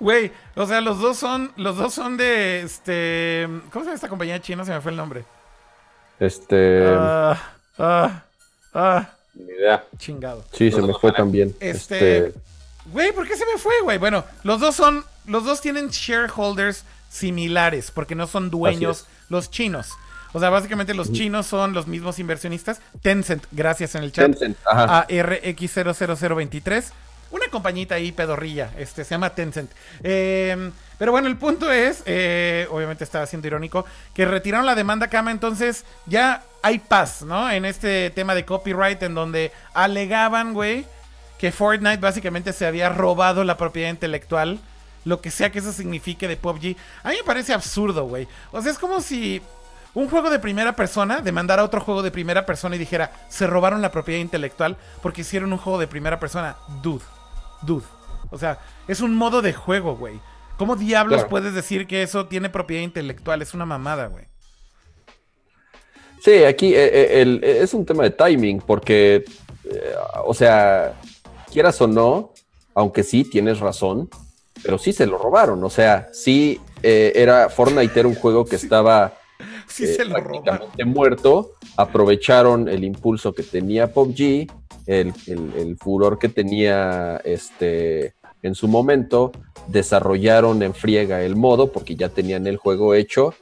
S1: Güey, o sea, los dos son, los dos son de este. ¿Cómo se llama esta compañía china? Se me fue el nombre.
S3: Este.
S1: Ah, ah, ah,
S2: Ni idea.
S1: chingado.
S3: sí, se me fue también.
S1: Este-
S3: Este.
S1: Güey, ¿por qué se me fue, güey? Bueno, los dos son. Los dos tienen shareholders similares, porque no son dueños los chinos. O sea, básicamente los chinos son los mismos inversionistas. Tencent, gracias en el chat.
S3: Tencent, ajá.
S1: A RX00023. Una compañita ahí pedorrilla. Este, se llama Tencent. Eh, pero bueno, el punto es, eh, obviamente estaba siendo irónico, que retiraron la demanda Kama, entonces ya hay paz, ¿no? En este tema de copyright en donde alegaban, güey, que Fortnite básicamente se había robado la propiedad intelectual, lo que sea que eso signifique de PUBG. A mí me parece absurdo, güey. O sea, es como si un juego de primera persona demandara otro juego de primera persona y dijera, se robaron la propiedad intelectual porque hicieron un juego de primera persona. Dude, dude. O sea, es un modo de juego, güey. ¿Cómo diablos
S3: Claro.
S1: puedes decir que eso tiene propiedad intelectual? Es una mamada, güey.
S3: Sí, aquí eh, eh, el- eh, es un tema de timing, porque, eh, o sea, quieras o no, aunque sí tienes razón, pero sí se lo robaron. O sea, sí eh, era Fortnite era un juego que estaba
S1: Sí
S3: eh,
S1: se lo
S3: prácticamente muerto. Aprovecharon el impulso que tenía PUBG, el, el- el furor que tenía este en su momento, desarrollaron en friega el modo porque ya tenían el juego hecho.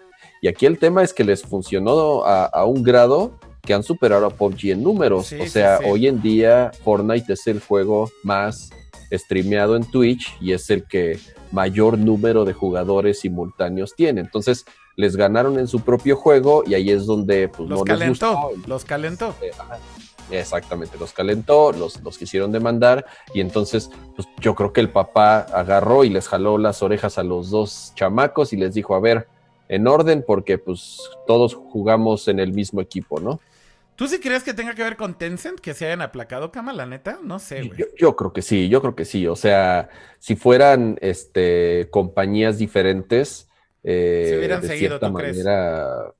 S3: Y aquí el tema es que les funcionó a, a un grado que han superado a PUBG en números.
S1: Sí,
S3: o
S1: sí,
S3: sea,
S1: sí.
S3: hoy en día Fortnite es el juego más streameado en Twitch y es el que mayor número de jugadores simultáneos tiene. Entonces, les ganaron en su propio juego y ahí es donde pues,
S1: Los
S3: no les
S1: calentó,
S3: gustó.
S1: los calentó.
S3: Eh. Exactamente, los calentó, los, los quisieron demandar y entonces pues, yo creo que el papá agarró y les jaló las orejas a los dos chamacos y les dijo, a ver, en orden porque pues todos jugamos en el mismo equipo, ¿no?
S1: ¿Tú sí crees que tenga que ver con Tencent que se hayan aplacado, Kama, la neta? No sé, güey.
S3: Yo, yo creo que sí, yo creo que sí. O sea, si fueran este, compañías diferentes, eh,
S1: Se hubieran
S3: de
S1: seguido, ¿tú crees?
S3: manera.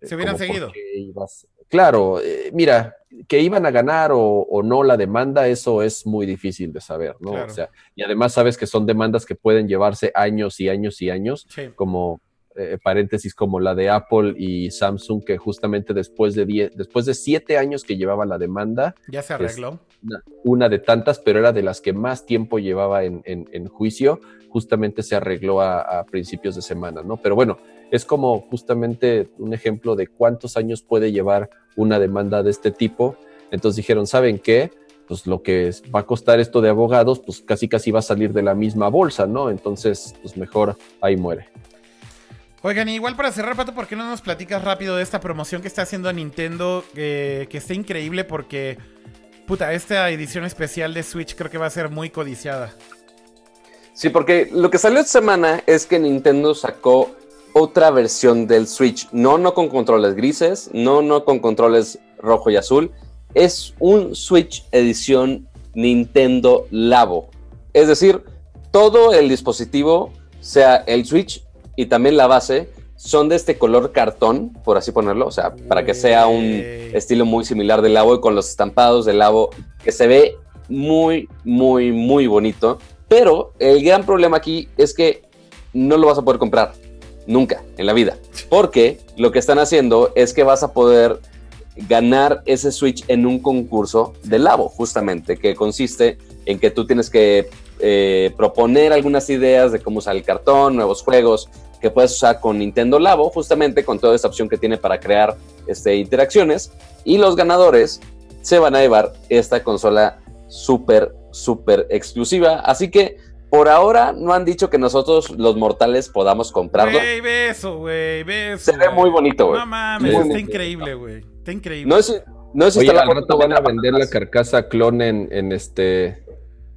S3: eh,
S1: Se hubieran
S3: como, ¿por
S1: seguido.
S3: ibas? Claro, eh, mira, que iban a ganar o, o no la demanda, eso es muy difícil de saber, ¿no?
S1: Claro.
S3: O sea, y además sabes que son demandas que pueden llevarse años y años y años
S1: Sí.
S3: como eh, paréntesis como la de Apple y Samsung, que justamente después de, die- después de siete años que llevaba la demanda,
S1: Ya se arregló.
S3: una, una de tantas, pero era de las que más tiempo llevaba en, en- en juicio, justamente se arregló a, a principios de semana, ¿no? Pero bueno, es como justamente un ejemplo de cuántos años puede llevar una demanda de este tipo. Entonces dijeron, ¿saben qué? Pues lo que va a costar esto de abogados, pues casi casi va a salir de la misma bolsa, ¿no? Entonces, pues mejor ahí muere.
S1: Oigan, igual para cerrar, Pato, ¿por qué no nos platicas rápido de esta promoción que está haciendo Nintendo? eh, que está increíble porque, puta, esta edición especial de Switch creo que va a ser muy codiciada.
S2: Sí, porque lo que salió esta semana es que Nintendo sacó otra versión del Switch. No, no con controles grises, no, no con controles rojo y azul. Es un Switch edición Nintendo Labo. Es decir, todo el dispositivo, sea el Switch y también la base, son de este color cartón, por así ponerlo, o sea, para que sea un estilo muy similar del Labo y con los estampados del Labo, que se ve muy, muy, muy bonito. Pero el gran problema aquí es que no lo vas a poder comprar nunca en la vida, porque lo que están haciendo es que vas a poder ganar ese Switch en un concurso de Labo, justamente, que consiste en que tú tienes que eh, proponer algunas ideas de cómo usar el cartón, nuevos juegos que puedes usar con Nintendo Labo, justamente con toda esta opción que tiene para crear este, interacciones. Y los ganadores se van a llevar esta consola súper, súper exclusiva. Así que por ahora no han dicho que nosotros los mortales podamos comprarlo.
S1: Güey, ve eso, güey, ve eso.
S2: Se ve muy bonito, güey.
S1: No mames, está increíble, güey. Está increíble.
S2: No es, no es
S3: Oye, al rato van a vender la carcasa clon en, en este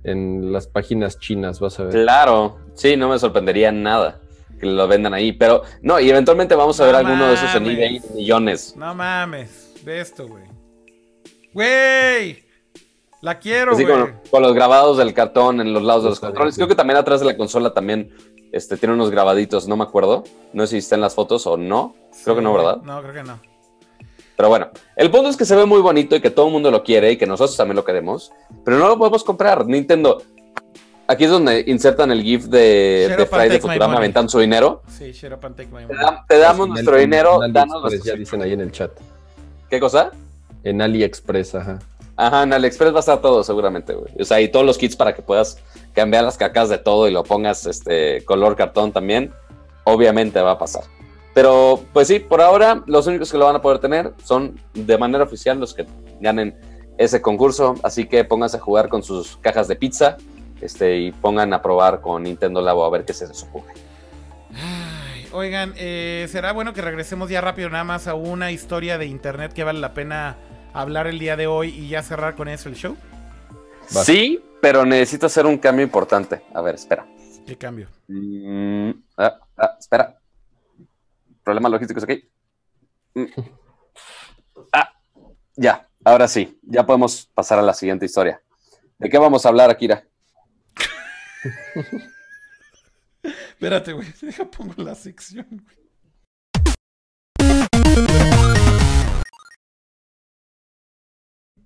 S3: en las páginas chinas, vas a ver.
S2: Claro, sí, no me sorprendería nada que lo vendan ahí, pero no, y eventualmente vamos a
S1: No
S2: ver alguno de esos en eBay, millones.
S1: No mames, ve esto, güey. Güey, la quiero,
S2: Así
S1: güey.
S2: con, con los grabados del cartón en los lados de los controles.
S3: sí.
S2: Creo que también atrás de la consola también este, tiene unos grabaditos, no me acuerdo. No sé si está en las fotos o no. Creo que no, ¿verdad?
S1: No, creo que no.
S2: Pero bueno, el punto es que se ve muy bonito y que todo el mundo lo quiere y que nosotros también lo queremos, pero no lo podemos comprar. Nintendo, aquí es donde insertan el GIF de,
S1: Shut
S2: de Fry de Futurama aventando su dinero.
S1: Sí, shut up and take my
S2: Te,
S1: money.
S2: da- te damos
S3: En
S2: nuestro dinero,
S3: en
S2: danos
S3: AliExpress, ya
S2: nuestro...
S3: dicen ahí en el chat.
S2: ¿Qué cosa?
S3: En AliExpress, ajá.
S2: Ajá, en AliExpress va a estar todo seguramente, güey. O sea, y todos los kits para que puedas cambiar las cacas de todo y lo pongas este color cartón también. Obviamente va a pasar. Pero, pues sí, por ahora los únicos que lo van a poder tener son de manera oficial los que ganen ese concurso. Así que pónganse a jugar con sus cajas de pizza este, y pongan a probar con Nintendo Labo a ver qué se les ocurre.
S1: Ay, oigan, eh, será bueno que regresemos ya rápido nada más a una historia de internet que vale la pena hablar el día de hoy y ya cerrar con eso el show.
S2: Sí, pero necesito hacer un cambio importante. A ver, espera.
S1: ¿Qué cambio?
S2: Mm, ah, ah, espera. Problemas logísticos aquí. Mm. Ah, ya, ahora sí, ya podemos pasar a la siguiente historia. ¿De qué vamos a hablar, Akira?
S1: Espérate, güey. Deja pongo la sección, güey.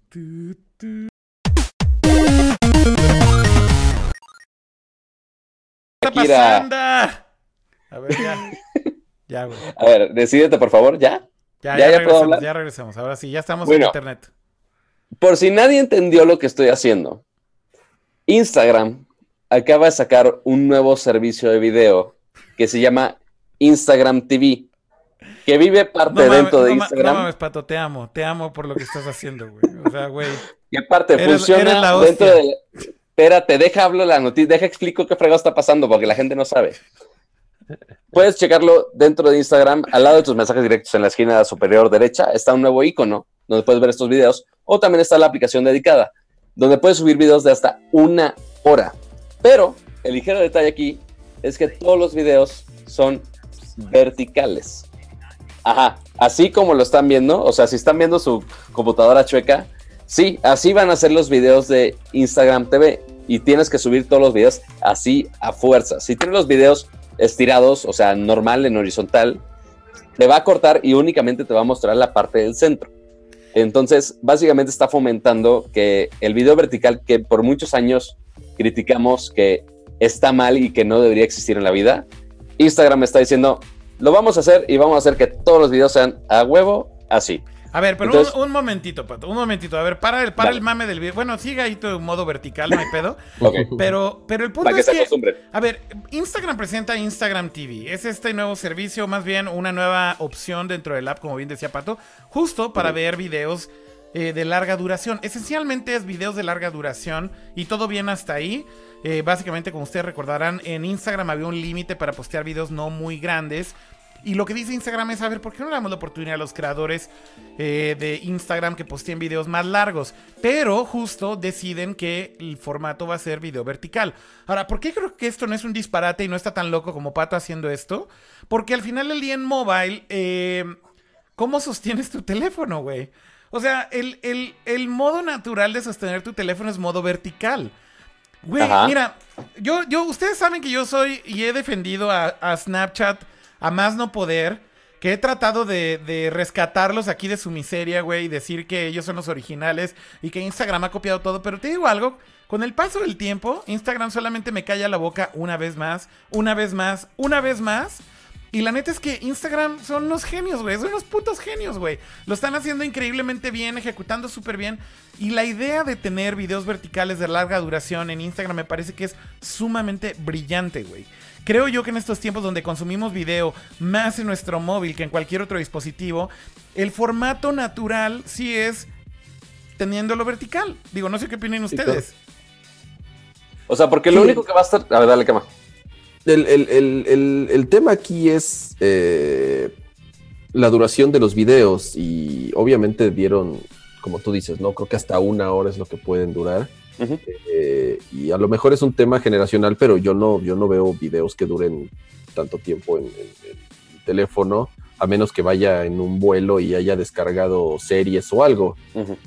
S1: ¿Qué está pasando? A ver, ya. Ya, güey.
S2: A ver, decídete, por favor, ¿ya?
S1: Ya,
S2: ¿Ya-
S1: ya, regresamos, ya regresamos. Ahora sí, ya estamos
S2: Bueno.
S1: en internet.
S2: Por si nadie entendió lo que estoy haciendo, Instagram acaba de sacar un nuevo servicio de video que se llama Instagram TV, que vive parte
S1: No mames,
S2: dentro de
S1: no
S2: Instagram.
S1: no mames, Pato, te amo. Te amo por lo que estás haciendo, güey. O sea, güey.
S2: Y aparte,
S1: Eres-
S2: funciona
S1: eres
S2: dentro de. Espérate, deja hablo la noticia, deja explico qué fregado está pasando porque la gente no sabe. Puedes checarlo dentro de Instagram, al lado de tus mensajes directos en la esquina superior derecha, está un nuevo icono donde puedes ver estos videos, o también está la aplicación dedicada, donde puedes subir videos de hasta una hora. Pero el ligero detalle aquí es que todos los videos son verticales. Ajá, así como lo están viendo, o sea, si están viendo su computadora chueca, sí, así van a ser los videos de Instagram TV y tienes que subir todos los videos así a fuerza. Si tienes los videos estirados, o sea, normal en horizontal, te va a cortar y únicamente te va a mostrar la parte del centro. Entonces, básicamente está fomentando que el video vertical que por muchos años criticamos que está mal y que no debería existir en la vida, Instagram está diciendo, lo vamos a hacer y vamos a hacer que todos los videos sean a huevo así.
S1: A ver, pero
S2: Entonces-
S1: un, un momentito, Pato. Un momentito. A ver, para el, para
S2: Dale.
S1: el mame del video. Bueno, sigue ahí tu modo vertical, no hay pedo.
S2: Ok,
S1: Pero, pero el punto
S2: para que
S1: es
S2: se
S1: que.
S2: acostumbren.
S1: A ver, Instagram presenta Instagram TV. Es este nuevo servicio, más bien una nueva opción dentro del app, como bien decía Pato, justo para ver videos eh, de larga duración. Esencialmente es videos de larga duración y todo bien hasta ahí. Eh, básicamente, como ustedes recordarán, en Instagram había un límite para postear videos no muy grandes. Y lo que dice Instagram es, a ver, ¿por qué no le damos la oportunidad a los creadores eh, de Instagram que posteen videos más largos? Pero justo deciden que el formato va a ser video vertical. Ahora, ¿por qué creo que esto no es un disparate y no está tan loco como Pato haciendo esto? Porque al final del día en mobile, ¿cómo sostienes tu teléfono, güey? O sea, el, el- el modo natural de sostener tu teléfono es modo vertical. Güey,
S2: Ajá.
S1: mira, yo, yo, ustedes saben que yo soy y he defendido a, a Snapchat a más no poder. Que he tratado de, de rescatarlos aquí de su miseria, güey, y decir que ellos son los originales y que Instagram ha copiado todo. Pero te digo algo, con el paso del tiempo, Instagram solamente me calla la boca una vez más, una vez más, una vez más. Y la neta es que Instagram son unos genios, güey. Son unos putos genios, güey. Lo están haciendo increíblemente bien, ejecutando súper bien. Y la idea de tener videos verticales de larga duración en Instagram me parece que es sumamente brillante, güey. Creo yo que en estos tiempos donde consumimos video más en nuestro móvil que en cualquier otro dispositivo, el formato natural sí es teniéndolo vertical. Digo, no sé qué opinan ustedes.
S2: O sea, porque lo
S3: Sí.
S2: único que va a estar. A ver, dale, cama.
S3: El, el- el- el- el tema aquí es eh, la duración de los videos y obviamente dieron, como tú dices, ¿no? Creo que hasta una hora es lo que pueden durar. Eh, y a lo mejor es un tema generacional, pero yo no, yo no veo videos que duren tanto tiempo en, en- en el teléfono, a menos que vaya en un vuelo y haya descargado series o algo.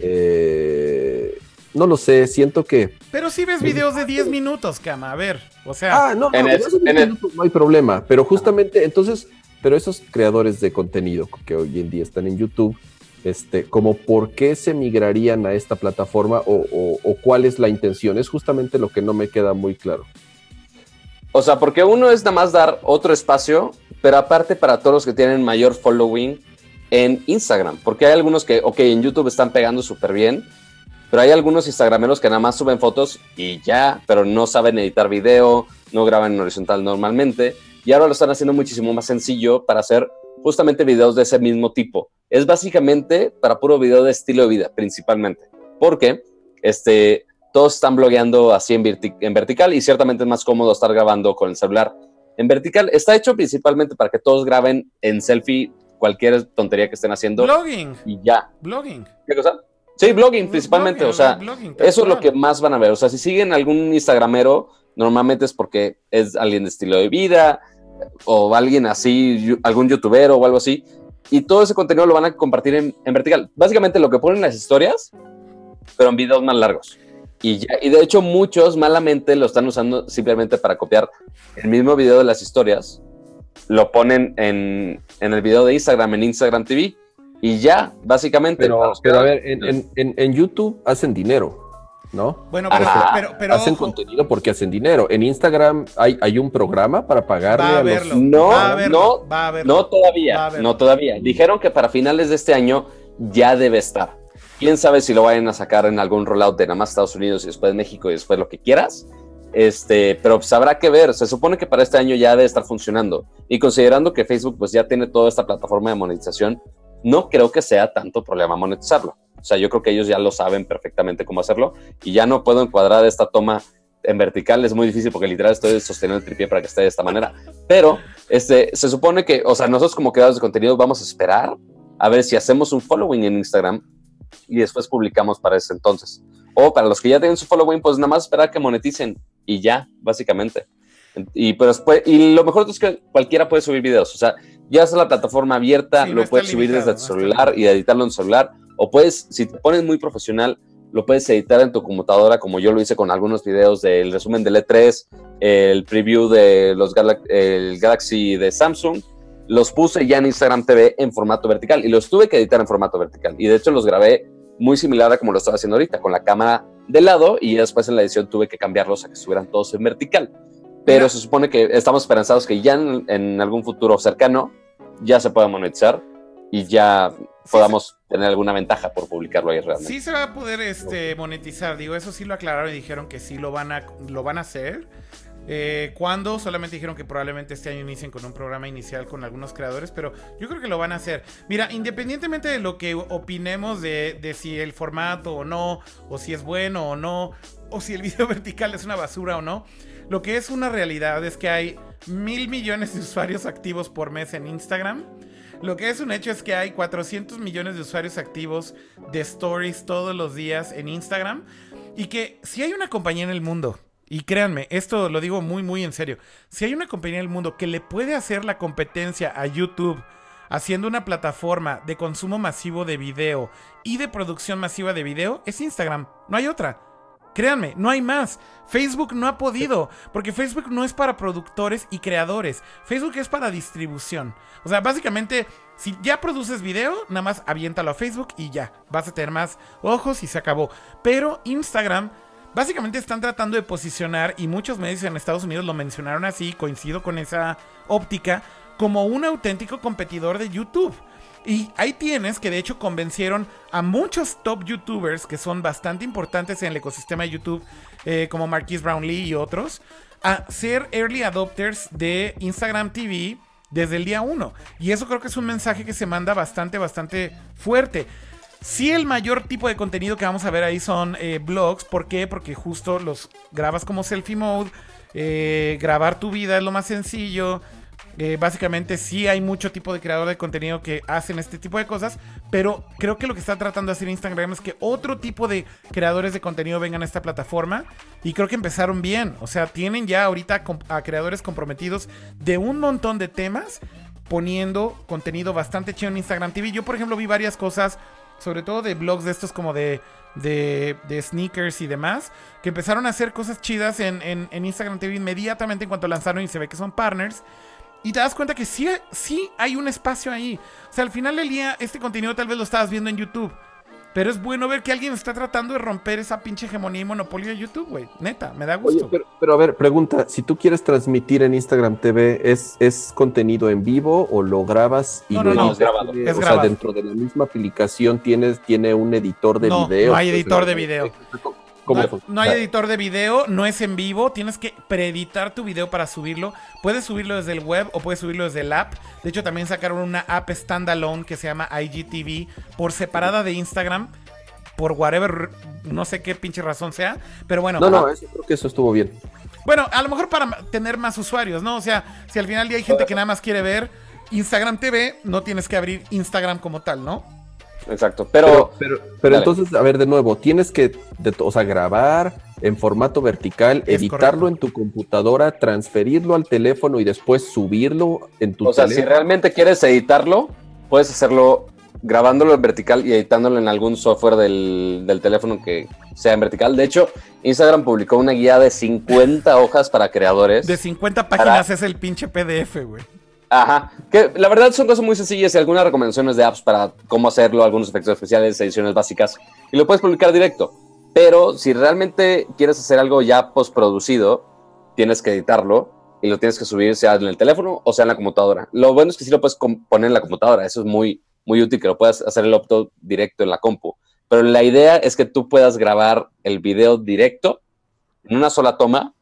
S3: Eh, no lo sé, siento que...
S1: Pero si ves videos de 10 minutos, cama. A ver, o sea.
S3: Ah, no,
S2: En
S3: no,
S2: el-
S3: esos
S2: en el-
S3: minutos no hay problema, pero justamente entonces, pero esos creadores de contenido que hoy en día están en YouTube, este, como por qué se migrarían a esta plataforma o, o- o cuál es la intención, es justamente lo que no me queda muy claro.
S2: O sea, porque uno es nada más dar otro espacio, pero aparte para todos los que tienen mayor following en Instagram. Porque hay algunos que, ok, en YouTube están pegando súper bien, pero hay algunos Instagrameros que nada más suben fotos y ya, pero no saben editar video, no graban en horizontal normalmente. Y ahora lo están haciendo muchísimo más sencillo para hacer justamente videos de ese mismo tipo. Es básicamente para puro video de estilo de vida, principalmente. Porque este, todos están blogueando así en, en vertical y ciertamente es más cómodo estar grabando con el celular. En vertical está hecho principalmente para que todos graben en selfie cualquier tontería que estén haciendo
S1: Blogging.
S2: y ya.
S1: Blogging.
S2: ¿Qué cosa? Sí, blogging principalmente,
S1: Blogging,
S2: o sea,
S1: blogging,
S2: eso es lo que más van a ver. O sea, si siguen algún Instagramero, normalmente es porque es alguien de estilo de vida o alguien así, algún youtuber o algo así. Y todo ese contenido lo van a compartir en, en vertical. Básicamente lo que ponen en las historias, pero en videos más largos. Y, ya- y de hecho muchos malamente lo están usando simplemente para copiar el mismo video de las historias. Lo ponen en, en el video de Instagram, en Instagram TV. Y ya, básicamente.
S3: Pero, pero a ver, en, en- en- en YouTube hacen dinero, ¿no?
S1: Bueno, pero, pero, pero
S3: hacen
S1: ojo,
S3: contenido porque hacen dinero. En Instagram hay, hay un programa para pagarle
S1: va a
S3: a los...
S2: No,
S1: va a verlo,
S2: no,
S1: va a verlo.
S2: No
S1: Va a
S2: todavía,
S1: verlo.
S2: no todavía. Dijeron que para finales de este año ya debe estar. Quién sabe si lo vayan a sacar en algún rollout de nada más Estados Unidos y después México y después lo que quieras. Este, pero pues habrá que ver. Se supone que para este año ya debe estar funcionando. Y considerando que Facebook pues ya tiene toda esta plataforma de monetización, no creo que sea tanto problema monetizarlo. O sea, yo creo que ellos ya lo saben perfectamente cómo hacerlo y ya no puedo encuadrar esta toma en vertical. Es muy difícil porque literal estoy sosteniendo el tripié para que esté de esta manera. Pero este, se supone que, o sea, nosotros como creadores de contenido vamos a esperar a ver si hacemos un following en Instagram y después publicamos para ese entonces. O para los que ya tienen su following, pues nada más esperar que moneticen y ya, básicamente. Y, pero después, y lo mejor es que cualquiera puede subir videos. O sea, ya es la plataforma abierta,
S1: Sí,
S2: lo puedes subir
S1: limitado,
S2: desde tu celular y editarlo en celular. O puedes, si te pones muy profesional, lo puedes editar en tu computadora, como yo lo hice con algunos videos del resumen del E3, el preview de los el Galaxy de Samsung. Los puse ya en Instagram TV en formato vertical y los tuve que editar en formato vertical. Y de hecho los grabé muy similar a como lo estaba haciendo ahorita, con la cámara de lado y después en la edición tuve que cambiarlos a que estuvieran todos en vertical. Pero se supone que estamos esperanzados que ya en, en algún futuro cercano ya se pueda monetizar y ya podamos tener alguna ventaja por publicarlo ahí realmente.
S1: Sí se va a poder este, monetizar, digo, eso sí lo aclararon y dijeron que sí lo van a, lo van a hacer. Eh, ¿Cuándo? Solamente dijeron que probablemente este año inicien con un programa inicial con algunos creadores, pero yo creo que lo van a hacer. Mira, independientemente de lo que opinemos de, de si el formato o no, o si es bueno o no, o si el video vertical es una basura o no, lo que es una realidad es que hay mil millones de usuarios activos por mes en Instagram. Lo que es un hecho es que hay 400 millones de usuarios activos de stories todos los días en Instagram. Y que si hay una compañía en el mundo, y créanme, esto lo digo muy, muy en serio, si hay una compañía en el mundo que le puede hacer la competencia a YouTube haciendo una plataforma de consumo masivo de video y de producción masiva de video, es Instagram. No hay otra. Créanme, no hay más. Facebook no ha podido, porque Facebook no es para productores y creadores. Facebook es para distribución. O sea, básicamente, si ya produces video, nada más aviéntalo a Facebook y ya. Vas a tener más ojos y se acabó. Pero Instagram, básicamente están tratando de posicionar, y muchos medios en Estados Unidos lo mencionaron así, coincido con esa óptica, como un auténtico competidor de YouTube. Y ahí tienes que de hecho convencieron a muchos top youtubers que son bastante importantes en el ecosistema de YouTube, eh, como Marquise Brownlee y otros, a ser early adopters de Instagram TV desde el día 1. Y eso creo que es un mensaje que se manda bastante, bastante fuerte. Sí, el mayor tipo de contenido que vamos a ver ahí son eh, blogs. ¿Por qué? Porque justo los grabas como selfie mode. eh, grabar tu vida es lo más sencillo. Eh, básicamente sí hay mucho tipo de creador de contenido que hacen este tipo de cosas, pero creo que lo que está tratando de hacer Instagram es que otro tipo de creadores de contenido vengan a esta plataforma y creo que empezaron bien, o sea, tienen ya ahorita a creadores comprometidos de un montón de temas poniendo contenido bastante chido en Instagram TV. Yo, por ejemplo, vi varias cosas, sobre todo de blogs de estos como de, de, de sneakers y demás, que empezaron a hacer cosas chidas en- en Instagram TV inmediatamente en cuanto lanzaron y se ve que son partners. Y te das cuenta que sí, sí hay un espacio ahí. O sea, al final del día, este contenido tal vez lo estabas viendo en YouTube. Pero es bueno ver que alguien está tratando de romper esa pinche hegemonía y monopolio de YouTube, güey. Neta, me da
S3: Oye,
S1: gusto.
S3: pero, pero a ver, pregunta, si tú quieres transmitir en Instagram TV, ¿es, es contenido en vivo o lo grabas y
S1: No,
S3: lo
S1: no, no,
S3: editas?
S2: es grabado.
S1: Es
S3: o sea, dentro de la misma aplicación tienes, tiene un editor de
S1: No,
S3: video.
S1: no hay editor de video.
S3: ¿Cómo
S1: no, hay editor de video, no es en vivo, tienes que preeditar tu video para subirlo. Puedes subirlo desde el web o puedes subirlo desde el app. De hecho, también sacaron una app standalone que se llama IGTV por separada de Instagram. Por whatever, no sé qué pinche razón sea. Pero bueno,
S3: No, no, eso, creo que eso estuvo bien.
S1: bueno, a lo mejor para tener más usuarios, ¿no? O sea, si al final del día hay gente que nada más quiere ver Instagram TV, no tienes que abrir Instagram como tal, ¿no?
S2: Exacto.
S3: Pero,
S2: Pero,
S3: pero, pero
S2: Dale.
S3: entonces, a ver, de nuevo, tienes que, de- o sea, grabar en formato vertical,
S1: Es
S3: editarlo
S1: correcto.
S3: en tu computadora, transferirlo al teléfono y después subirlo en tu
S2: o sea, si
S3: teléfono.
S2: realmente quieres editarlo, puedes hacerlo grabándolo en vertical y editándolo en algún software del, del teléfono que sea en vertical. De hecho, Instagram publicó una guía de 50 hojas para creadores.
S1: De 50 páginas es el pinche PDF, güey.
S2: Ajá, que la verdad son cosas muy sencillas y algunas recomendaciones de apps para cómo hacerlo, algunos efectos especiales, ediciones básicas, y lo puedes publicar directo. Pero si realmente quieres hacer algo ya postproducido, tienes que editarlo y lo tienes que subir sea en el teléfono o sea en la computadora. Lo bueno es que sí lo puedes poner en la computadora, eso es muy, muy útil, que lo puedas hacer el upload directo en la compu. Pero la idea es que tú puedas grabar el video directo en una sola toma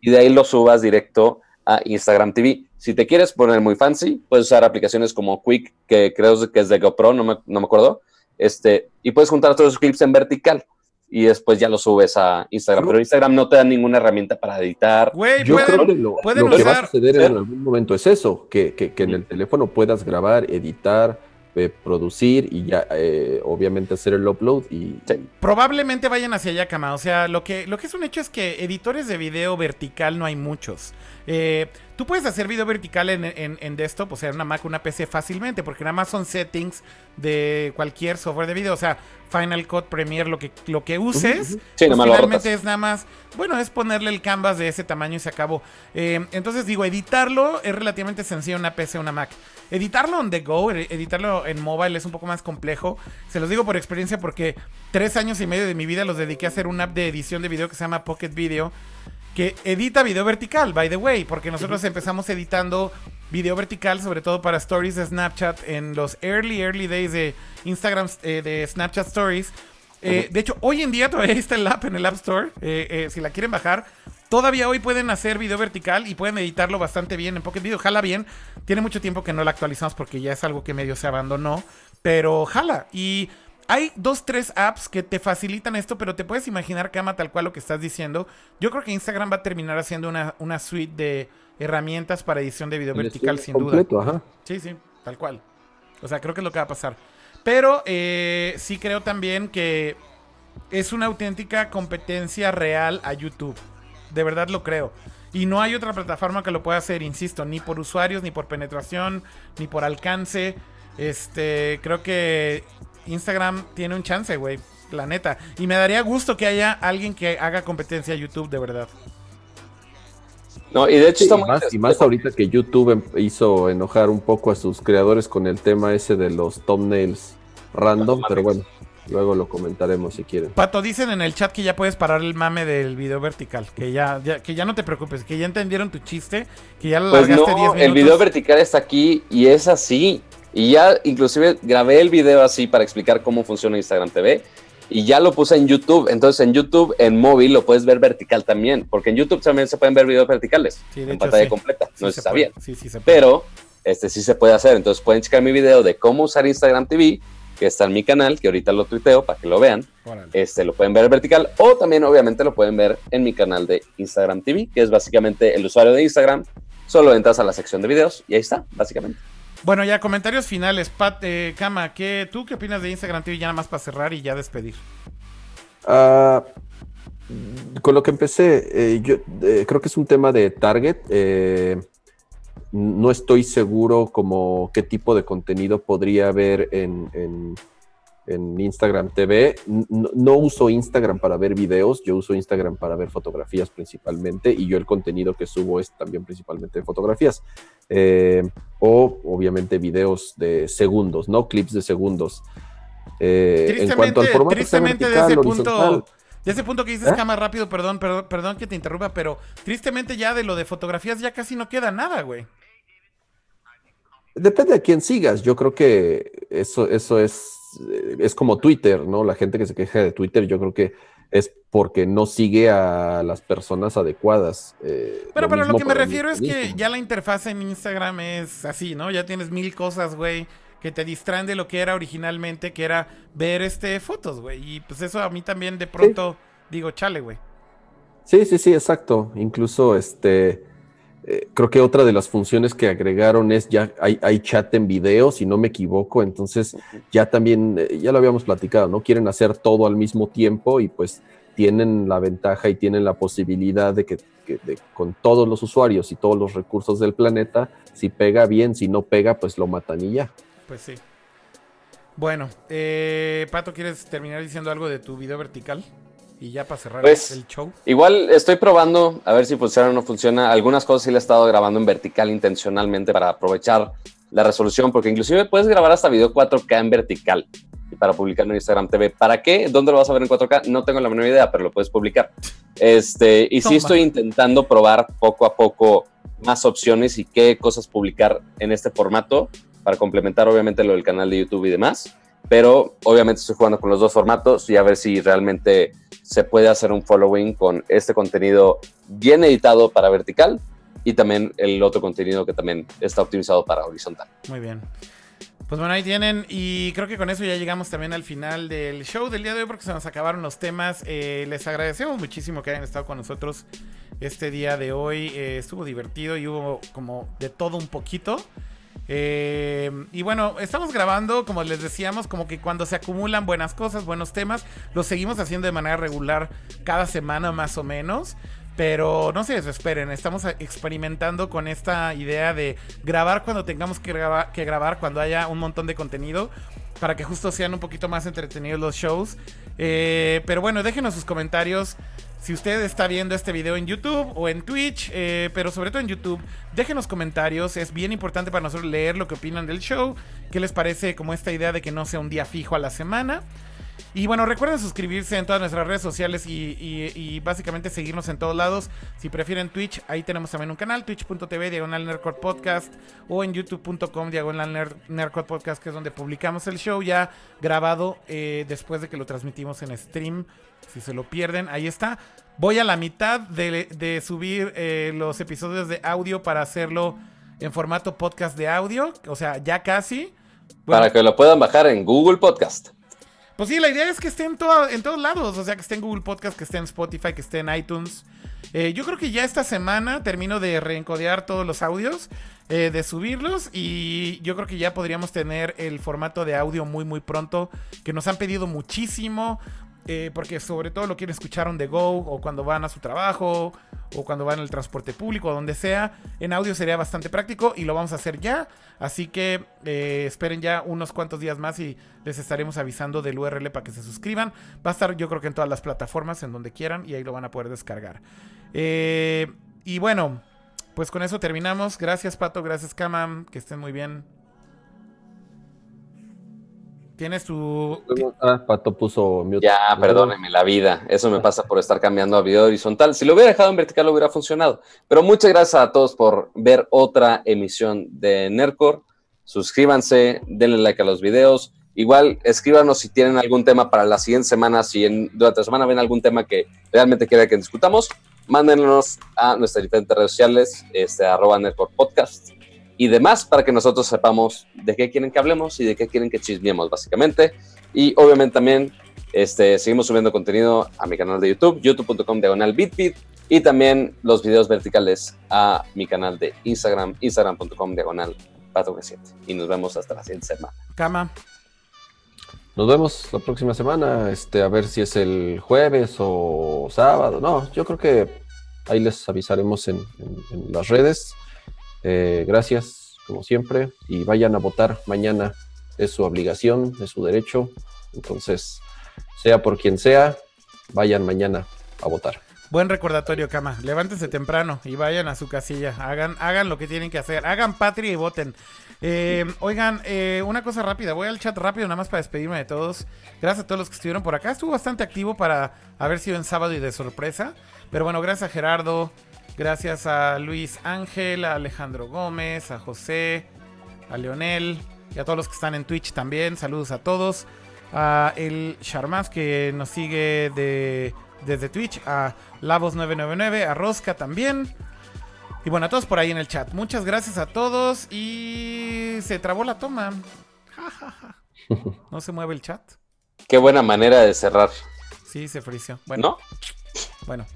S2: y de ahí lo subas directo a Instagram TV. Si te quieres poner muy fancy, puedes usar aplicaciones como Quick, que creo que es de GoPro, no me, no me acuerdo, este, y puedes juntar todos los clips en vertical y después ya lo subes a Instagram. Pero Instagram no te da ninguna herramienta para editar.
S1: Güey,
S3: Yo
S1: pueden,
S3: creo que lo, que va a
S1: usar-
S3: suceder
S2: Sí.
S3: en algún momento es eso, que, que- que en el teléfono puedas grabar, editar, eh, producir y ya eh, obviamente hacer el upload y
S2: Sí.
S1: Probablemente vayan hacia allá, Kama. O sea, lo que, lo que es un hecho es que editores de video vertical no hay muchos. Eh, tú puedes hacer video vertical en, en, en desktop, o sea, en una Mac, una PC fácilmente, porque nada más son settings de cualquier software de video. O sea, Final Cut, Premiere, lo que, lo que uses.
S2: Sí,
S1: pues
S2: nomás lo
S1: finalmente es nada más, bueno, es ponerle el canvas de ese tamaño y se acabó. Eh, entonces digo, editarlo es relativamente sencillo en una PC o una Mac. Editarlo on the go, ed- editarlo en mobile es un poco más complejo. Se los digo por experiencia porque tres años y medio de mi vida los dediqué a hacer una app de edición de video que se llama Pocket Video. Que edita video vertical, by the way, porque nosotros empezamos editando video vertical, sobre todo para stories de Snapchat en los early, early days de Instagram, eh, de Snapchat Stories. Eh, de hecho, hoy en día todavía está el app en el App Store. eh, eh, si la quieren bajar, todavía hoy pueden hacer video vertical y pueden editarlo bastante bien en Pocket Video. Jala bien. Tiene mucho tiempo que no la actualizamos porque ya es algo que medio se abandonó. Pero jala. Y hay dos, tres apps que te facilitan esto, pero te puedes imaginar, Kama, tal cual lo que estás diciendo. Yo creo que Instagram va a terminar haciendo una, una suite de herramientas para edición de video
S3: el
S1: vertical, sin duda.
S3: ajá.
S1: Sí, sí, tal cual. O sea, creo que es lo que va a pasar. Pero eh, sí creo también que es una auténtica competencia real a YouTube. De verdad lo creo. Y no hay otra plataforma que lo pueda hacer, insisto, ni por usuarios, ni por penetración, ni por alcance. Este, creo que Instagram tiene un chance, güey. La neta. Y me daría gusto que haya alguien que haga competencia a YouTube, de verdad.
S2: No, y de hecho
S3: Sí,
S2: está
S3: y,
S2: muy
S3: más, y más ahorita que YouTube em- hizo enojar un poco a sus creadores con el tema ese de los thumbnails random, pero bueno, luego lo comentaremos si quieren.
S1: Pato, dicen en el chat que ya puedes parar el mame del video vertical. Que ya, ya- que ya no te preocupes, que ya entendieron tu chiste, que ya lo
S2: Pues
S1: largaste 10
S2: no,
S1: minutos.
S2: el video vertical está aquí y es así. Y ya inclusive grabé el video así para explicar cómo funciona Instagram TV y ya lo puse en YouTube. Entonces en YouTube, en móvil, lo puedes ver vertical también, porque en YouTube también se pueden ver videos verticales
S1: Sí, de
S2: en
S1: hecho,
S2: pantalla
S1: sí.
S2: completa.
S1: Sí
S2: no
S1: se
S2: sabía.
S1: puede, Sí, sí se puede.
S2: Pero este sí se puede hacer. Entonces pueden checar mi video de cómo usar Instagram TV, que está en mi canal, que ahorita lo tuiteo para que lo vean.
S1: Órale.
S2: Este lo pueden ver vertical o también obviamente lo pueden ver en mi canal de Instagram TV, que es básicamente el usuario de Instagram. Solo entras a la sección de videos y ahí está, básicamente.
S1: Bueno, ya comentarios finales. Pat, eh, Kama, ¿qué, ¿tú qué opinas de Instagram TV? Ya nada más para cerrar y ya despedir.
S3: Ah, con lo que empecé, eh, yo eh, creo que es un tema de target. eh, no estoy seguro como qué tipo de contenido podría haber en, en- en Instagram TV. No, no uso Instagram para ver videos, yo uso Instagram para ver fotografías principalmente y yo el contenido que subo es también principalmente de fotografías. Eh, o obviamente videos de segundos, ¿no? Clips de segundos. Eh, en cuanto al
S1: Tristemente,
S3: formato,
S1: tristemente de ese
S3: horizontal,
S1: punto. De ese punto que dices,
S3: ¿Eh?
S1: Kama, rápido, perdón, perdón, perdón que te interrumpa, pero tristemente ya de lo de fotografías ya casi no queda nada, güey.
S3: Depende de quién sigas. Yo creo que eso, eso es, eh, es como Twitter, ¿no? La gente que se queja de Twitter, yo creo que es porque no sigue a las personas adecuadas. eh,
S1: Pero, pero lo que me refiero es que ya la interfaz en Instagram es así, ¿no? Ya tienes mil cosas, güey, que te distraen de lo que era originalmente, que era ver este fotos, güey. Y pues eso a mí también de pronto digo, chale, güey.
S3: Sí, sí, sí, exacto. Incluso este, eh, creo que otra de las funciones que agregaron es ya hay, chat en video, si no me equivoco. Entonces ya también, eh, ya lo habíamos platicado, ¿no? Quieren hacer todo al mismo tiempo y pues tienen la ventaja y tienen la posibilidad de que, con todos los usuarios y todos los recursos del planeta, si pega bien, si no pega, pues lo matan y ya.
S1: Pues sí. Bueno, eh, Pato, ¿quieres terminar diciendo algo de tu video vertical? Y ya para cerrar
S2: Pues,
S1: el show.
S2: Igual estoy probando a ver si funciona o no funciona. Algunas cosas sí le he estado grabando en vertical intencionalmente para aprovechar la resolución, porque inclusive puedes grabar hasta video 4K en vertical y para publicarlo en Instagram TV. ¿Para qué? ¿Dónde lo vas a ver en 4K? No tengo la menor idea, pero lo puedes publicar. Este, y
S1: Toma.
S2: sí estoy intentando probar poco a poco más opciones y qué cosas publicar en este formato para complementar obviamente lo del canal de YouTube y demás. Pero obviamente estoy jugando con los dos formatos y a ver si realmente se puede hacer un following con este contenido bien editado para vertical y también el otro contenido que también está optimizado para horizontal.
S1: Muy bien. Pues bueno, ahí tienen. Y creo que con eso ya llegamos también al final del show del día de hoy porque se nos acabaron los temas. Eh, les agradecemos muchísimo que hayan estado con nosotros este día de hoy. Eh, estuvo divertido y hubo como de todo un poquito. Eh, y bueno, estamos grabando, como les decíamos, como que cuando se acumulan buenas cosas, buenos temas, los seguimos haciendo de manera regular cada semana más o menos. Pero no se desesperen, estamos experimentando con esta idea de grabar cuando tengamos que grabar, cuando haya un montón de contenido, para que justo sean un poquito más entretenidos los shows. Eh, pero bueno, déjenos sus comentarios si usted está viendo este video en YouTube o en Twitch, eh, pero sobre todo en YouTube, déjenos comentarios. Es bien importante para nosotros leer lo que opinan del show. ¿Qué les parece como esta idea de que no sea un día fijo a la semana? Y bueno, recuerden suscribirse en todas nuestras redes sociales y, y- y básicamente seguirnos en todos lados. Si prefieren Twitch, ahí tenemos también un canal, twitch.tv, diagonal Nerdcore Podcast, o en youtube.com, diagonal Nerd- Nerdcore Podcast, que es donde publicamos el show ya grabado eh, después de que lo transmitimos en stream. Si se lo pierden, ahí está. Voy a la mitad de, de subir eh, los episodios de audio para hacerlo en formato podcast de audio, o sea, ya casi. Bueno,
S2: Para que lo puedan bajar en Google Podcast.
S1: Pues sí, la idea es que esté en, todo- en todos lados. O sea, que esté en Google Podcast, que esté en Spotify, que esté en iTunes. Eh, yo creo que ya esta semana termino de reencodear todos los audios, eh, de subirlos. Y yo creo que ya podríamos tener el formato de audio muy, muy pronto. Que nos han pedido muchísimo. Eh, porque sobre todo lo quieren escuchar on the go o cuando van a su trabajo o cuando van en el transporte público o donde sea. En audio sería bastante práctico y lo vamos a hacer ya. Así que eh, esperen ya unos cuantos días más y les estaremos avisando del URL para que se suscriban. Va a estar yo creo que en todas las plataformas, en donde quieran, y ahí lo van a poder descargar. Eh, y bueno, pues con eso terminamos. Gracias Pato, gracias Kama, que estén muy bien. Tienes tu...
S3: Ah, Pato puso mute.
S2: Ya, perdónenme la vida. Eso me pasa por estar cambiando a video horizontal. Si lo hubiera dejado en vertical, lo hubiera funcionado. Pero muchas gracias a todos por ver otra emisión de Nerdcore. Suscríbanse, denle like a los videos. Igual, escríbanos si tienen algún tema para la siguiente semana. Si en, durante la semana ven algún tema que realmente quiera que discutamos, mándenos a nuestras diferentes redes sociales, este, arroba Nerdcore Podcast y demás para que nosotros sepamos de qué quieren que hablemos y de qué quieren que chismeemos, básicamente. Y obviamente también este, seguimos subiendo contenido a mi canal de YouTube, youtube.com diagonal bitbit, y también los videos verticales a mi canal de Instagram, instagram.com diagonal pato7. Y nos vemos hasta la siguiente semana.
S1: Cama.
S3: Nos vemos la próxima semana, este, a ver si es el jueves o sábado. No, yo creo que ahí les avisaremos en, en- en las redes. Eh, gracias, como siempre, y vayan a votar mañana. Es su obligación, es su derecho. Entonces, sea por quien sea, vayan mañana a votar.
S1: Buen recordatorio, Cama. Levántense temprano y vayan a su casilla. Hagan, hagan lo que tienen que hacer. Hagan patria y voten. Eh, oigan, eh, una cosa rápida. Voy al chat rápido, nada más para despedirme de todos. Gracias a todos los que estuvieron por acá. Estuvo bastante activo para haber sido en sábado y de sorpresa. Pero bueno, gracias a Gerardo. Gracias a Luis Ángel, a Alejandro Gómez, a José, a Leonel y a todos los que están en Twitch también. Saludos a todos. A el Sharmaz que nos sigue de, desde Twitch. A Lavos999, a Rosca también. Y bueno, a todos por ahí en el chat. Muchas gracias a todos. Y se trabó la toma. Ja, ja, ja. No se mueve el chat.
S2: Qué buena manera de cerrar,
S1: Sí, se frició. Bueno,
S2: ¿no?
S1: bueno.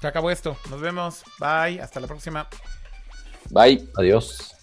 S1: Se acabó esto. Nos vemos. Bye. Hasta la próxima.
S2: Bye.
S3: Adiós.